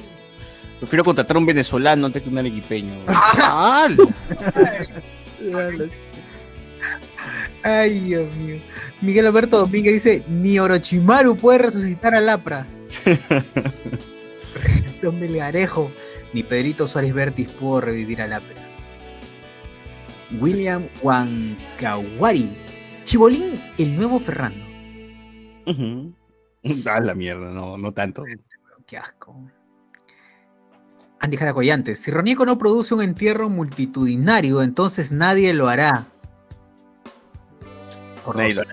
Prefiero contratar a un venezolano antes que un arequipeño. Ay, Dios mío. Miguel Alberto Domínguez dice, ni Orochimaru puede resucitar a Lapra. Don Melgarejo, ni Pedrito Suárez Vértiz pudo revivir a Lapra. William Wankawari. Chibolín, el nuevo Ferrando. Ah, la mierda, no, no tanto. Qué asco. Andy Jaracoyantes, si Ronieco no produce un entierro multitudinario, entonces nadie lo hará. Hará.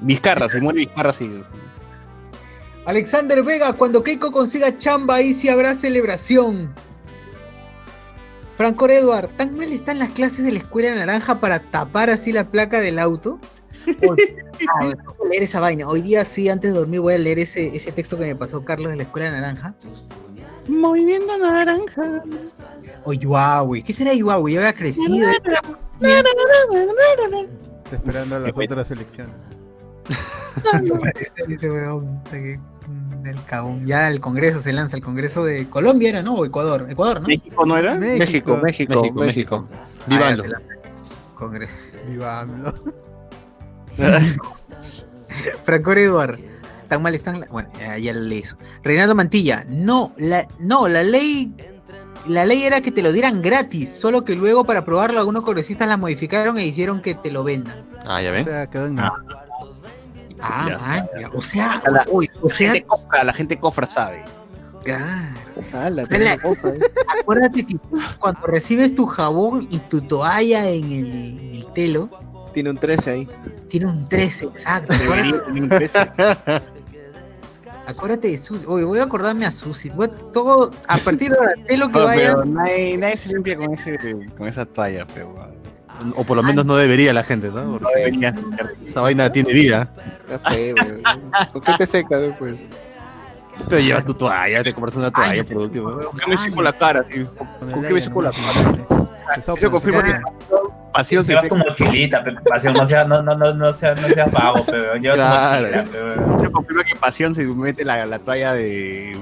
Vizcarra, se muere Vizcarra, sí. Alexander Vega, cuando Keiko consiga chamba, ahí sí habrá celebración. Franco Edward, ¿tan mal están las clases de la escuela naranja para tapar así la placa del auto? Ah, tengo que leer esa vaina. Hoy día sí, antes de dormir voy a leer ese, ese texto que me pasó Carlos de la escuela naranja. Movimiento naranja. O Yuawi. ¿Qué será Yuawi? Ya había crecido. Está esperando a las otras elecciones. Ese weón, puta que- mm, del cagón. Ya el Congreso se lanza, el Congreso de Colombia era, ¿no? O Ecuador. Ecuador, ¿no? ¿México no era? México, México, México, México. Ah, se lanza. Congreso. Viva AMLO. Franco Eduard. Tan mal están. la- Bueno, ya, ya leí eso. Reinaldo Mantilla. No, la, no, la ley. La ley era que te lo dieran gratis, solo que luego para probarlo algunos congresistas la modificaron e hicieron que te lo vendan. Ah, ya O ven. sea, quedó en Ah. Ah, Ya está, man, ya. o sea, La- uy, o La sea, gente cofra, la gente cofra sabe. Ah, la otra, eh. Acuérdate que cuando recibes tu jabón y tu toalla en el, en el telo, Tiene un 13 ahí. tiene un 13, exacto. Debería tener un peso. Acuérdate de Susi. Oye, voy a acordarme a Susi. Voy a- todo, a partir de ahora, telo que No, vaya. pero nadie, nadie se limpia con, ese, con esa toalla, pero. O por lo menos no debería la gente, ¿no? no Porque debería esa vaina tiene vida. ¿Con qué te seca después? Pero lleva tu toalla, te compras una toalla por último. ¿Por qué me seco la cara, tío? Con ¿Con qué me seco la cara? Eso confirma que. Pasión se Lleva tu mochilita, pasión, no sea, no, no, no, no sea, no sea vago, pero lleva Claro. tu mochila, pe, Eso confirma que pasión se mete la, la toalla de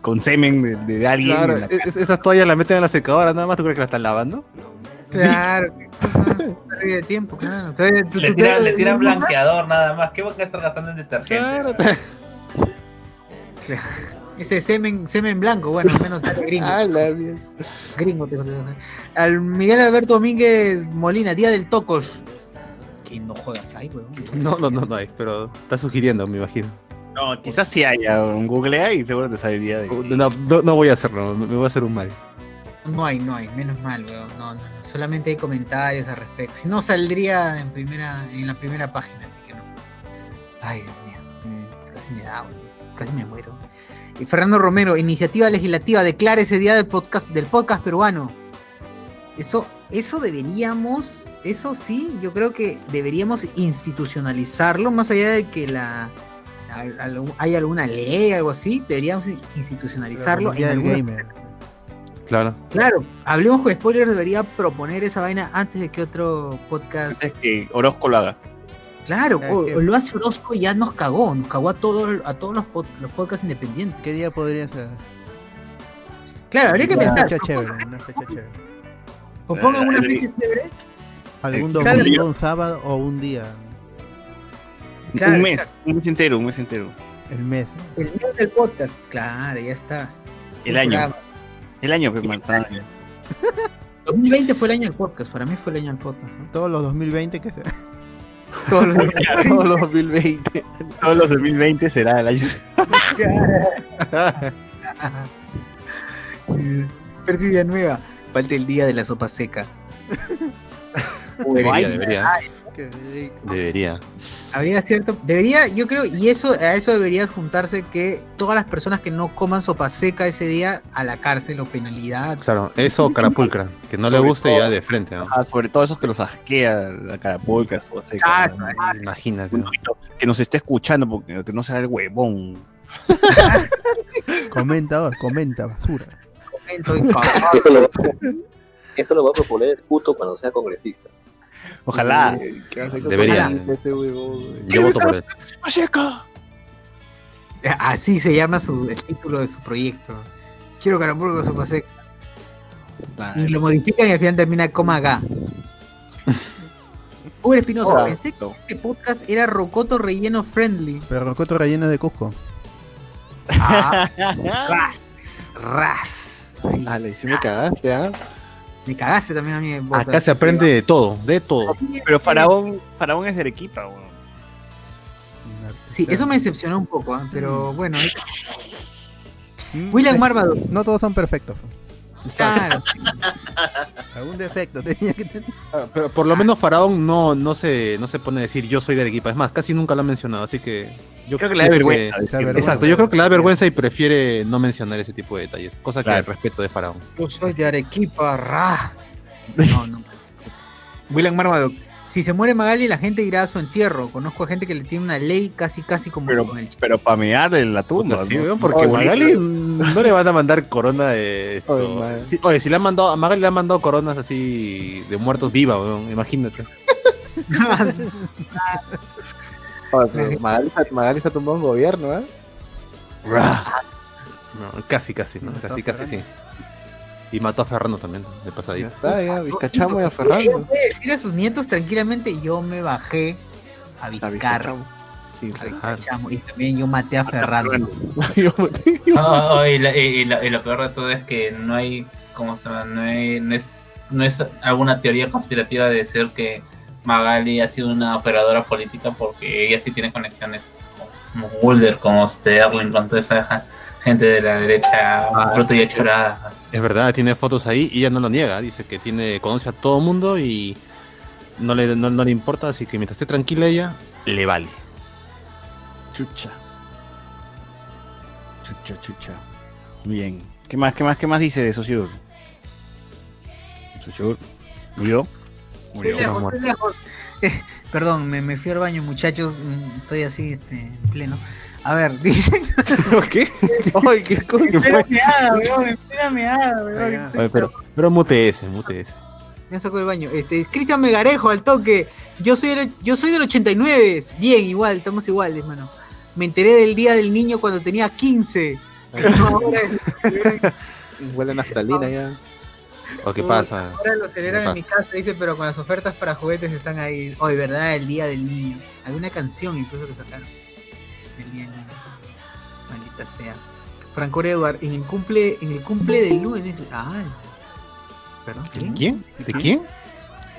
con semen de, de alguien. Claro, es- esas toallas las meten en la secadora, nada más tú crees que la están lavando. Claro. Pérdida de tiempo, claro. Entonces, tú- Le tiran, te- le tiran blanqueador nada más. ¿Qué va a estar gastando en detergente? Ese semen, semen blanco, bueno, al menos sale gringo. Ah, la. Gringo, te Al Miguel Alberto Domínguez Molina, día del Tocos. Que no juegas ahí, weón. No, no, no, no hay, pero está sugiriendo, me imagino. No, quizás sí haya un googlea y seguro te sale el día de. No, no, no voy a hacerlo, me me voy a hacer un mal. No hay, no hay, menos mal, weón. No, no, no. Solamente hay comentarios al respecto. Si no, saldría en primera, en la primera página, así que no. Ay, Dios mío. mm, Casi me da, weón. Casi me muero. Y Fernando Romero, iniciativa legislativa, declara ese día del podcast, del podcast peruano. Eso, eso deberíamos, eso sí, yo creo que deberíamos institucionalizarlo, más allá de que la hay alguna ley, algo así, deberíamos institucionalizarlo. En del alguna- gamer. Claro. Claro, hablemos con spoilers, debería proponer esa vaina antes de que otro podcast. Es que Orozco lo haga. Claro, o- o lo hace Orozco y ya nos cagó, nos cagó a todos a todos los, pod- los podcasts independientes. ¿Qué día podría ser? Claro, habría que Una pensar. fecha chévere, una fecha chévere. Propongan una Eh, fecha chévere. Algún domingo, un sábado o un día. Claro, un mes, exacto. un mes entero, un mes entero. El mes. El mes del podcast, claro, ya está. El año. programa. El año que mataron. 2020 fue el año del podcast, para mí fue el año del podcast. ¿no? Todos los 2020 que se... Todos los Todos los 2020. Todos los 2020 será el año. Persidia nueva. Falta el día de la sopa seca. Debería, debería. Debería. Habría cierto, debería, yo creo, y eso a eso debería juntarse que todas las personas que no coman sopa seca ese día a la cárcel o penalidad. Claro, eso o carapulcra. Que no le guste todo- ya de frente, ¿no? Ah, sobre todo esos que los asquea la carapulca, su seca. Imagínate. Que nos esté escuchando porque que no sea el huevón. Comenta, oh, comenta, basura. Comento. Eso lo, eso lo va a proponer justo cuando sea congresista. Ojalá. Eh, ¿Qué hace con Debería. este? Yo voto por él. Así se llama su, el título de su proyecto. Quiero carapulco con sopa seca. Y lo modifican y al final termina coma ga. Uber Espinosa, Oh, pensé que este podcast era rocoto relleno friendly. Pero rocoto relleno de Cusco. Ah, ras, ras. Ah, le sí me cagaste, ¿ah? Me cagaste también a mí. podcast. Acá se aprende de todo, de todo. Sí, Pero Faraón, Faraón es de Arequipa, weón. Sí, eso me decepcionó un poco, ¿ah? pero bueno. ahí- William eh, Marvado. No todos son perfectos. Claro, Algún defecto tenía que tener. Ah, Pero por lo menos Faraón no, no, se, no se pone a decir yo soy de Arequipa. Es más, casi nunca lo ha mencionado, así que yo Creo que le da vergüenza. Exacto, yo creo que le da vergüenza y prefiere no mencionar ese tipo de detalles. Cosa que Claro. respeto de Faraón. yo soy de Arequipa, ra. No, no. William Marvado. Si se muere Magali, la gente irá a su entierro. Conozco a gente que le tiene una ley casi, casi como Pero, con el pero para mear en la tumba. Sí, ¿no? porque Oye, Magali no le van a mandar corona de esto. Oye, madre. Sí, oye, si le han mandado, a Magali le han mandado coronas así de muertos viva, weón, imagínate. Oye, Magali, Magali se ha tumbado un gobierno, ¿eh? No, casi, casi, ¿no? Casi, casi sí. Y mató a Ferrando también, de Ya pasadita. está, ya, Vizcachamo y Ella aferrando. puede decir a sus nietos tranquilamente, yo me bajé a A Vizcar, Vizcachamo. Sí, a Vizcachamo, y también yo maté a Ferrando. no, y, la- y- lo, y lo peor de todo es que no hay, ¿cómo se llama? No, hay- no es, no es alguna teoría conspirativa de decir que Magali ha sido una operadora política porque ella sí tiene conexiones como Mulder, como Sterling, con toda esa Gente de la derecha, Ah, bruta y achorada. Es verdad, tiene fotos ahí y ella no lo niega. Dice que tiene conoce a todo mundo y no le, no, no le importa, así que mientras esté tranquila ella, le vale. Chucha. Chucha, chucha. Bien. ¿Qué más, qué más, qué más dice Sociur? Sociur. ¿Murió? Murió. Estoy lejos. Eh, perdón, me, me fui al baño, muchachos. mm, Estoy así, este, en pleno. A ver, dicen. ¿Qué? Ay, qué coño. Espérame, ah, weón, espérame, ah, weón. Oye, pero, pero mute ese, mute ese. Me sacó del baño. Este, Cristian Melgarejo, al toque. Yo soy, del, yo soy del 89. Bien, igual, estamos iguales, mano. Me enteré del día del niño cuando tenía 15. No, ahora, Huele a naftalina ya. ¿O qué pasa? ahora lo celebran en mi casa, dice, pero con las ofertas para juguetes están ahí. Hoy, ¿verdad? El día del niño. Hay una canción incluso que sacaron. Maldita sea. Franco Edward, en el cumple, en el cumple del lunes. Ah, perdón. ¿De quién? ¿De quién?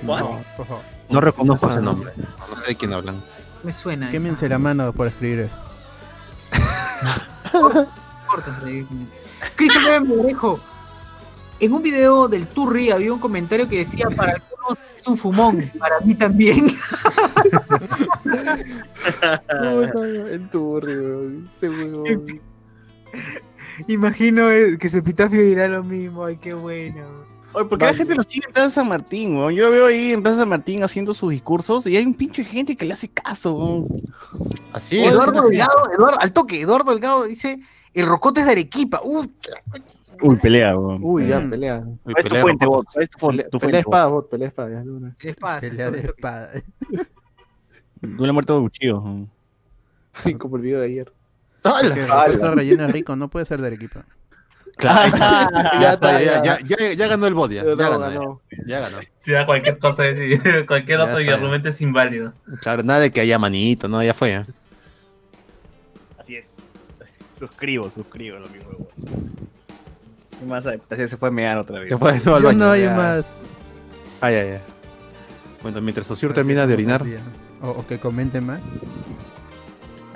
No, por favor. No reconozco ese nombre. No sé de quién hablan. Me suena. Quémense la mano por escribir eso. Cristian Melgarejo. En un video del Turri había un comentario que decía para algunos es un fumón, para mí también. El turri, weón. Imagino eh, que su epitafio dirá lo mismo, ay qué bueno. Oye, ¿por qué la gente lo sigue en Plaza San Martín? weón? Yo lo veo ahí en Plaza San Martín haciendo sus discursos y hay un pinche gente que le hace caso. weón. Así es. Eduardo Delgado, Eduardo, al toque, Eduardo Delgado dice, el rocote es de Arequipa. Uh, Uy, pelea, weón. Uy, ya, Mm. pelea. Uy, ¿Cuál es tu pelea fuente? ¿Cuál es tu, fon- Pelea, tu pelea fuente, espada, bot, pelea espada. ya, de una. ¿qué les pasa? Pelea de espada. Duele muerto de cuchillo. Como el video de ayer. Relleno es rico, no puede ser de Arequipa. Claro. ya, está, ya. ya, ya, ya, ya ganó el bot, ya. Ganó, ganó. ya, ganó. Si da cualquier cosa, decir, cualquier Ya otro está. argumento es inválido. Claro, nada de que haya manito, no, ya fue. ¿eh? Así es. Suscribo, suscribo lo mismo. ¿Qué más hay? Se fue a mear otra vez. Fue no, baño, hay más. Ah, ya, ya. Bueno, mientras Sociur termina de orinar. O, o que comenten más.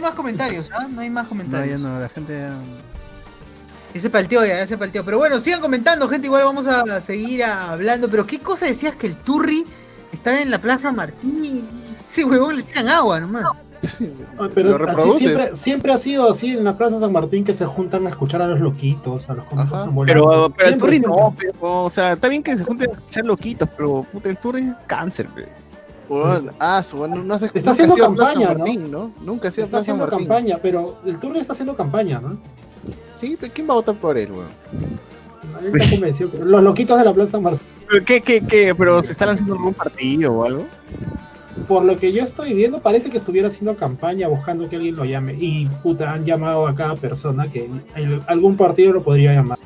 No hay más comentarios, ¿ah? No hay más No, comentarios. ya no, la gente ya... Ese palteó ya, ese palteó. Pero bueno, sigan comentando, gente. Igual vamos a seguir hablando. Pero ¿qué cosa decías que el Turri estaba en la Plaza Martín y ese huevón le tiran agua nomás? Ah, Pero así siempre, siempre ha sido así en la Plaza San Martín que se juntan a escuchar a los loquitos, a los cómicos. Pero, pero el Turri no, pero, o sea, está bien que se junten a escuchar loquitos, pero puta, el Turri es cáncer, pe. Ah, su bueno, no se Está haciendo Plaza campaña, ¿no? Nunca ha sido Está Plaza haciendo Martín. campaña, pero el Turri está haciendo campaña, ¿no? Sí, pero ¿quién va a votar por él, weón? Él está convencido. Los loquitos de la Plaza Martín. ¿Pero qué, qué, qué? ¿Pero se está lanzando algún partido o algo? Por lo que yo estoy viendo, parece que estuviera haciendo campaña buscando que alguien lo llame. Y puta, han llamado a cada persona que el- algún partido lo podría llamar.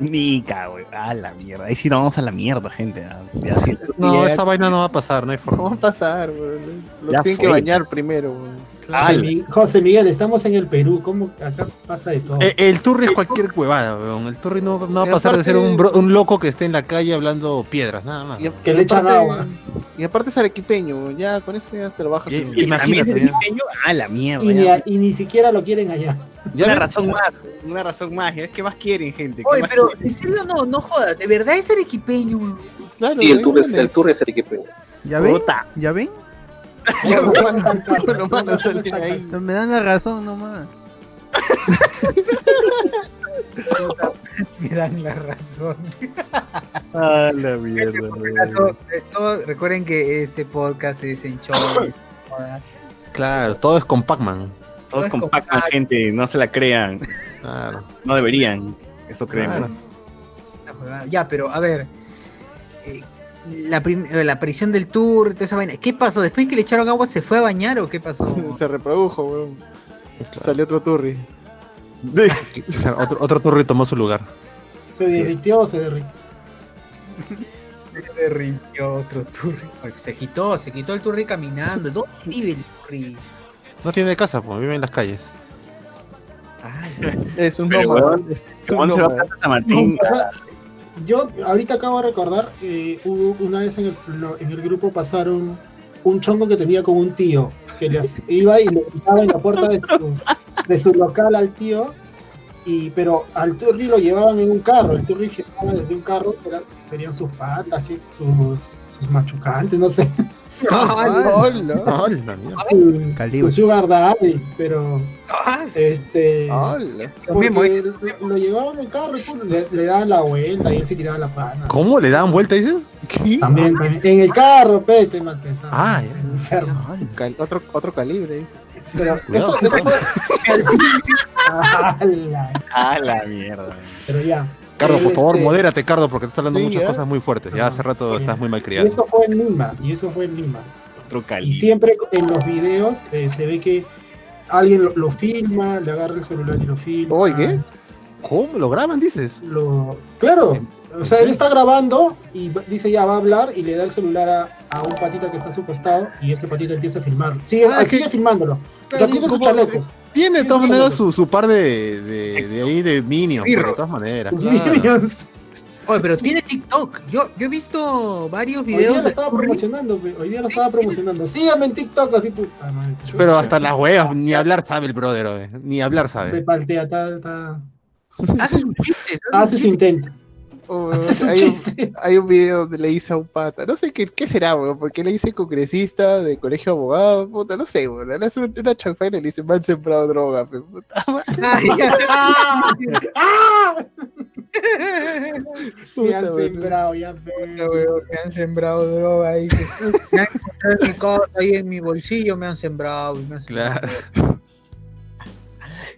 Nica, güey. A la mierda. Ahí sí nos vamos a la mierda, gente. Ya, sí. No, esa vaina no va a pasar, no hay ¿Cómo va forma. a pasar, weón? Lo Ya tienen que bañar primero, weón. José, Mi- José Miguel, estamos en el Perú. ¿Cómo acá pasa de todo? Eh, el Turri es cualquier huevada, weón. El Turri no, no va a pasar de ser un, bro- un loco que esté en la calle hablando piedras, nada más. Y, Que y le echan agua. Y aparte es arequipeño, weón. Ya con eso ya te lo bajas. Y- en- Imagínate, es pequeño, A la mierda. y, ni, ya. a- y ni siquiera lo quieren allá. Ya una razón más. Una razón más. ya. ¿Qué más quieren, gente? ¿Qué Oye, pero quieren? en serio no, no jodas, de verdad es arequipeño, weón. Claro, Sí, el tour es, el tour es arequipeño. ¿Ya ven? ¿Ya ven? Ahí. Me dan la razón nomás. Me dan la razón. A la mierda. Caso de todo, recuerden que este podcast es en show. Claro, todo es con Pac-Man. Todos es compactan, compacto. gente. No se la crean. Claro. No deberían. Eso creemos. Claro. Ya, pero a ver. eh, la, eh, la aparición del tour, toda esa vaina. ¿Qué pasó? ¿Después que le echaron agua se fue a bañar o qué pasó? Se reprodujo, weón. Salió otro turri. Claro, otro, otro Turri tomó su lugar. Se derritió o se derritió. Se derritió otro turri. Se quitó, se quitó el turri caminando. ¿Dónde vive el turri? No tiene casa, pues vive en las calles. Ay, Es un nómada. Es Se un va a San Martín. Yo ahorita acabo de recordar, eh, hubo una vez en el, en el grupo pasaron un chongo que tenía con un tío, que le hac- iba y le gritaba en la puerta de su, de su local al tío Y, pero al Turri lo llevaban en un carro, el Turri llevaba desde un carro, era- serían sus patas, sus, sus machucantes, no sé, Hola. Hola, mierda. sugar daddy, pero Ah, este porque Memo, lo, llevaban en el carro pum, le, le daban la vuelta y él se tiraba la pana. ¿Cómo le daban vuelta, dices? ¿Qué? También, también. En el carro, pete, mal pensado. Ah, ya. Otro, otro calibre, dices. Pero eso, eso fue. Ah, la mierda. Pero ya. Cardo, por favor, Este, modérate, Cardo, porque te estás hablando Sí, muchas ¿eh? cosas muy fuertes. Ya hace rato estás muy mal Y criado. eso fue en Lima, y eso fue en Lima. Otro Y siempre en los videos eh, se ve que alguien lo, lo filma, le agarra el celular y lo filma. Oye, ¿qué? ¿Cómo? ¿Lo graban, dices? Lo... Claro, o sea, él está grabando y dice ya va a hablar y le da el celular a, a un patita que está a su costado y este patita empieza a filmar. Sigue, Ah, sigue filmándolo. O sea, tiene sus chalecos. Tiene de todas maneras su, su par de, de, de ahí de minions, pero de todas maneras. sus claro. minions. Oye, pero tiene TikTok. Yo, yo he visto varios Hoy día videos lo estaba promocionando, hoy día lo estaba promocionando. Síganme en TikTok así puta madre. Pero hasta las huevas, ni hablar sabe el brother, oye. ni hablar se sabe. paltea, está, está... Hace sus chistes. hace su intento. Oh, hay, un, chiste. hay un video donde le dice a un pata, no sé qué, qué será, weón, porque le dice congresista de colegio de abogados, puta, no sé, weón, le hace un- una chanfaina y le dice, me han sembrado droga, pe, puta. ¡Ah! Me han sembrado, ya Me han sembrado droga ahí. Me han encontrado en mi casa, ahí en mi bolsillo, me han sembrado. me han sembrado. Claro.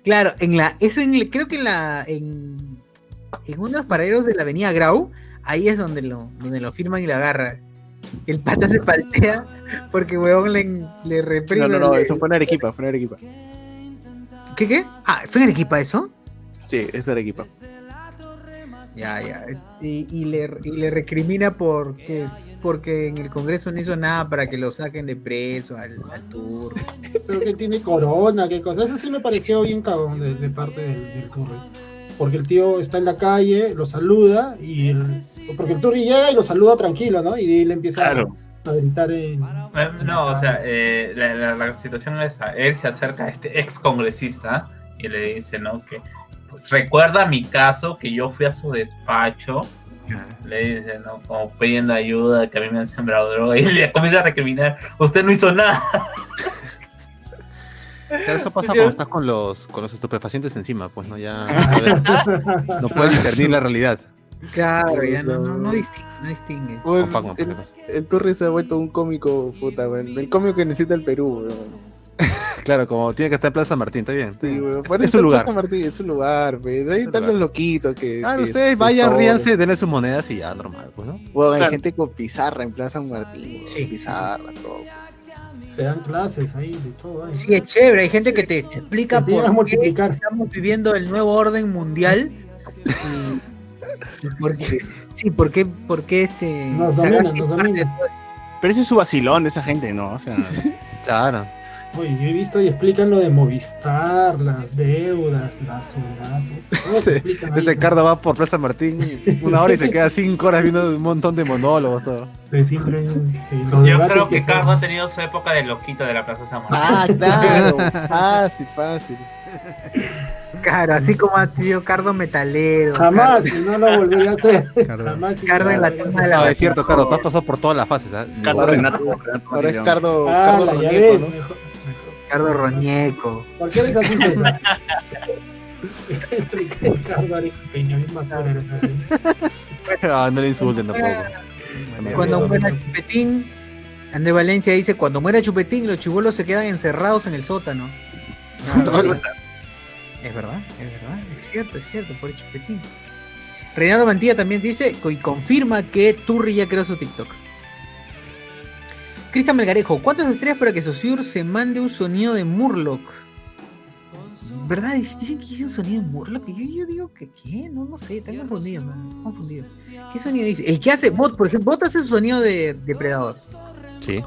Claro, en la, eso en, el- creo que en la, en, en uno de los paraderos de la avenida Grau, ahí es donde lo, donde lo firman y lo agarra. El pata se paltea porque weón le, le reprime. No, no, no, eso fue en Arequipa, fue en Arequipa. ¿Qué qué? Ah, ¿fue en Arequipa eso? Sí, es Arequipa. Ya, ya. Y, y le, y le recrimina porque, porque en el Congreso no hizo nada para que lo saquen de preso al, al tour. Pero que tiene corona, qué cosa. Eso sí me pareció bien cagón de, de parte del, del Turri. Porque el tío está en la calle, lo saluda y el, porque el Turri llega y lo saluda tranquilo, ¿no? Y él empieza Claro. a, a gritar en. Eh, No, o sea, eh, la, la- la situación es esa. Él se acerca a este ex congresista y le dice, ¿no? Que pues recuerda mi caso, que yo fui a su despacho. Le dice, ¿no? Como pidiendo ayuda, que a mí me han sembrado droga. Y le comienza a recriminar, usted no hizo nada. Claro, eso pasa cuando estás con los, con los estupefacientes encima, pues no ya no puedes discernir la realidad. Claro, ya no, no, no distingue. No el, el Turri se ha vuelto un cómico, puta, weón. El cómico que necesita el Perú, weón. Claro, como tiene que estar en Plaza Martín, está bien. Sí, weón. Es, es su lugar. Plaza Martín, es su lugar, weón. Ahí están lugar. los loquitos que. Claro, que ustedes vayan, ríanse, denle sus monedas y ya, normal, pues, ¿no? Hay Claro. gente con pizarra en Plaza San Martín. Sí. Pizarra, todo. Te dan clases ahí de todo. ahí. Sí, es chévere. Hay gente que te explica Te por qué multiplicar. estamos viviendo el nuevo orden mundial. Y, y por qué, sí, por qué, por qué este. Nos dominan, nos dominan. Pero ese es su vacilón de esa gente, ¿no? O sea, Claro. Oye, yo he visto y explican lo de Movistar, las deudas, las te Sí, Este. Cardo va por Plaza Martín una hora y se queda cinco horas viendo un montón de monólogos, todo. Siempre, eh, Yo creo que Cardo ha tenido su época de loquito de la Plaza San Martín. Ah, claro. fácil, fácil. Claro, así como ha sido Cardo Metalero. Jamás, y no lo volvería a hacer. Cardo. Jamás. Cardo en la lo volvería a toma de la No, es cierto, Cardo, tú has pasado por todas las fases. Carlos Ahora- Renato. Ahora es Cardo, Ah, Cardo la, ya Roñeco, ves, ¿no? Mejor- mejor. Cardo Roñeco. ¿Por qué eres así, César? Ricardo Arequipeño, eres ahí. Ah, no le insulten tampoco. Cuando muera Chupetín, André Valencia dice, cuando muera Chupetín, los chibolos se quedan encerrados en el sótano. No, verdad, es verdad, es verdad, es cierto, es cierto, por Chupetín. Reinaldo Mantilla también dice y confirma que Turri ya creó su TikTok. Cristian Melgarejo, ¿cuántas estrellas para que Sosur se mande un sonido de Murloc? ¿Verdad? Dicen que hice un sonido de Murloc. y Yo, yo digo que qué, no, no sé, está confundido, man, confundido. ¿Qué sonido dice? El que hace Bot, por ejemplo, Bot hace su sonido de depredador. Sí.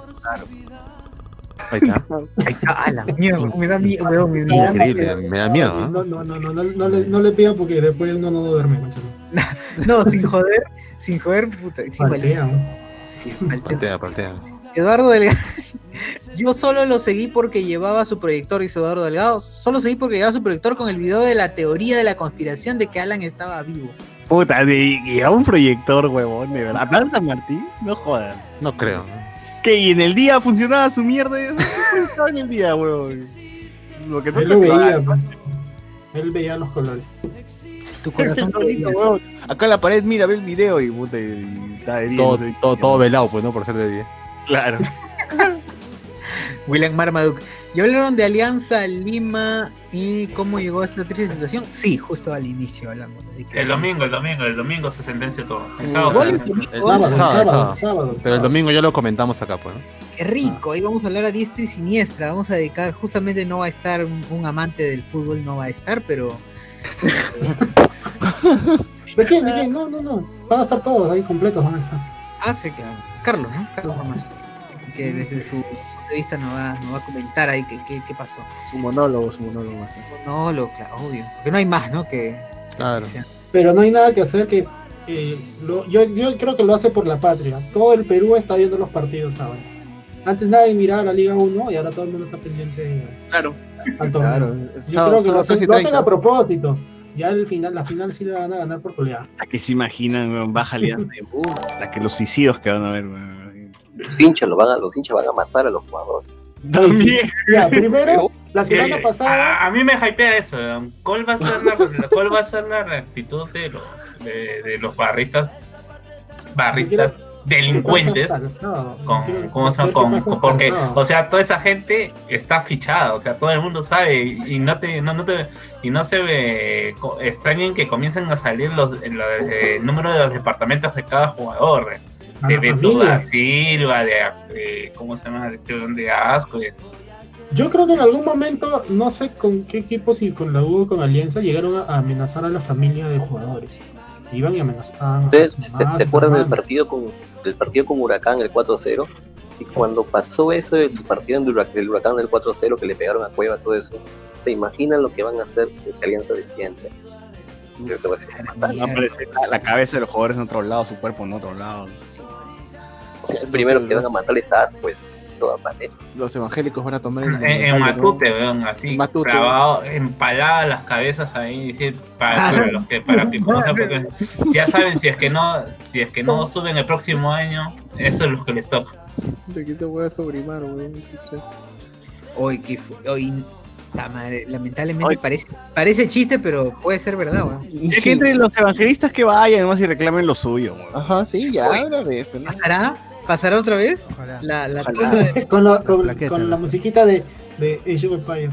Ahí está. Ahí está, a la mierda, me da miedo, me da Increíble, me da miedo, ¿ah? No, no, no, no, no, no, le, no le pidan porque después uno no duerme. No, sin joder, sin joder, puta. Sí, Paltea. ¿no? Sí, paltea. Paltea, paltea. Eduardo Delgado. Yo solo lo seguí porque llevaba su proyector, dice Eduardo Delgado. Solo seguí porque llevaba su proyector con el video de la teoría de la conspiración de que Alan estaba vivo. Puta, de, llevaba un proyector, huevón, de verdad. ¿Plaza San Martín? No jodas. No creo. ¿Qué? ¿Y en el día funcionaba su mierda? En el día, huevón. Lo que no Él lo te veía. Él veía los colores. Tu corazón Solito, huevón. Acá en la pared, mira, ve el video y puta, y está de día. Todo, no sé todo, todo velado, pues, ¿no? Por ser de día. Claro. William Marmaduke. ¿Y hablaron de Alianza Lima y cómo llegó a esta triste situación? Sí, justo al inicio hablamos. que- El domingo, el domingo, el domingo se sentencia todo. El sábado el Sábado. Pero el domingo ya lo comentamos acá, pues, ¿no? Qué rico, ahí vamos a hablar a diestra y siniestra. Vamos a dedicar, justamente no va a estar un, un amante del fútbol, no va a estar, pero ¿De quién? ¿De quién? No, no, no. Van a estar todos ahí completos. Van a estar. hace que Carlos, ¿no? Carlos Romás, que desde su punto de vista nos va, nos va a comentar ahí qué, qué, qué pasó. Su monólogo, su monólogo así. No, lo claro, obvio. Porque no hay más, ¿no? Que, Claro. que. Pero no hay nada que hacer que. eh, lo- yo, yo creo que lo hace por la patria. Todo el Perú está viendo los partidos ahora. Antes nadie miraba la Liga 1 y ahora todo el mundo está pendiente Claro. al. Claro. Yo creo que lo hacen, 3 y lo hacen 30. a propósito. Ya el final, la final sí la van a ganar por goleada. ¿A que se imaginan, weón? Baja alianza de puta, que los suicidios que van a ver, weón. Los hinchas, lo van a, los hinchas van a matar a los jugadores. También. Ya, primero, la Sí, semana pasada. a, a mí me hypea eso. weón. ¿Cuál va a ser la, cuál va a ser la actitud de los, de, de los barristas, barristas delincuentes? Con, ¿Cómo qué Con, porque, o sea, toda esa gente está fichada, o sea, todo el mundo sabe y, y no te, no, no te, y no se ve extrañen que comiencen a salir los, el, el número de los departamentos de cada jugador, de, A de la Beto familia. da Silva, de, ¿cómo se llama? De, de Asco, y eso. Yo creo que en algún momento, no sé con qué equipo, si con la U con Alianza, llegaron a amenazar a la familia de jugadores. Iban y amenazaban. ¿Ustedes se, acuerdan del partido con del partido con Huracán, el 4-0? Sí, cuando pasó eso, el partido del Huracán, del Huracán del 4-0 que le pegaron a Cueva, todo eso, ¿se imaginan lo que van a hacer si que Alianza desciende? La, la cabeza de los jugadores en otro lado, su cuerpo en otro lado. el primero que van a matarles a Asco es toda manera. Los evangélicos van a tomar el. En, en Matute, weón, así, Matute. clavado, empaladas las cabezas ahí, decir, para, para los que, para que, o sea, porque ya saben, si es que no, si es que no suben el próximo año, eso es lo que les toca. De que se pueda sobrimar, weón. Hoy, que hoy, lamentablemente parece, parece chiste, pero puede ser verdad, weón. Es que entre los evangelistas que vayan nomás y reclamen lo suyo, weón. Ajá, sí, ya, Oye. una vez. pero no. ¿Pasará? ¿Pasará otra vez? Ojalá. La, la Ojalá. toma de- con, la, con, plaqueta, con ¿no? la musiquita de, de Age of Empires.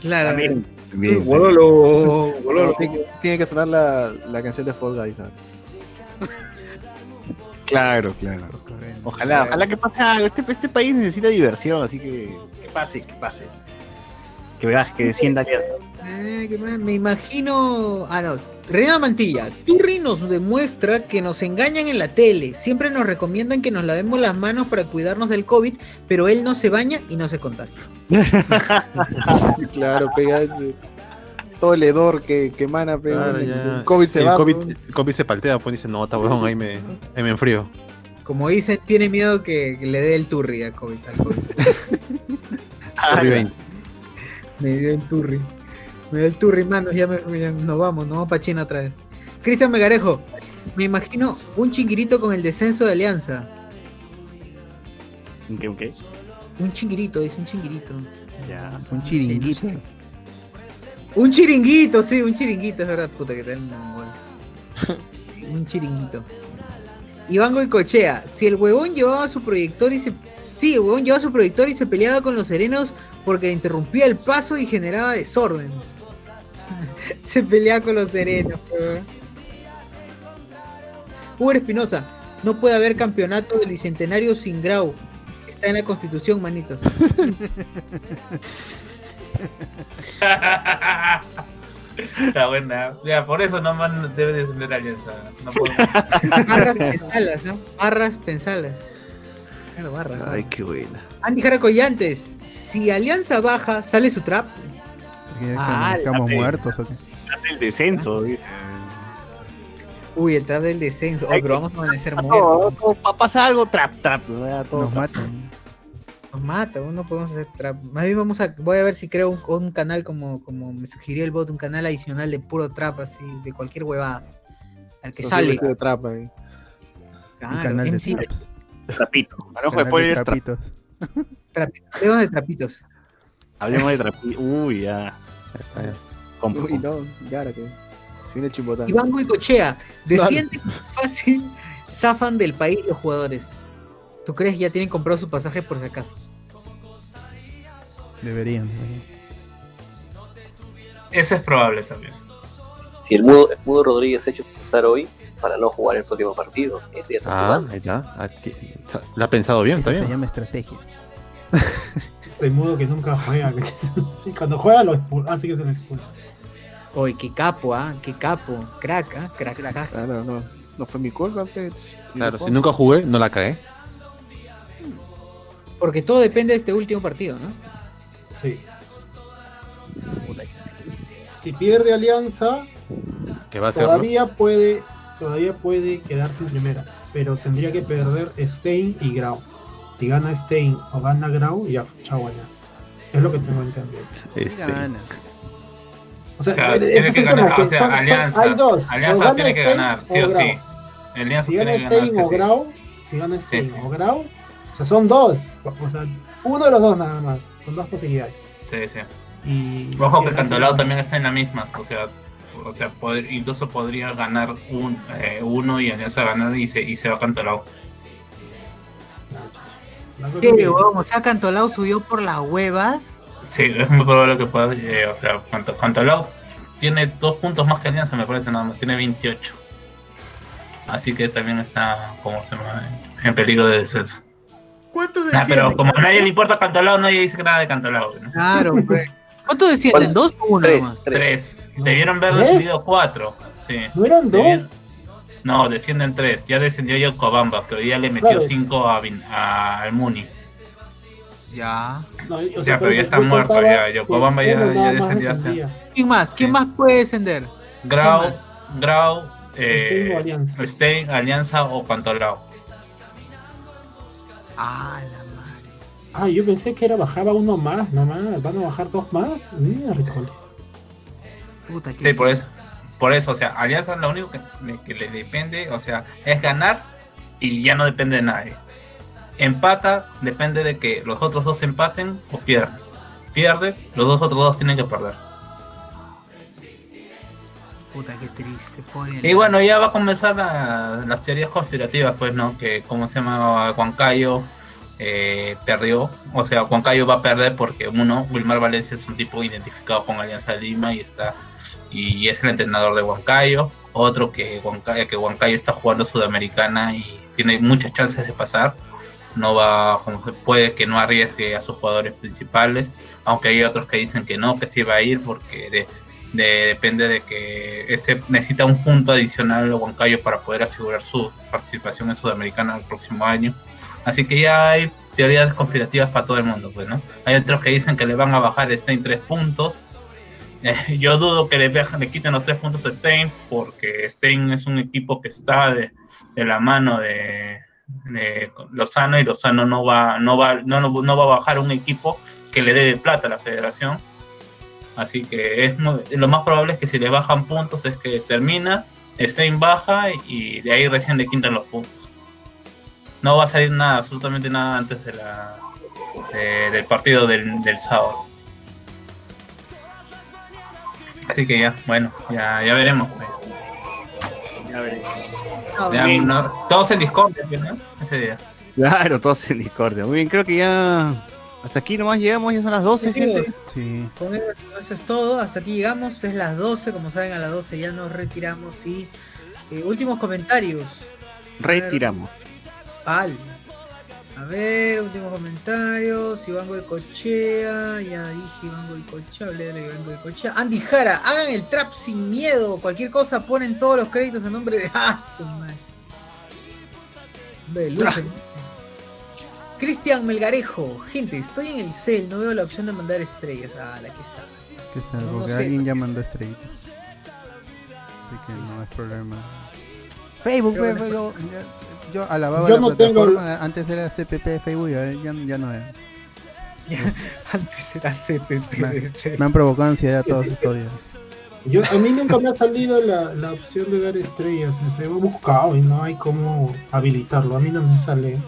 claro. También. También. Bololo, bololo. Tiene, que- tiene que sonar la, la canción de Fall Guys. ¿sabes? Claro, claro. Ojalá, ojalá que pase algo. Este, este país necesita diversión, así que que pase, que pase. Que veas, que descienda alianza. Eh, ¿qué más? Me imagino. Ah, no. Reina Mantilla, Turri nos demuestra que nos engañan en la tele. Siempre nos recomiendan que nos lavemos las manos para cuidarnos del COVID, pero él no se baña y no se contagia. Claro, pega ese. Todo el hedor que, que emana, pega. Claro, el, ya. el COVID se el va. COVID, el COVID se paltea, pues dice, no, está huevón, ahí me, ahí me enfrío. Como dicen, tiene miedo que, le dé el Turri a COVID. al COVID. Turri 20. Me dio el Turri. Me dio el Turri, manos. Ya, me- ya nos vamos, nos vamos para China otra vez. Cristian Megarejo, me imagino un chinguirito con el descenso de Alianza. ¿Un qué, un qué? Un chinguirito, dice un chinguirito. Ya. Un chiringuito. Un chiringuito, sí, un chiringuito, es verdad, puta que dan un gol. Sí, un chiringuito. Iván Goicochea, si el huevón llevaba su proyector y se. Sí, el huevón llevaba su proyector y se peleaba con los serenos porque interrumpía el paso y generaba desorden. se peleaba con los serenos. Hugo Espinosa, no puede haber campeonato del bicentenario sin grau. Está en la constitución, manitos. Está buena. Ya, por eso no man, debe descender Alianza. No. Barras pensalas, ¿no? Barras pensalas. Claro, barras. Ay, qué buena. Andy Jaracoyantes, si Alianza baja, ¿sale su trap? ¿Quieren que Ah, la- muertos o qué? El descenso, dice. Uy, el trap del descenso. Pero vamos a amanecer No, muertos. pasa algo, trap, trap. todo Nos trap. matan. Nos mata, no podemos hacer trap. Más bien vamos a, voy a ver si creo un, un canal como, como me sugirió el bot, un canal adicional de puro trap, así, de cualquier huevada. Al que sale. de trap ahí. Claro, Un canal de MC, traps. Trapito. De tra- trapitos. trapi- hablemos de trapitos. Hablemos de trapitos. Uy, ya. Está, ya. Compro. Uy, no, ya ahora que. Se viene chimbotán. Iván Goicochea, desciende fácil, zafan del país los jugadores. ¿Tú crees que ya tienen comprado su pasaje por si acaso? Deberían. deberían. Eso es probable también. Si el Mudo, el Mudo Rodríguez ha hecho expulsar hoy para no jugar el próximo partido, este Ah, ahí está. La ha pensado bien, está Eso se bien. llama estrategia. Soy mudo que nunca juega. cuando juega lo expul- hace que se lo expulsa. Oye, qué capo, ¿ah? Qué capo. Crack, ¿ah? Crack. Claro, no. No fue mi culpa. Claro, si nunca jugué, no la cagué. Porque todo depende de este último partido, ¿no? Sí. Si pierde Alianza, Que va a ser. todavía puede, todavía puede quedarse en primera, pero tendría que perder Stein y Grau. Si gana Stein o gana Grau, ya chao allá. Es lo que tengo entendido. Este, Gana. O sea, O sea, ese tiene es que el tema, ganar, que o sea, son- Alianza. hay dos. Alianza gana tiene que Stein ganar, sí o sí. Alianza Si gana tiene que ganar, Stein o sí. Grau, si gana Stein sí. o Grau, o sea, son dos. O sea, uno de los dos nada más. Son dos posibilidades. Sí, sí. Y Ojo que gana Cantolao también está en la misma, o sea, o sea, poder- incluso podría ganar un, eh, uno y Alianza ganar y se, y se va Cantolao. ¿Qué, huevón? O sea, Cantolao subió por las huevas. Sí, es muy probable que pueda, eh, o sea, Canto- Cantolao tiene dos puntos más que Alianza, me parece nada más, tiene 28. Así que también está, como se llama, en peligro de descenso. ¿Cuánto Ah, pero como a nadie le importa Cantolao, nadie dice nada de Cantolao. ¿no? Claro, pues. ¿Cuánto descienden? ¿Dos o uno Tres, nomás? tres. Tres. No. Debieron haber descendido cuatro. Sí. ¿No eran dos? Debieron- No, descienden tres. Ya descendió Yocobamba, que hoy día le metió Claro. cinco a, Vin- a- al Muni. Ya. No, o Ya, sea, pero ya está muerto, ya, ya- ya descendió. ¿Quién más? ¿Quién Sí. más puede descender? Grau, ¿Quién Grau, Stein o eh, Alianza. Stein, Alianza o Cantolao. Ah, la madre. Ah, yo pensé que era bajaba uno más, nomás. ¿Van a bajar dos más? Miércoles. Puta que. Sí, por eso. Por eso, o sea, Alianza lo único que, que le depende, o sea, es ganar y ya no depende de nadie. Empata, depende de que los otros dos empaten o pierden. Pierde, los dos otros dos tienen que perder. Puta que triste. Pobre Y bueno, ya va a comenzar la- las teorías conspirativas, pues, ¿no? Que, ¿cómo se llama? Juancayo eh, perdió. O sea, Juancayo va a perder porque, uno, Wilmar Valencia es un tipo identificado con Alianza Lima y está y es el entrenador de Huancayo. Otro que Huancayo, que Huancayo está jugando Sudamericana y tiene muchas chances de pasar. No va, como se puede que no arriesgue a sus jugadores principales, aunque hay otros que dicen que no, que sí va a ir porque de, de- depende de que ese necesita un punto adicional Huancayo para poder asegurar su participación en Sudamericana el próximo año. Así que ya hay teorías conspirativas para todo el mundo, pues, ¿no? Hay otros que dicen que le van a bajar Stein tres puntos. Yo dudo que le, quiten los tres puntos a Stein, porque Stein es un equipo que está de, la mano de, Lozano y Lozano no va, no va, no, va a bajar un equipo que le dé plata a la federación. Así que es muy- lo más probable es que si le bajan puntos es que termina, Stein baja y de ahí recién le quitan los puntos. No va a salir nada, absolutamente nada antes de la de- del partido del, del sábado. Así que ya, bueno, ya, ya veremos. pues. Ya veré. Ah, Ya, bien. no- todos en Discord, ¿no? Ese día. Claro, todos en Discordia. Muy bien, creo que ya. Hasta aquí nomás llegamos, ya son las 12, gente. Sí. Con eso es todo, hasta aquí llegamos, es las 12, como saben a las 12 ya nos retiramos y eh, últimos comentarios. Retiramos. Al. A ver, últimos comentarios, Iván Goicochea, ya dije Iván Goicochea, hablé de Iván Goicochea. Andy Jara, hagan el trap sin miedo, cualquier cosa ponen todos los créditos en nombre de Asu, man. De ¿no? Cristian Melgarejo, gente, estoy en el cel, no veo la opción de mandar estrellas. Ah, la que sabe. Que No, no porque sé. alguien ya mandó estrellitas. Así que no es problema. Facebook, bueno, pe, yo, alababa Yo la no tengo plataforma, antes era CPP de Facebook ya, ya no es. Antes era CPP. Me, me han provocado ansiedad todos estos días. Yo, a mí nunca me ha salido la, la opción de dar estrellas. He buscado y no hay cómo habilitarlo. A mí no me sale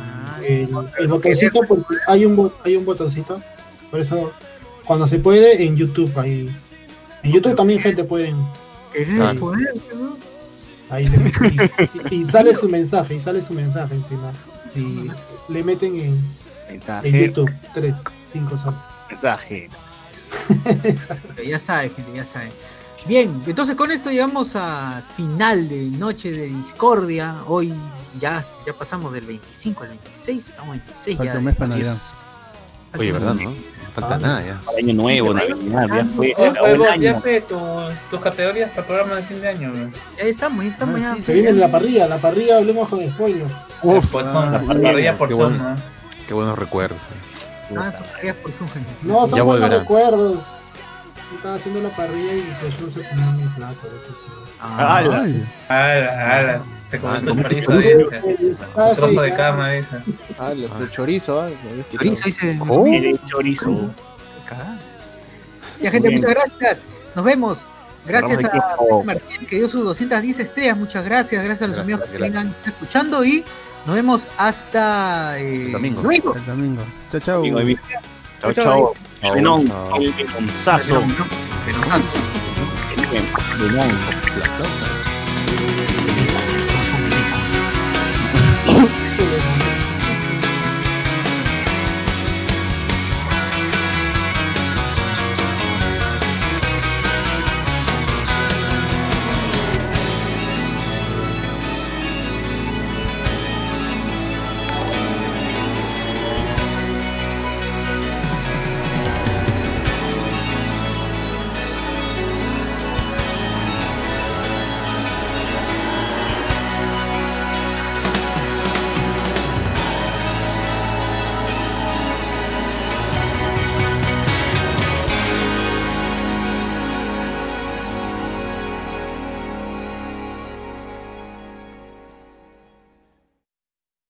Ah, el, el botoncito porque hay un bo- hay un botoncito. Por eso cuando se puede en YouTube ahí. En YouTube también gente pueden querer poder, ¿no? Ahí le- y, y- y sale su mensaje y sale su mensaje encima. Y le meten en, en Mensaje, YouTube 3, 5 son. mensaje. Ya sabe, gente, ya sabe. Bien, entonces con esto llegamos a final de Noche de Discordia. Hoy ya, ya pasamos del 25 al 26, estamos 26 Falta ya. un mes para Navidad. Oye, ¿verdad, no? No falta Ah. nada ya. Año nuevo, Navidad, ya fue. Acabó el Huevo, año. ya fue tus, tus categorías para el programa de fin de año. güey. Ya estamos, ya estamos Ah, ya. sí, Se viene la parrilla, la parrilla hablemos con spoiler. Pues son ah, la parrilla por qué Zoom, bueno. ¿no? Qué buenos recuerdos. Ah, sus tareas por Zoom, gente. No, son Ya buenos recuerdos. Yo Estaba haciendo la parrilla y se comió mi plato. Ah, ¡Hala! Ala, ala. Se comió Ah, tu chorizo, dice. El Un trozo de dice. Ah, los el chorizo, ah. chorizo, dice. Oh. El chorizo. Ya, gente, muchas gracias. Nos vemos. Gracias a. Martín que dio sus 210 estrellas. Muchas gracias. Gracias a los Gracias, amigos que vengan escuchando y nos vemos hasta eh, El domingo. domingo. El domingo. Chao, chao. Chao, Chao, Venón, el venonzazo. Venón. La flauta.